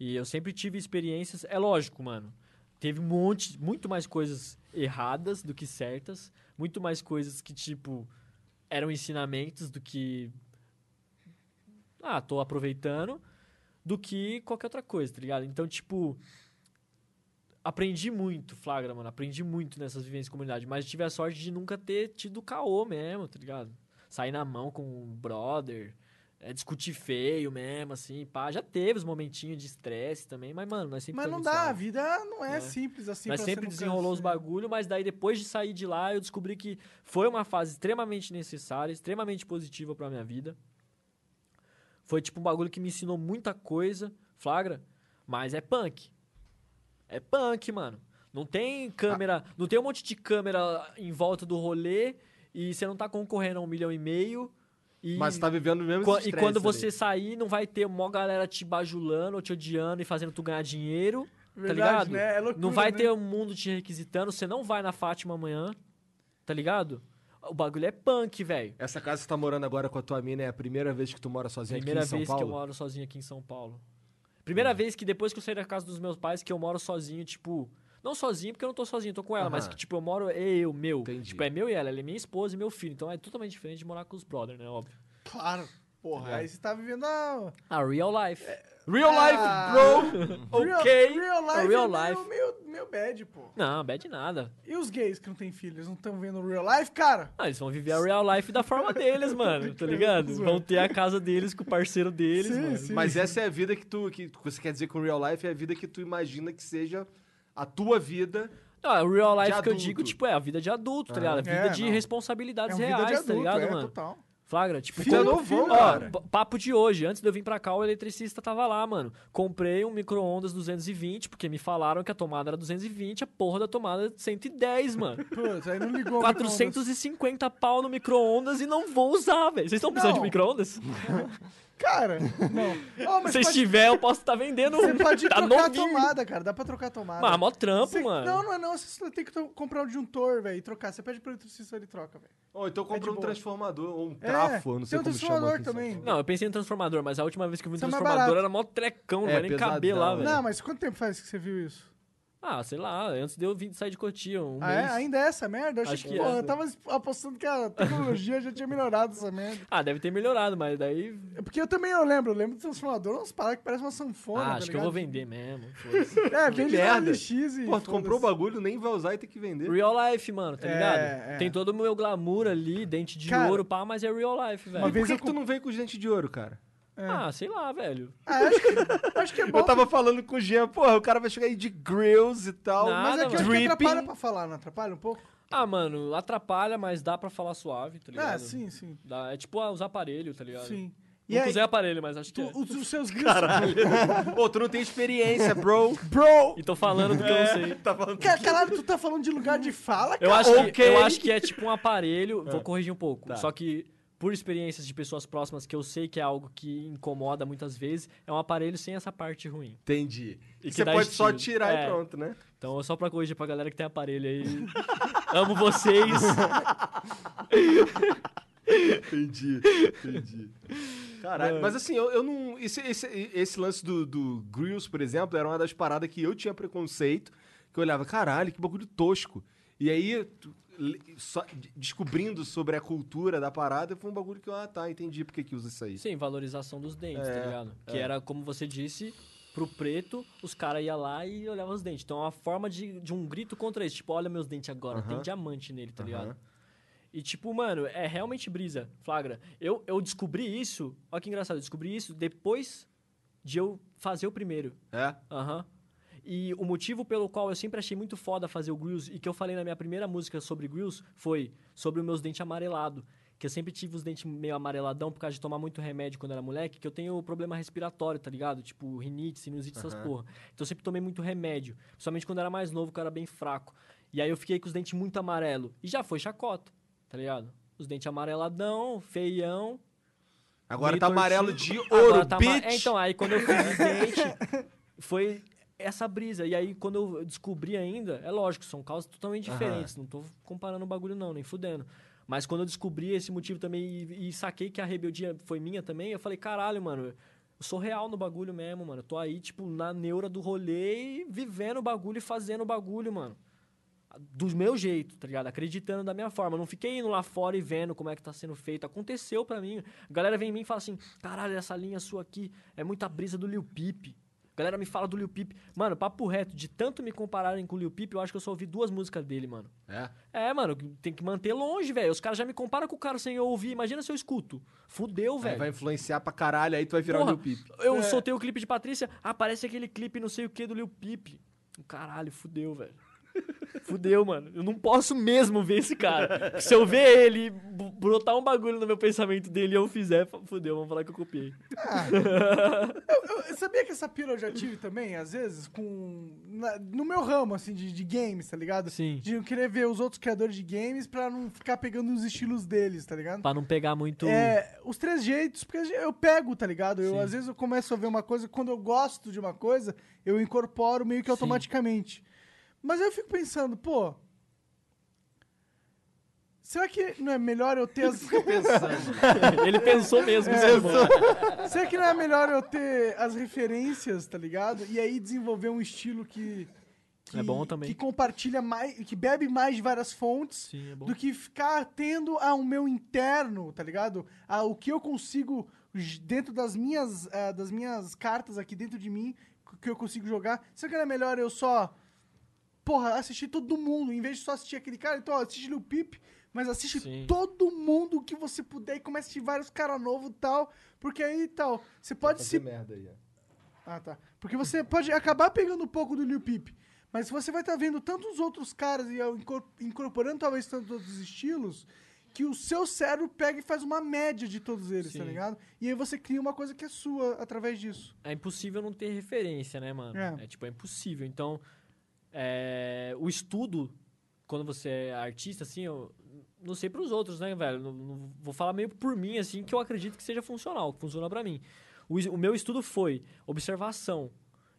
E eu sempre tive experiências. É lógico, mano. Teve um monte, muito mais coisas erradas do que certas. Muito mais coisas que, tipo, eram ensinamentos do que. Ah, tô aproveitando. Do que qualquer outra coisa, tá ligado? Então, tipo. Aprendi muito, flagra, mano. Aprendi muito nessas vivências de comunidade. Mas tive a sorte de nunca ter tido caô mesmo, tá ligado? Sair na mão com um brother. é, discutir feio mesmo, assim, pá. Já teve os momentinhos de estresse também, mas, mano, nós sempre Mas não dá, a suave. vida não é, É. simples assim. Nós sempre desenrolou os bagulho, mas daí depois de sair de lá, eu descobri que foi uma fase extremamente necessária, extremamente positiva pra minha vida. Foi tipo um bagulho que me ensinou muita coisa, flagra, mas é punk. É punk, mano. Não tem câmera, não tem um monte de câmera em volta do rolê e você não tá concorrendo a um milhão e meio. E Mas tá vivendo o mesmo E quando ali. você sair, não vai ter uma galera te bajulando ou te odiando e fazendo tu ganhar dinheiro. tá Verdade, ligado? né? É loucura, não vai né? ter um mundo te requisitando, você não vai na Fátima amanhã. Tá ligado? O bagulho é punk, velho. Essa casa que você tá morando agora com a tua mina é a primeira vez que tu mora sozinho Primeira aqui em São vez Paulo? que eu moro sozinho aqui em São Paulo. Primeira vez que depois que eu saí da casa dos meus pais, que eu moro sozinho, tipo. Não sozinho, porque eu não tô sozinho, tô com ela, mas Aham. que, tipo, eu moro eu, meu. Entendi. Tipo, é meu e ela, ela é minha esposa e meu filho. Então é totalmente diferente de morar com os brothers, né? Óbvio. Claro. Porra, É. aí você tá vivendo a... Ah, real life. Real Ah. life, bro! Ok! real life Real é life. Meio, meio, meio bad, pô. Não, bad nada. E os gays que não têm filhos, eles não estão vendo o real life, cara? Ah, eles vão viver a real life da forma deles, mano, tá ligado? Vão ter a casa deles com o parceiro deles, Sim, mano. sim. Mas essa é a vida que tu. Que você quer dizer com real life é a vida que tu imagina que seja a tua vida. Ah, a real life que eu digo, tipo, é a vida de adulto, tá ligado? A vida É, de não. responsabilidades é uma vida reais, de adulto, tá ligado, é, mano? total. Flagra, tipo, não vão, Ó, cara. papo de hoje, antes de eu vir pra cá, o eletricista tava lá, mano. Comprei um micro-ondas 220, porque me falaram que a tomada era 220, a porra da tomada é 110, mano. Putz, aí não ligou. o 450 pau no micro-ondas e não vou usar, velho. Vocês estão precisando de Não. micro-ondas. Cara, não. Mas Se pode- tiver, eu posso estar vendendo Você pode tá trocar a novinho. tomada, cara. Dá pra trocar a tomada. Mas mó trampo, Você- mano. Não, não é não. Você tem que comprar um disjuntor, velho, e trocar. Você pede pro eletricista, ele troca, velho. Ou então É compra de um boa. transformador, ou um É, trafo, eu não sei tem um como chama. transformador São também. Não, eu pensei em transformador, mas a última vez que eu vi um é transformador era mó trecão, não É, vai nem caber lá, velho. Não, mas quanto tempo faz que você viu isso? Ah, sei lá, antes de eu vir sair de Cotia, um ah, mês. é? Ainda é essa merda? Eu achei Acho que, que porra, é. eu tava apostando que a tecnologia já tinha melhorado essa merda. Ah, deve ter melhorado, mas daí... É Porque eu também eu lembro, eu lembro do transformador, umas paradas que parecem uma sanfona, ah, tá acho que eu vou vender mesmo. É, vende na merda. LX e... Pô, tu comprou o bagulho, nem vai usar e tem que vender. real life, mano, tá É, ligado? é. Tem todo o meu glamour ali, dente de Cara, ouro, pá, mas é real life, velho. vez por que, que tu não veio com os dentes de ouro, cara? Ah, sei lá, velho. Ah, acho que, acho que é bom. Eu tava falando com o Jean, porra, o cara vai chegar aí de grills e tal. Nada, Mas é que eu acho que atrapalha pra falar, não atrapalha um pouco? Ah, mano, atrapalha, mas dá pra falar suave, tá ligado? Ah, sim, sim. Dá- é tipo ah, usar aparelho, tá ligado? Sim. E Nunca aí, usei aparelho, mas acho que tu, é. os, os seus grills... Pô, tu não tem experiência, bro. Bro! E tô falando do que eu não sei. tá falando Ca- Caralho, tu tá falando de lugar de fala, cara? Eu acho, que, Ok. eu acho que é tipo um aparelho. Vou corrigir um pouco. Tá. Só que, por experiências de pessoas próximas, que eu sei que é algo que incomoda muitas vezes, é um aparelho sem essa parte ruim. Entendi. E que Você pode só estilo. tirar É. e pronto, né? Então, só pra corrigir pra galera que tem aparelho aí. Amo vocês. Entendi, entendi. Caralho, mas assim, eu, eu não. Esse, esse, esse lance do, do Grills, por exemplo, era uma das paradas que eu tinha preconceito, que eu olhava, caralho, que bagulho tosco. E aí, só de- descobrindo sobre a cultura da parada, foi um bagulho que eu, ah, tá, entendi por que que usa isso aí. Sim, valorização dos dentes, É, tá ligado? Que é. era, como você disse, pro preto, os caras iam lá e olhavam os dentes. Então, é uma forma de, de um grito contra isso. Tipo, olha meus dentes agora, tem Aham. diamante nele, tá Aham. ligado? E, tipo, mano, é realmente brisa, flagra. Eu, eu descobri isso, olha que engraçado, eu descobri isso depois de eu fazer o primeiro. É? Aham. E o motivo pelo qual eu sempre achei muito foda fazer o Grills, e que eu falei na minha primeira música sobre Grills, foi sobre os meus dentes amarelados. Que eu sempre tive os dentes meio amareladão por causa de tomar muito remédio quando era moleque, que eu tenho problema respiratório, tá ligado? Tipo, rinite, sinusite, essas Aham. porra. Então eu sempre tomei muito remédio. Principalmente quando era mais novo, que eu era bem fraco. E aí eu fiquei com os dentes muito amarelo. E já foi chacota, tá ligado? Os dentes amareladão, feião, Agora meio tá tortinho. amarelo de Agora ouro, tá ama- bitch! É, então, aí quando eu fiz os dentes, foi essa brisa. E aí, quando eu descobri ainda, é lógico, são causas totalmente diferentes. Não tô comparando o bagulho, não, nem fudendo. Mas quando eu descobri esse motivo também e, e saquei que a rebeldia foi minha também, eu falei, caralho, mano, eu sou real no bagulho mesmo, mano. Eu tô aí, tipo, na neura do rolê e vivendo o bagulho e fazendo o bagulho, mano. Do meu jeito, tá ligado? Acreditando da minha forma. Eu não fiquei indo lá fora e vendo como é que tá sendo feito. Aconteceu pra mim. A galera vem em mim e fala assim: caralho, essa linha sua aqui é muita brisa do Lil Peep. A galera me fala do Lil Peep. Mano, papo reto, de tanto me compararem com o Lil Peep, eu acho que eu só ouvi duas músicas dele, mano. É. É, mano, tem que manter longe, velho. Os caras já me comparam com o cara sem eu ouvir. Imagina se eu escuto. Fudeu, velho. vai influenciar pra caralho, aí tu vai virar Porra, o Lil Peep. Eu soltei o clipe de Patrícia, aparece aquele clipe não sei o que do Lil Peep. Caralho, fudeu, velho. Fudeu, mano. Eu não posso mesmo ver esse cara. Se eu ver ele brotar um bagulho no meu pensamento dele e eu fizer, fudeu, vamos falar que eu copiei. Eu sabia que essa pira eu já tive também, às vezes, com. na- no meu ramo, assim, de, de games, tá ligado? Sim. De não querer ver os outros criadores de games pra não ficar pegando os estilos deles, tá ligado? Pra não pegar muito. É, os três jeitos, porque eu pego, tá ligado? Eu, Sim. às vezes eu começo a ver uma coisa, quando eu gosto de uma coisa, eu incorporo meio que automaticamente. Mas eu fico pensando, pô. Será que não é melhor eu ter as. ele pensou mesmo. É, isso é bom. Será que não é melhor eu ter as referências, tá ligado? E aí desenvolver um estilo que. que É bom também. Que compartilha mais. Que bebe mais de várias fontes. Sim, é bom. Do que ficar tendo ao meu interno, tá ligado? A, o que eu consigo, dentro das minhas, ah, das minhas cartas aqui dentro de mim, que eu consigo jogar. Será que não é melhor eu só. Porra, assistir todo mundo, em vez de só assistir aquele cara, então ó, assiste Lil Peep, mas assiste Sim. todo mundo que você puder e comece a assistir vários caras novos e tal. Porque aí tal, você pode se merda aí, ó. ah, tá. Porque você pode acabar pegando um pouco do Lil Peep. Mas você vai estar vendo tantos outros caras e incorporando talvez tantos outros estilos que o seu cérebro pega e faz uma média de todos eles, tá Sim. ligado? E aí você cria uma coisa que é sua através disso. É impossível não ter referência, né, mano? É. É, tipo, é impossível. Então, é, o estudo, quando você é artista, assim, eu não sei pros outros, né, velho? Não, não- vou falar meio por mim, assim, que eu acredito que seja funcional, que funciona pra mim. O, o meu estudo foi observação.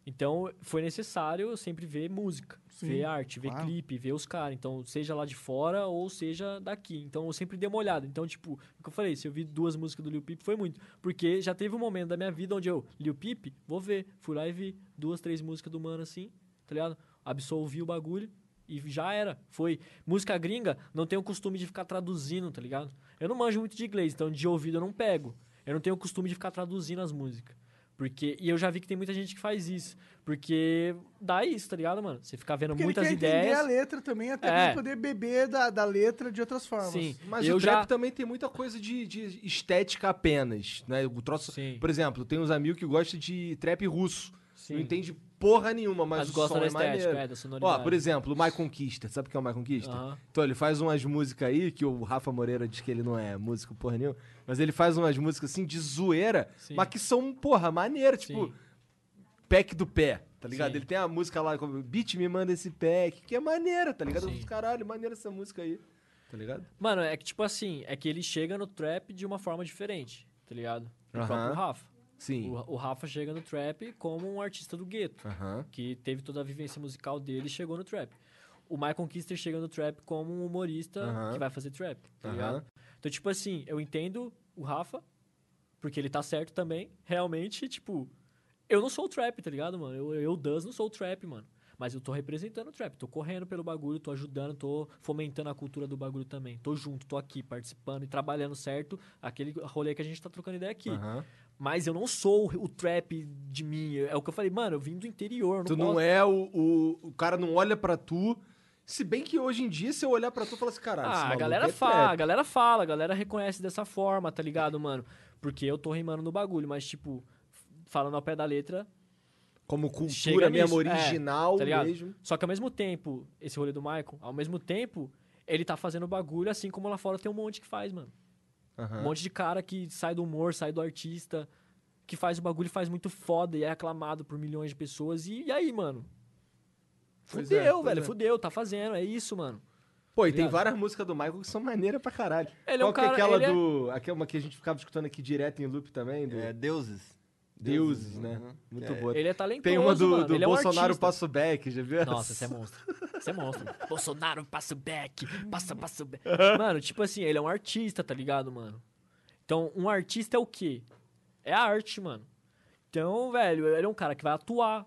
Então, foi necessário eu sempre ver música, Sim, ver arte, ver claro. clipe, ver os caras. Então, seja lá de fora ou seja daqui. Então, eu sempre dei uma olhada. Então, tipo, o que eu falei, se eu vi duas músicas do Lil Peep, foi muito. Porque já teve um momento da minha vida onde eu, Lil Peep, vou ver. Fui lá e vi duas, três músicas do mano assim, tá ligado? Absolvi o bagulho e já era. Foi. Música gringa, não tenho o costume de ficar traduzindo, tá ligado? Eu não manjo muito de inglês, então de ouvido eu não pego. Eu não tenho o costume de ficar traduzindo as músicas. Porque, e eu já vi que tem muita gente que faz isso. Porque dá isso, tá ligado, mano? Você ficar vendo Porque muitas ele quer entender ideias. a letra também, até É. pra poder beber da, da letra de outras formas. Sim. Mas eu o trap já. também tem muita coisa de, de estética apenas, né? O troço, Sim. por exemplo, tem uns amigos que gostam de trap russo. Sim. Não entende porra nenhuma, mas, Mas o gosta som da é estética, maneiro. é, da sonoridade. Ó, por exemplo, o My Conquista. Sabe o que é o My Conquista? Aham. Então, ele faz umas músicas aí, que o Rafa Moreira diz que ele não é músico porra nenhuma, mas ele faz umas músicas assim de zoeira, Sim. mas que são, porra, maneiras, tipo, Sim. pack do pé, tá ligado? Sim. Ele tem a música lá, como Beat me manda esse pack, que é maneira, tá ligado? Sim. Caralho, maneira essa música aí, tá ligado? Mano, é que tipo assim, é que ele chega no trap de uma forma diferente, tá ligado? O Aham. próprio Rafa. Sim. O, o Rafa chega no trap como um artista do gueto, que teve toda a vivência musical dele e chegou no trap. O Michael Kister chega no trap como um humorista que vai fazer trap, tá ligado? Então, tipo assim, eu entendo o Rafa, porque ele tá certo também, realmente, tipo, eu não sou o trap, tá ligado, mano? Eu, eu Duz, não sou o trap, mano. Mas eu tô representando o trap, tô correndo pelo bagulho, tô ajudando, tô fomentando a cultura do bagulho também. Tô junto, tô aqui, participando e trabalhando certo, aquele rolê que a gente tá trocando ideia aqui. Mas eu não sou o, trap de mim. É o que eu falei, mano, eu vim do interior. eu Tu Não não posso- é o, o. O cara não olha pra tu. Se bem que hoje em dia, se eu olhar pra tu, eu falo assim, caralho. Ah, a galera é fala, a galera fala, a galera reconhece dessa forma, tá ligado, mano? Porque eu tô rimando no bagulho, mas, tipo, falando ao pé da letra, Como cultura mesmo, é, original tá ligado? mesmo. Só que ao mesmo tempo, esse rolê do Michael, ao mesmo tempo, ele tá fazendo bagulho assim como lá fora tem um monte que faz, mano. Aham. Um monte de cara que sai do humor, sai do artista, que faz o bagulho e faz muito foda e é aclamado por milhões de pessoas. E, e aí, mano? Pois Fudeu, é, velho, é. fudeu, tá fazendo, é isso, mano. Pô, e tem ligado? várias músicas do Michael que são maneiras pra caralho. Ele é Qual um que é cara- aquela ele é- do. Aquela uma que a gente ficava escutando aqui direto em loop também? Do... É, deuses. Deuses, né? Uhum. Muito É. boa. Ele é talentoso, Tem uma do, mano. do ele é um Bolsonaro. Passo Back, já viu? Nossa, esse é monstro. Esse é monstro. Bolsonaro passa o back, passa, passa o back. Mano, tipo assim, ele é um artista, tá ligado, mano? Então, um artista é o quê? É a arte, mano. Então, velho, ele é um cara que vai atuar.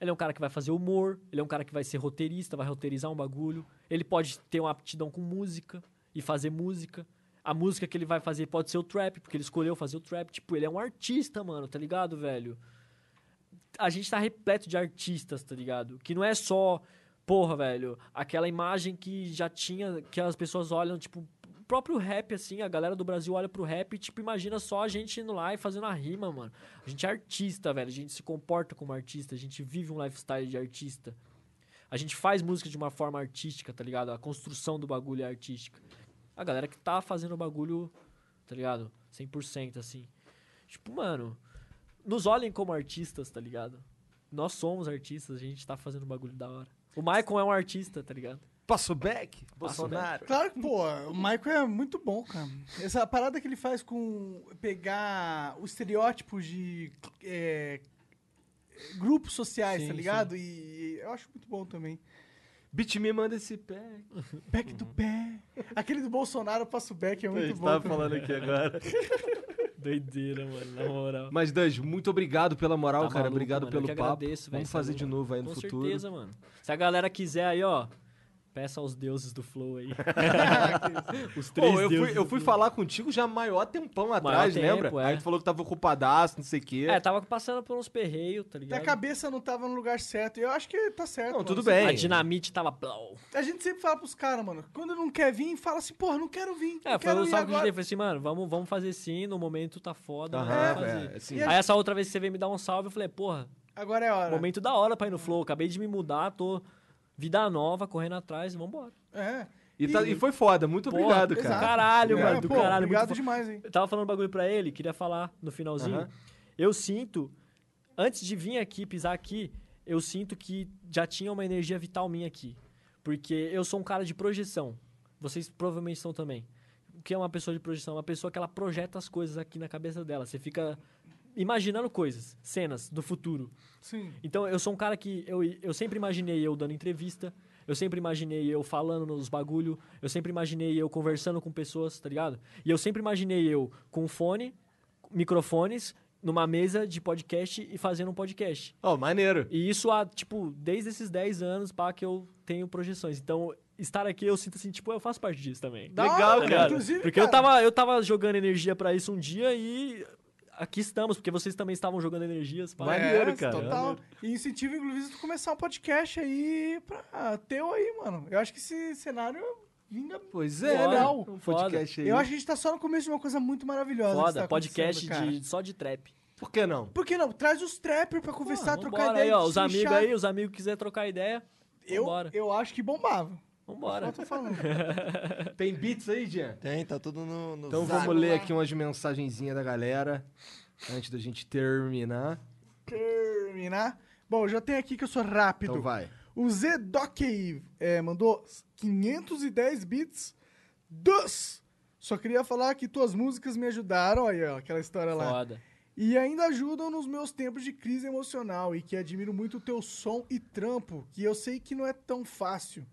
Ele é um cara que vai fazer humor. Ele é um cara que vai ser roteirista, vai roteirizar um bagulho. Ele pode ter uma aptidão com música e fazer música. A música que ele vai fazer pode ser o trap, porque ele escolheu fazer o trap. Tipo, ele é um artista, mano, tá ligado, velho? a gente tá repleto de artistas, tá ligado? Que não é só, porra, velho, aquela imagem que já tinha, que as pessoas olham, tipo, o próprio rap, assim, a galera do Brasil olha pro rap e, tipo, imagina só a gente indo lá e fazendo a rima, mano. A gente é artista, velho, a gente se comporta como artista, a gente vive um lifestyle de artista. A gente faz música de uma forma artística, tá ligado? A construção do bagulho é artística. A galera que tá fazendo o bagulho, tá ligado? 100%, assim. Tipo, mano, nos olhem como artistas, tá ligado? Nós somos artistas, a gente tá fazendo um bagulho da hora. O Michael é um artista, tá ligado? Passo Back, Passo Bolsonaro. Claro que, pô, o Michael é muito bom, cara. Essa parada que ele faz com pegar os estereótipos de é, grupos sociais, Sim, tá ligado? E eu acho muito bom também. Beat me manda esse pé. Back do pé. Aquele do Bolsonaro, eu passo back, é A muito gente bom. tava também. falando aqui agora. Doideira, mano, na moral. Mas, Daj, muito obrigado pela moral, Tá cara. maluco, obrigado mano, eu pelo que papo. agradeço, velho, Vamos é fazer de novo aí no Com futuro. certeza, mano. Se a galera quiser aí, ó, peça aos deuses do Flow aí. Os três Pô, eu deuses fui, eu fui falar contigo já maior tempão atrás, tempo, lembra? é. Aí tu falou que tava ocupadaço, não sei o quê. É, tava passando por uns perreios, tá Até ligado? a cabeça não tava no lugar certo. Eu acho que tá certo. Não, mano. tudo bem. A dinamite tava... A gente sempre fala pros caras, mano. Quando não quer vir, fala assim, porra, não quero vir. É, não foi salve que dei. Falei assim, mano, vamos, vamos fazer sim, no momento tá foda, Aham, vamos fazer. é, assim. A Aí essa outra vez que você veio me dar um salve, eu falei, porra, Agora é hora. momento da hora pra ir no Flow. Acabei de me mudar, tô vida nova, correndo atrás, vambora. É. E, tá- e foi foda, muito Porra, obrigado, exato. cara. Caralho, É, mano, do pô, caralho. Obrigado demais, hein? Eu tava falando um bagulho pra ele, queria falar no finalzinho. Eu sinto, antes de vir aqui, pisar aqui, eu sinto que já tinha uma energia vital minha aqui. Porque eu sou um cara de projeção. Vocês provavelmente são também. O que é uma pessoa de projeção? Uma pessoa que ela projeta as coisas aqui na cabeça dela. Você fica imaginando coisas, cenas do futuro. Sim. Então, eu sou um cara que eu, eu sempre imaginei eu dando entrevista, eu sempre imaginei eu falando nos bagulho, eu sempre imaginei eu conversando com pessoas, tá ligado? E eu sempre imaginei eu com fone, microfones, numa mesa de podcast e fazendo um podcast. Ó, maneiro. E isso há, tipo, desde esses 10 anos, pá, que eu tenho projeções. Então, estar aqui, eu sinto assim, tipo, eu faço parte disso também. Legal, cara. Inclusive, Porque eu cara, tava, eu tava jogando energia pra isso um dia e aqui estamos, porque vocês também estavam jogando energias. Pá. Maneiro, é, cara, Total. maneiro. E incentivo, inclusive, tu começar um podcast aí pra teu aí, mano. Eu acho que esse cenário vinga. Pois é, Legal. né? Um podcast aí. Eu acho que a gente tá só no começo de uma coisa muito maravilhosa. Foda, tá podcast de, só de trap. Por que não? Por que não? Traz os trappers pra conversar, Pô, trocar ideia. aí, ó, os amigos aí, os amigos que quiser trocar ideia, Eu, vambora. eu acho que bombava. Vambora. Só tô falando. Tem beats aí, Jean? Tem, tá tudo no, no Então zap. vamos ler aqui umas mensagenzinhas da galera antes da gente terminar. Terminar. Bom, já tem aqui que eu sou rápido. Então vai. O Zdockey é, mandou 510 bits. Dos! Só queria falar que tuas músicas me ajudaram, aí, ó, aquela história lá. Foda. E ainda ajudam nos meus tempos de crise emocional e que admiro muito o teu som e trampo, que eu sei que não é tão fácil.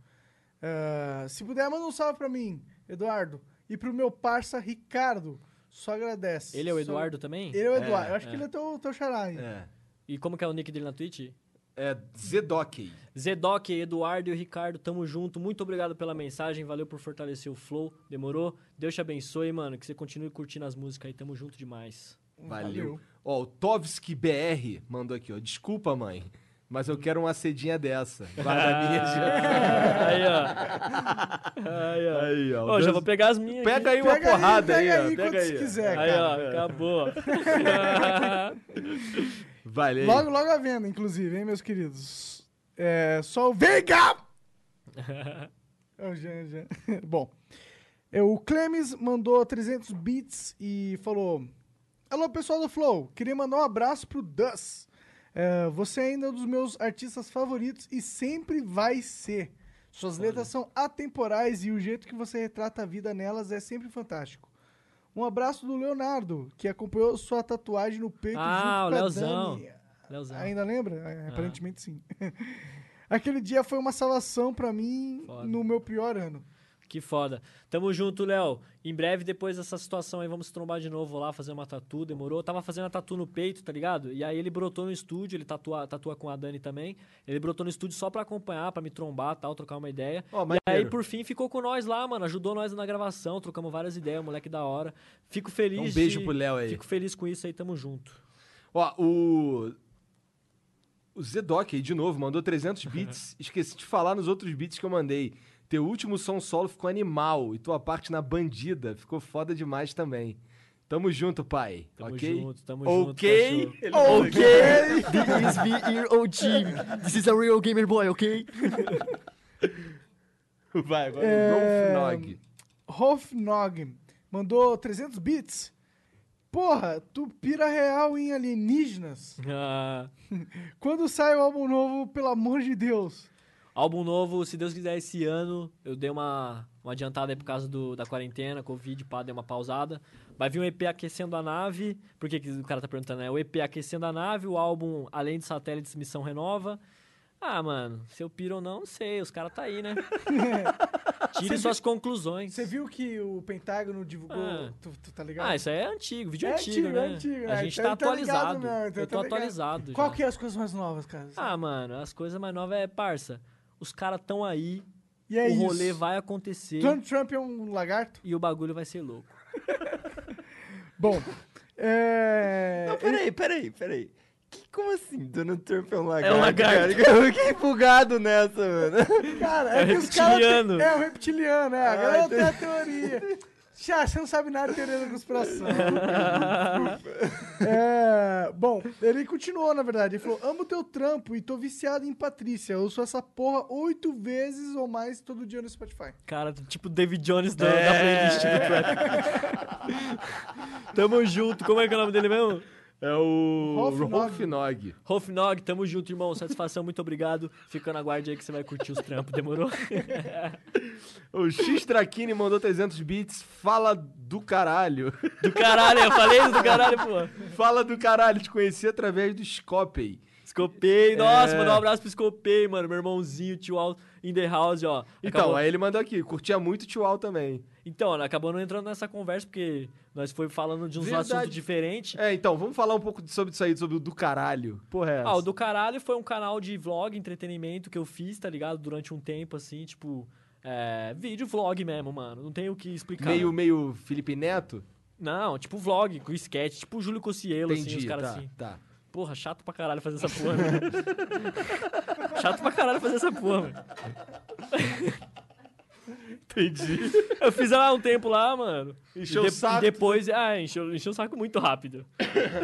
Ah, se puder, manda um salve pra mim, Eduardo. E pro meu parça Ricardo. Só agradece. Ele é o Só- Eduardo também? Ele é o Eduardo. É, eu acho que ele é teu, teu xará. hein? É. E como que é o nick dele na Twitch? É Zedock. Zedoc, Eduardo e o Ricardo, tamo junto. Muito obrigado pela mensagem, valeu por fortalecer o flow. Demorou? Deus te abençoe, mano. Que você continue curtindo as músicas aí, tamo junto demais. Valeu. Ó, o Tovski BR mandou aqui, ó. Desculpa, mãe, mas eu quero uma cedinha dessa. Guarda minha, Jean. Aí, ó. Aí, ó. Aí, ó. Ô, já vou pegar as minhas. Pega aqui. aí uma Pega aí, porrada aí, pega ó. aí Pega aí. quiser. Aí, ó, cara. acabou. Valeu. Logo, logo à venda, inclusive, hein, meus queridos? É, só o Veiga! É o Jean, Jean. Bom, é, o Clemes mandou 300 bits e falou: Alô, pessoal do Flow, queria mandar um abraço pro Dus. É, você ainda é um dos meus artistas favoritos e sempre vai ser. Suas letras são atemporais e o jeito que você retrata a vida nelas é sempre fantástico. Um abraço do Leonardo, que acompanhou sua tatuagem no peito Ah, junto o com a Leozão. Leozão. Ainda lembra? É, Aparentemente sim. Aquele dia foi uma salvação pra mim Foda. no meu pior ano. Que foda. Tamo junto, Léo. Em breve, depois dessa situação aí, vamos trombar de novo lá, fazer uma tatu. Demorou? Tava fazendo a tatu no peito, tá ligado? E aí ele brotou no estúdio, ele tatua, tatua com a Dani também. Ele brotou no estúdio só pra acompanhar, pra me trombar tal, trocar uma ideia. Ó, e aí, por fim, ficou com nós lá, mano. Ajudou nós na gravação, trocamos várias ideias, moleque da hora. Fico feliz. Um beijo de- pro Léo aí. Fico feliz com isso aí, tamo junto. Ó, o. O Zedoc aí, de novo, mandou 300 bits. Esqueci de falar nos outros bits que eu mandei. Teu último som solo ficou animal e tua parte na bandida ficou foda demais também. Tamo junto, pai. Tamo ok? junto, tamo junto, Ok? aqui. This is me here, OG. This is a real gamer boy, ok? Vai, agora É, o Rolf Nog. Hofnog mandou 300 bits. Porra, tu pira real em alienígenas. Ah, Quando sai o álbum novo, pelo amor de Deus? Álbum novo, se Deus quiser, esse ano. Eu dei uma, uma adiantada aí por causa do, da quarentena, Covid, pá, dei uma pausada. Vai vir um EP aquecendo a nave. Por que, que o cara tá perguntando, né? O EP aquecendo a nave, o álbum Além de Satélites, Missão Renova. Ah, mano, se eu piro ou não, não sei. Os caras tá aí, né? Tire suas conclusões. Você viu que o Pentágono divulgou. Ah. Tu, tu tá ligado? Ah, isso aí é antigo, vídeo É antigo, antigo, né? é antigo, a né? gente Então tá tá ligado atualizado. então eu tô tá ligado. atualizado Qual que é as coisas mais novas, cara? Ah, mano, as coisas mais novas é, parça, os caras tão aí, e é o isso. rolê vai acontecer Donald Trump é um lagarto? e o bagulho vai ser louco. Bom, é... Não, peraí, peraí, peraí. Que, como assim? Donald Trump é um lagarto? É um lagarto. cara? Eu fiquei bugado nessa, mano. Cara, é, É que os caras. reptiliano. É o reptiliano, é. A galera tem a teoria. Já, você não sabe nada de teoria da conspiração. é, bom, ele continuou, na verdade. Ele falou: Amo teu trampo e tô viciado em Patrícia. Eu sou essa porra oito vezes ou mais todo dia no Spotify. Cara, tipo David Jones da, da playlist do trap. tamo junto, como é que é o nome dele mesmo? É o Rolf Nog. Rolf Nog. Rolfnog, tamo junto, irmão. Satisfação, muito obrigado. Fica na guarda aí que você vai curtir os trampos, demorou? O X Traquini mandou 300 bits. Fala do caralho. Do caralho, eu falei isso do caralho, pô. Fala do caralho. Te conheci através do Scopey. Scopei, nossa, É. mandar um abraço pro Scopei, mano. Meu irmãozinho, tio Al in the house, ó. Então, Acabou- aí ele mandou aqui. Curtia muito o Tio Al também. Então, acabou não entrando nessa conversa, porque nós foi falando de uns Verdade. assuntos diferentes. É, então, vamos falar um pouco sobre isso aí, sobre o do caralho. Porra, é essa? Ah, o do caralho foi um canal de vlog, entretenimento que eu fiz, tá ligado? Durante um tempo, assim, tipo. É, vídeo vlog mesmo, mano. Não tem o que explicar. Meio, meio Felipe Neto? Não, tipo vlog, com sketch, tipo o Júlio Cossielo, assim, os caras tá, assim. tá. Porra, chato pra caralho fazer essa porra, né? chato pra caralho fazer essa porra, mano. Entendi. Eu fiz há um tempo lá, mano. Encheu e o saco. Depois, ah, encheu, encheu o saco muito rápido.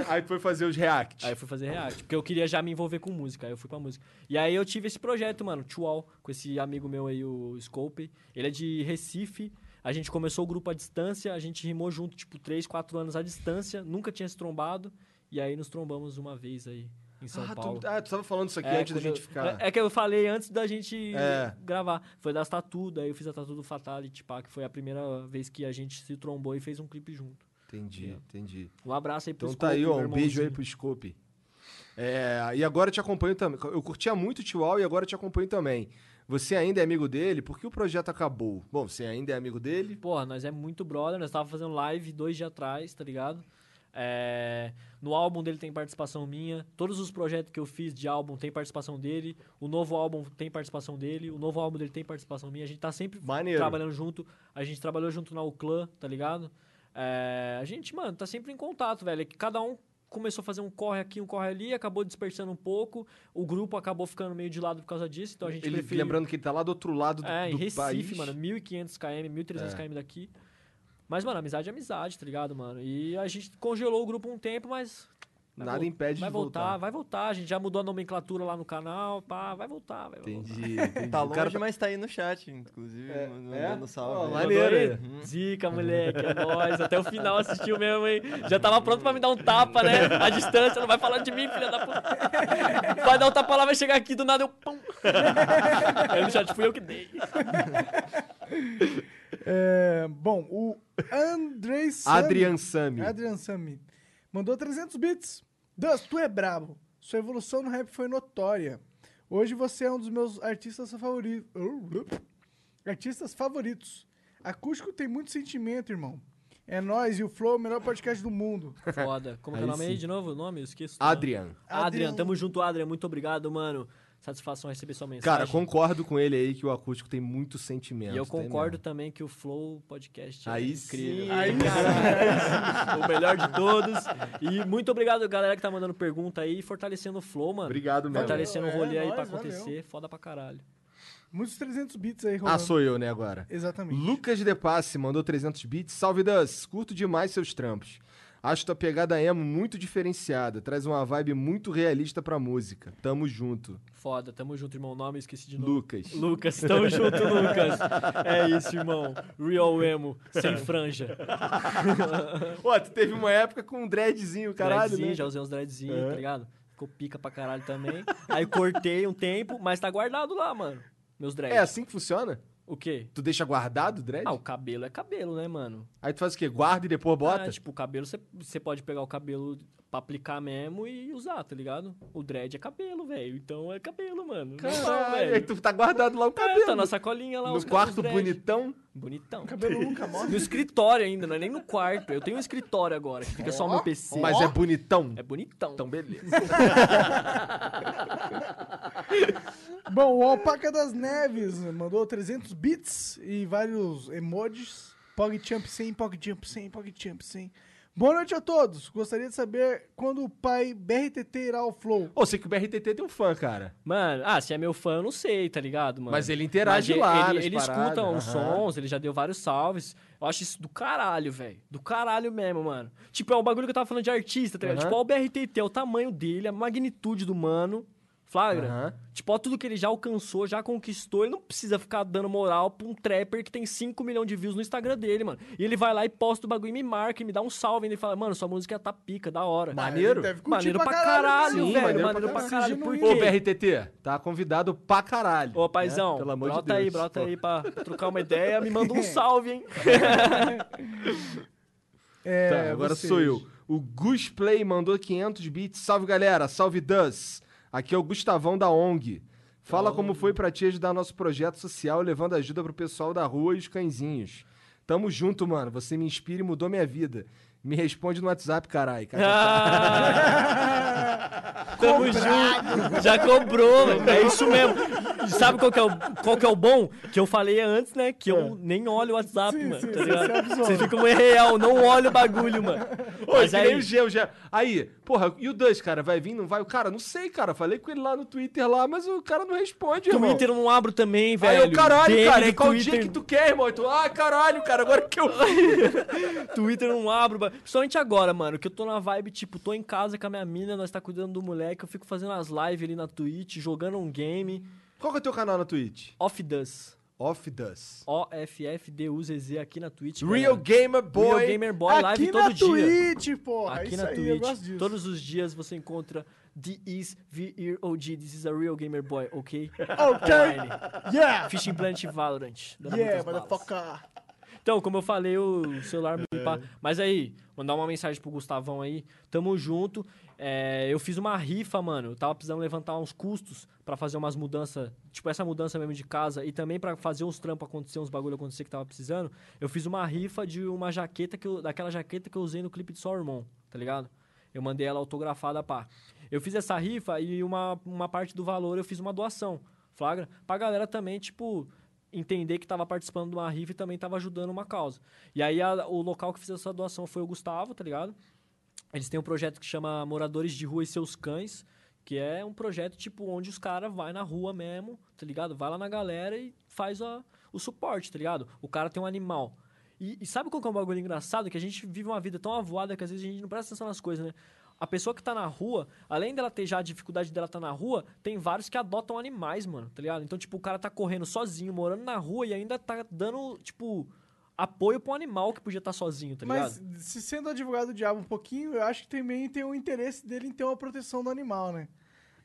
Aí foi fazer os reacts. Aí fui fazer react, porque eu queria já me envolver com música, aí eu fui pra música. E aí eu tive esse projeto, mano, Tual, com esse amigo meu aí, o Scope. Ele é de Recife. A gente começou o grupo à distância, a gente rimou junto, tipo, 3, 4 anos à distância, nunca tinha se trombado. E aí nos trombamos uma vez aí, em São ah, Paulo. tu, ah, tu tava falando isso aqui É, antes da eu- gente ficar. É que eu falei antes da gente É. gravar. Foi das tatu, daí eu fiz a tatu do Fatality, pá, que foi a primeira vez que a gente se trombou e fez um clipe junto. Entendi, entendi. Um abraço aí pro Então tá Scope, aí, ó, um beijo aí pro Scope. É, e agora eu te acompanho também. Eu curtia muito o Tio Al e agora eu te acompanho também. Você ainda é amigo dele? Por que o projeto acabou? Bom, você ainda é amigo dele? Porra, nós é muito brother, nós tava fazendo live dois dias atrás, tá ligado? É, no álbum dele tem participação minha, todos os projetos que eu fiz de álbum tem participação dele, o novo álbum tem participação dele, o novo álbum dele tem participação minha, a gente tá sempre Maneiro. trabalhando junto, a gente trabalhou junto na Uclã, tá ligado? É, a gente, mano, tá sempre em contato, velho, é que cada um começou a fazer um corre aqui, um corre ali, acabou dispersando um pouco, o grupo acabou ficando meio de lado por causa disso, então a gente Ele, preferiu... lembrando que ele tá lá do outro lado do, É, em do Recife, país. mano, 1.500 km, 1.300 É. km daqui. Mas, mano, amizade é amizade, tá ligado, mano? E a gente congelou o grupo um tempo, mas. vai Nada impede vai de voltar, voltar. vai voltar. A gente já mudou a nomenclatura lá no canal, pá, vai voltar, vai voltar. Entendi, entendi. Tá O longe, cara tá- mas tá aí no chat, inclusive, É? mandando É? salve. Ó, aí. maneiro. Aí? Zica, moleque, é nóis. Até o final assistiu mesmo, hein? Já tava pronto pra me dar um tapa, né? A distância, não vai falar de mim, filha da puta. Vai dar um tapa lá, vai chegar aqui, do nada eu... Pum. Aí no chat fui eu que dei. É, bom, o Andrei Sami. Adrian Sami. Adrian Sami. Mandou 300 bits. Dus, tu é brabo. Sua evolução no rap foi notória. Hoje você é um dos meus artistas favoritos. Artistas favoritos. Acústico tem muito sentimento, irmão. É nós e o Flow, o melhor podcast do mundo. Foda. Como que é o nome aí de novo? O nome? Eu esqueço. Adrian. Adrian, Adrian. tamo junto, Adrian. Muito obrigado, mano. Satisfação receber sua mensagem. Cara, concordo com ele aí que o acústico tem muito sentimento. E eu concordo também que o Flow Podcast Aí é incrível. sim. Aí Caralho, o melhor de todos. E muito obrigado, galera, que tá mandando pergunta aí, fortalecendo o Flow, mano. Obrigado mesmo. Fortalecendo o É, rolê aí nóis, pra valeu. acontecer. Foda pra caralho. Muitos 300 bits aí rolando. Ah, sou eu, né, agora. Exatamente. Lucas de Passe mandou 300 bits. Salve, Das. Curto demais seus trampos. Acho tua pegada emo muito diferenciada. Traz uma vibe muito realista pra música. Tamo junto. Foda, tamo junto, irmão. Nome, esqueci de novo. Lucas. Lucas, tamo junto, Lucas. É isso, irmão. Real emo, sem franja. Pô, tu teve uma época com um dreadzinho, caralho, dreadzinho, né? já usei uns dreadzinhos, É. tá ligado? Ficou pica pra caralho também. Aí cortei um tempo, mas tá guardado lá, mano. Meus dreads. É assim que funciona? O quê? Tu deixa guardado o dread? Ah, o cabelo é cabelo, né, mano? Aí tu faz o quê? Guarda e depois bota? Ah, tipo, o cabelo, você- você pode pegar o cabelo pra aplicar mesmo e usar, tá ligado? O dread é cabelo, velho. Então é cabelo, mano. Caralho, aí tu tá guardado lá o É, cabelo. tá na sacolinha lá, no quarto os dread. bonitão. Bonitão. cabelo nunca morre. No escritório ainda, não é nem no quarto. Eu tenho um escritório agora, que fica só o meu PC. Mas é bonitão. É bonitão. Então, beleza. Bom, o Alpaca das Neves mandou 300 bits e vários emojis. PogChamp 100, PogChamp 100, PogChamp 100. Boa noite a todos. Gostaria de saber quando o pai BRTT irá ao Flow. Ô, sei que o BRTT tem um fã, cara. Mano, ah, se é meu fã, eu não sei, tá ligado, mano? Mas ele interage Mas lá Ele, ele escuta uns aham. sons, ele já deu vários salves. Eu acho isso do caralho, velho. Do caralho mesmo, mano. Tipo, é o bagulho que eu tava falando de artista, tá ligado? Aham. Tipo, ó, o BRTT, é o tamanho dele, a magnitude do mano. Flagra? Aham. Tipo, ó, tudo que ele já alcançou, já conquistou. Ele não precisa ficar dando moral pra um trapper que tem 5 milhões de views no Instagram dele, mano. E ele vai lá e posta o bagulho e me marca e me dá um salve. E ele fala, mano, sua música tá pica, da hora. Maneiro? Maneiro pra caralho, Sim, velho. maneiro Maneiro, pra caralho. Por Genuíno. Ô, quê? BRTT, tá convidado pra caralho. Ô, paizão, né? Pelo amor de brota aí, Deus. brota aí pra trocar uma ideia, me manda um salve, hein? É, Tá, agora vocês. sou eu. O Gus Play mandou 500 bits. Salve, galera. Salve, Dus. Aqui é o Gustavão da ONG. Fala como foi pra ti ajudar nosso projeto social, levando ajuda pro pessoal da rua e os cãezinhos. Tamo junto, mano. Você me inspira e mudou minha vida. Me responde no WhatsApp, carai. Tamo junto. Já cobrou, mano. É isso mesmo. Sabe qual que, é o, qual que é o bom? Que eu falei antes, né? Que eu nem olho o WhatsApp, Sim, mano. sim, tá você ligado? se avisou. Você fica muito real, não olha o bagulho, mano. Ô, Mas nem aí, o G, o G. Aí, porra, e o Dus, cara, vai vir, não vai? O cara, não sei, cara. Falei com ele lá no Twitter lá, mas o cara não responde, irmão. Twitter eu não abro também, velho. Aí eu, caralho, DM cara, é qual Twitter, dia que tu quer, irmão? E tu, ah, caralho, cara, agora que eu... Twitter eu não abro. Principalmente agora, mano, que eu tô na vibe, tipo, tô em casa com a minha mina, nós tá cuidando do moleque, eu fico fazendo as lives ali na Twitch, jogando um game. Qual que é o teu canal na Twitch? Off Dust. Off Dus. O-F-F-D-U-Z-Z aqui na Twitch. Real galera. Gamer Boy. Real Gamer Boy live Aqui todo na dia. Twitch, porra. Aqui isso na Twitch. Todos os dias você encontra The Is V-E-O-G. This is a Real Gamer Boy, ok? Ok. Online. Yeah! Fishing Planet Valorant. Yeah, motherfucker. Então, como eu falei, o celular me pá. Mas aí, mandar uma mensagem pro Gustavão aí. Tamo junto. É, eu fiz uma rifa, mano. Eu tava precisando levantar uns custos pra fazer umas mudanças. Tipo, essa mudança mesmo de casa. E também pra fazer uns trampos acontecer, uns bagulho acontecer que tava precisando. Eu fiz uma rifa de uma jaqueta que eu, daquela jaqueta que eu usei no clipe de Só Irmão, tá ligado? Eu mandei ela autografada, pá. Eu fiz essa rifa e uma, uma parte do valor eu fiz uma doação, flagra? Pra galera também, tipo, entender que tava participando de uma rifa e também tava ajudando uma causa. E aí a- o local que fez essa doação foi o Gustavo, tá ligado? Eles têm um projeto que chama Moradores de Rua e Seus Cães, que é um projeto, tipo, onde os caras vai na rua mesmo, tá ligado? Vai lá na galera e faz a- o suporte, tá ligado? O cara tem um animal. E, e sabe qual que é um bagulho engraçado? Que a gente vive uma vida tão avoada que às vezes a gente não presta atenção nas coisas, né? A pessoa que tá na rua, além dela ter já a dificuldade dela estar tá na rua, tem vários que adotam animais, mano, tá ligado? Então, tipo, o cara tá correndo sozinho, morando na rua e ainda tá dando, tipo, apoio pra um animal que podia estar sozinho, tá ligado? Mas, se sendo advogado do diabo um pouquinho, eu acho que também tem o interesse dele em ter uma proteção do animal, né?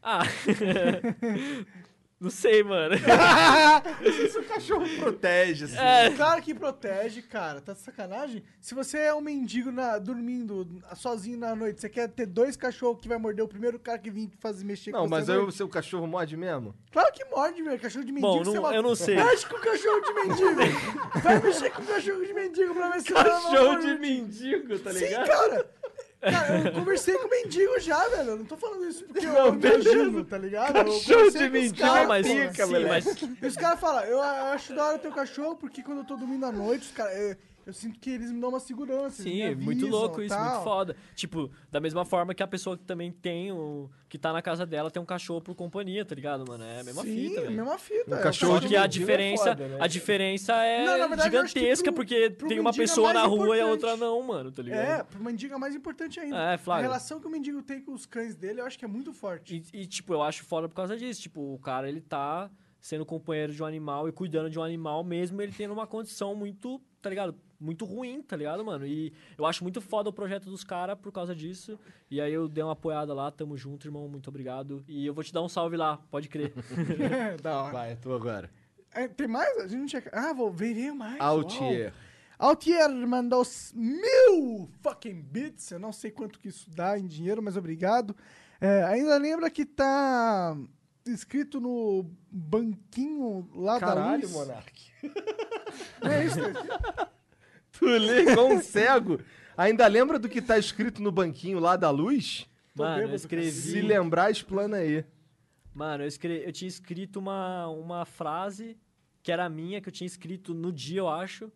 Ah. Não sei, mano. Se o cachorro protege, assim. É. Claro que protege, cara. Tá de sacanagem? Se você é um mendigo na- dormindo sozinho na noite, você quer ter dois cachorros que vai morder o primeiro cara que vir fazer mexer Não, com mas você? aí à o noite? seu cachorro morde mesmo? Claro que morde, velho. Cachorro de mendigo. Bom, você não- eu não sei. Mexe com o cachorro de mendigo. vai mexer com o cachorro de mendigo pra ver se não Cachorro de mendigo, tá Sim, ligado? cara. Cara, eu conversei com mendigo já, velho. Eu não tô falando isso porque eu me imagino, tá ligado? Cachorro de mendigo é mas, pica, sim, moleque. mas E os caras falam, eu acho da hora ter o cachorro, porque quando eu tô dormindo à noite, os caras. Eu, sinto que eles me dão uma segurança. Sim, eles me muito avisam, louco isso, muito tal. foda. Tipo, da mesma forma que a pessoa que também tem o. que tá na casa dela tem um cachorro por companhia, tá ligado, mano? É a mesma Sim, fita, velho. mesma fita. Um é, cachorro o Só que a é diferença, foda, né? a diferença é Não, verdade, gigantesca, pro- porque pro tem uma é pessoa na rua e a importante. outra não, mano, tá ligado? É, pro mendigo é mais importante ainda. É, a Flávio. relação que o mendigo tem com os cães dele, eu acho que é muito forte. E, e, tipo, eu acho foda por causa disso. Tipo, o cara, ele tá sendo companheiro de um animal e cuidando de um animal, mesmo ele tendo uma condição muito, tá ligado? Muito ruim, tá ligado, mano? E eu acho muito foda o projeto dos caras por causa disso. E aí eu dei uma apoiada lá, tamo junto, irmão, muito obrigado. E eu vou te dar um salve lá, pode crer. da hora. Vai, tu agora. É, tem mais? A gente não tinha... Ah, vou ver mais. Altier. Uau. Altier mandou mil fucking bits. Eu não sei quanto que isso dá em dinheiro, mas obrigado. É, ainda lembra que tá escrito no banquinho lá da Caralho, luz? Monark. Não é isso? Tu lê igual um cego. Ainda lembra do que tá escrito no banquinho lá da luz? Mano, eu bêbado, Se escrevi. lembrar, explana aí. Mano, eu, escre... eu tinha escrito uma, uma frase que era minha, que eu tinha escrito no dia, eu acho.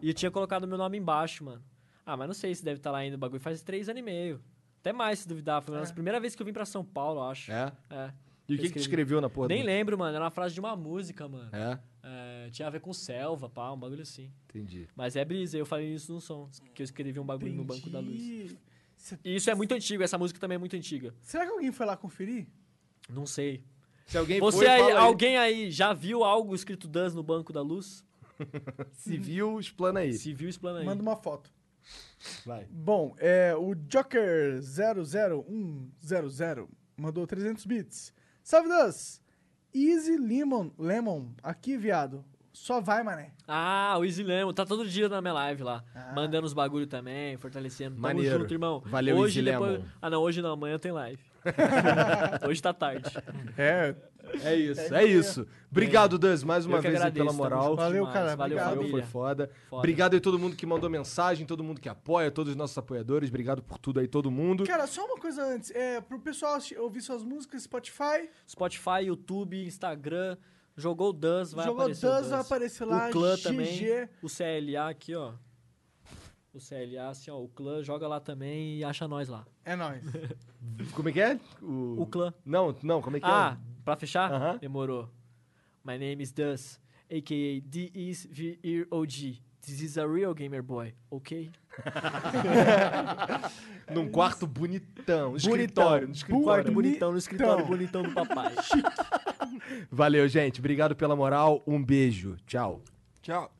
E eu tinha colocado meu nome embaixo, mano. Ah, mas não sei se deve estar lá ainda o bagulho. Faz três anos e meio. Até mais, se duvidar. Foi a primeira vez que eu vim pra São Paulo, eu acho. É? É. E o que, que tu escrevi. escreveu na porra? Nem do- lembro, mano. Era uma frase de uma música, mano. É? É, tinha a ver com selva, pá, um bagulho assim. Entendi. Mas é brisa, eu falei isso no som. Que eu escrevi um bagulho no banco da luz. Entendi. Cê- E isso é muito antigo, essa música também é muito antiga. Será que alguém foi lá conferir? Não sei. Se alguém Você foi, aí, fala aí. alguém aí já viu algo escrito DAS no banco da luz? Se viu, explana aí. Se viu, explana aí. Manda uma foto. Vai. Bom, é, o Joker00100 mandou 300 bits. Salve Das! Easy Lemon, Lemon, aqui, viado. Só vai, mané. Ah, o Easy Lemon, tá todo dia na minha live lá. Mandando os bagulho também, fortalecendo. Tamo Maneiro. junto, irmão. Valeu, hoje, Easy depois... Lemon. Ah, não, hoje não, amanhã tem live. hoje tá tarde. É, É isso, é isso. Obrigado, Duz, mais uma vez aí agradeço, pela moral. Valeu, demais. cara, Valeu, obrigado. Foi foda. Foda. Obrigado aí todo mundo que mandou mensagem, todo mundo que apoia, todos os nossos apoiadores. Obrigado por tudo aí, todo mundo. Cara, só uma coisa antes. É, pro pessoal ouvir suas músicas, Spotify, Spotify, YouTube, Instagram. Jogou o DAS, vai jogou aparecer o Duz, vai aparecer lá. O clã GG. também. O CLA aqui, ó. O CLA, assim, ó. O clã joga lá também e acha nós lá. É nóis. Como é que é? O clã. Não, não, como é que Ah, pra fechar? Aham. Demorou. My name is Dus, a.k.a. D-Is-V-E-O-G. This is a real gamer boy, ok? Num quarto bonitão, um escritório, no escritório. Quarto bonitão no escritório Bonitão. bonitão do papai. Valeu, gente. Obrigado pela moral. Um beijo. Tchau. Tchau.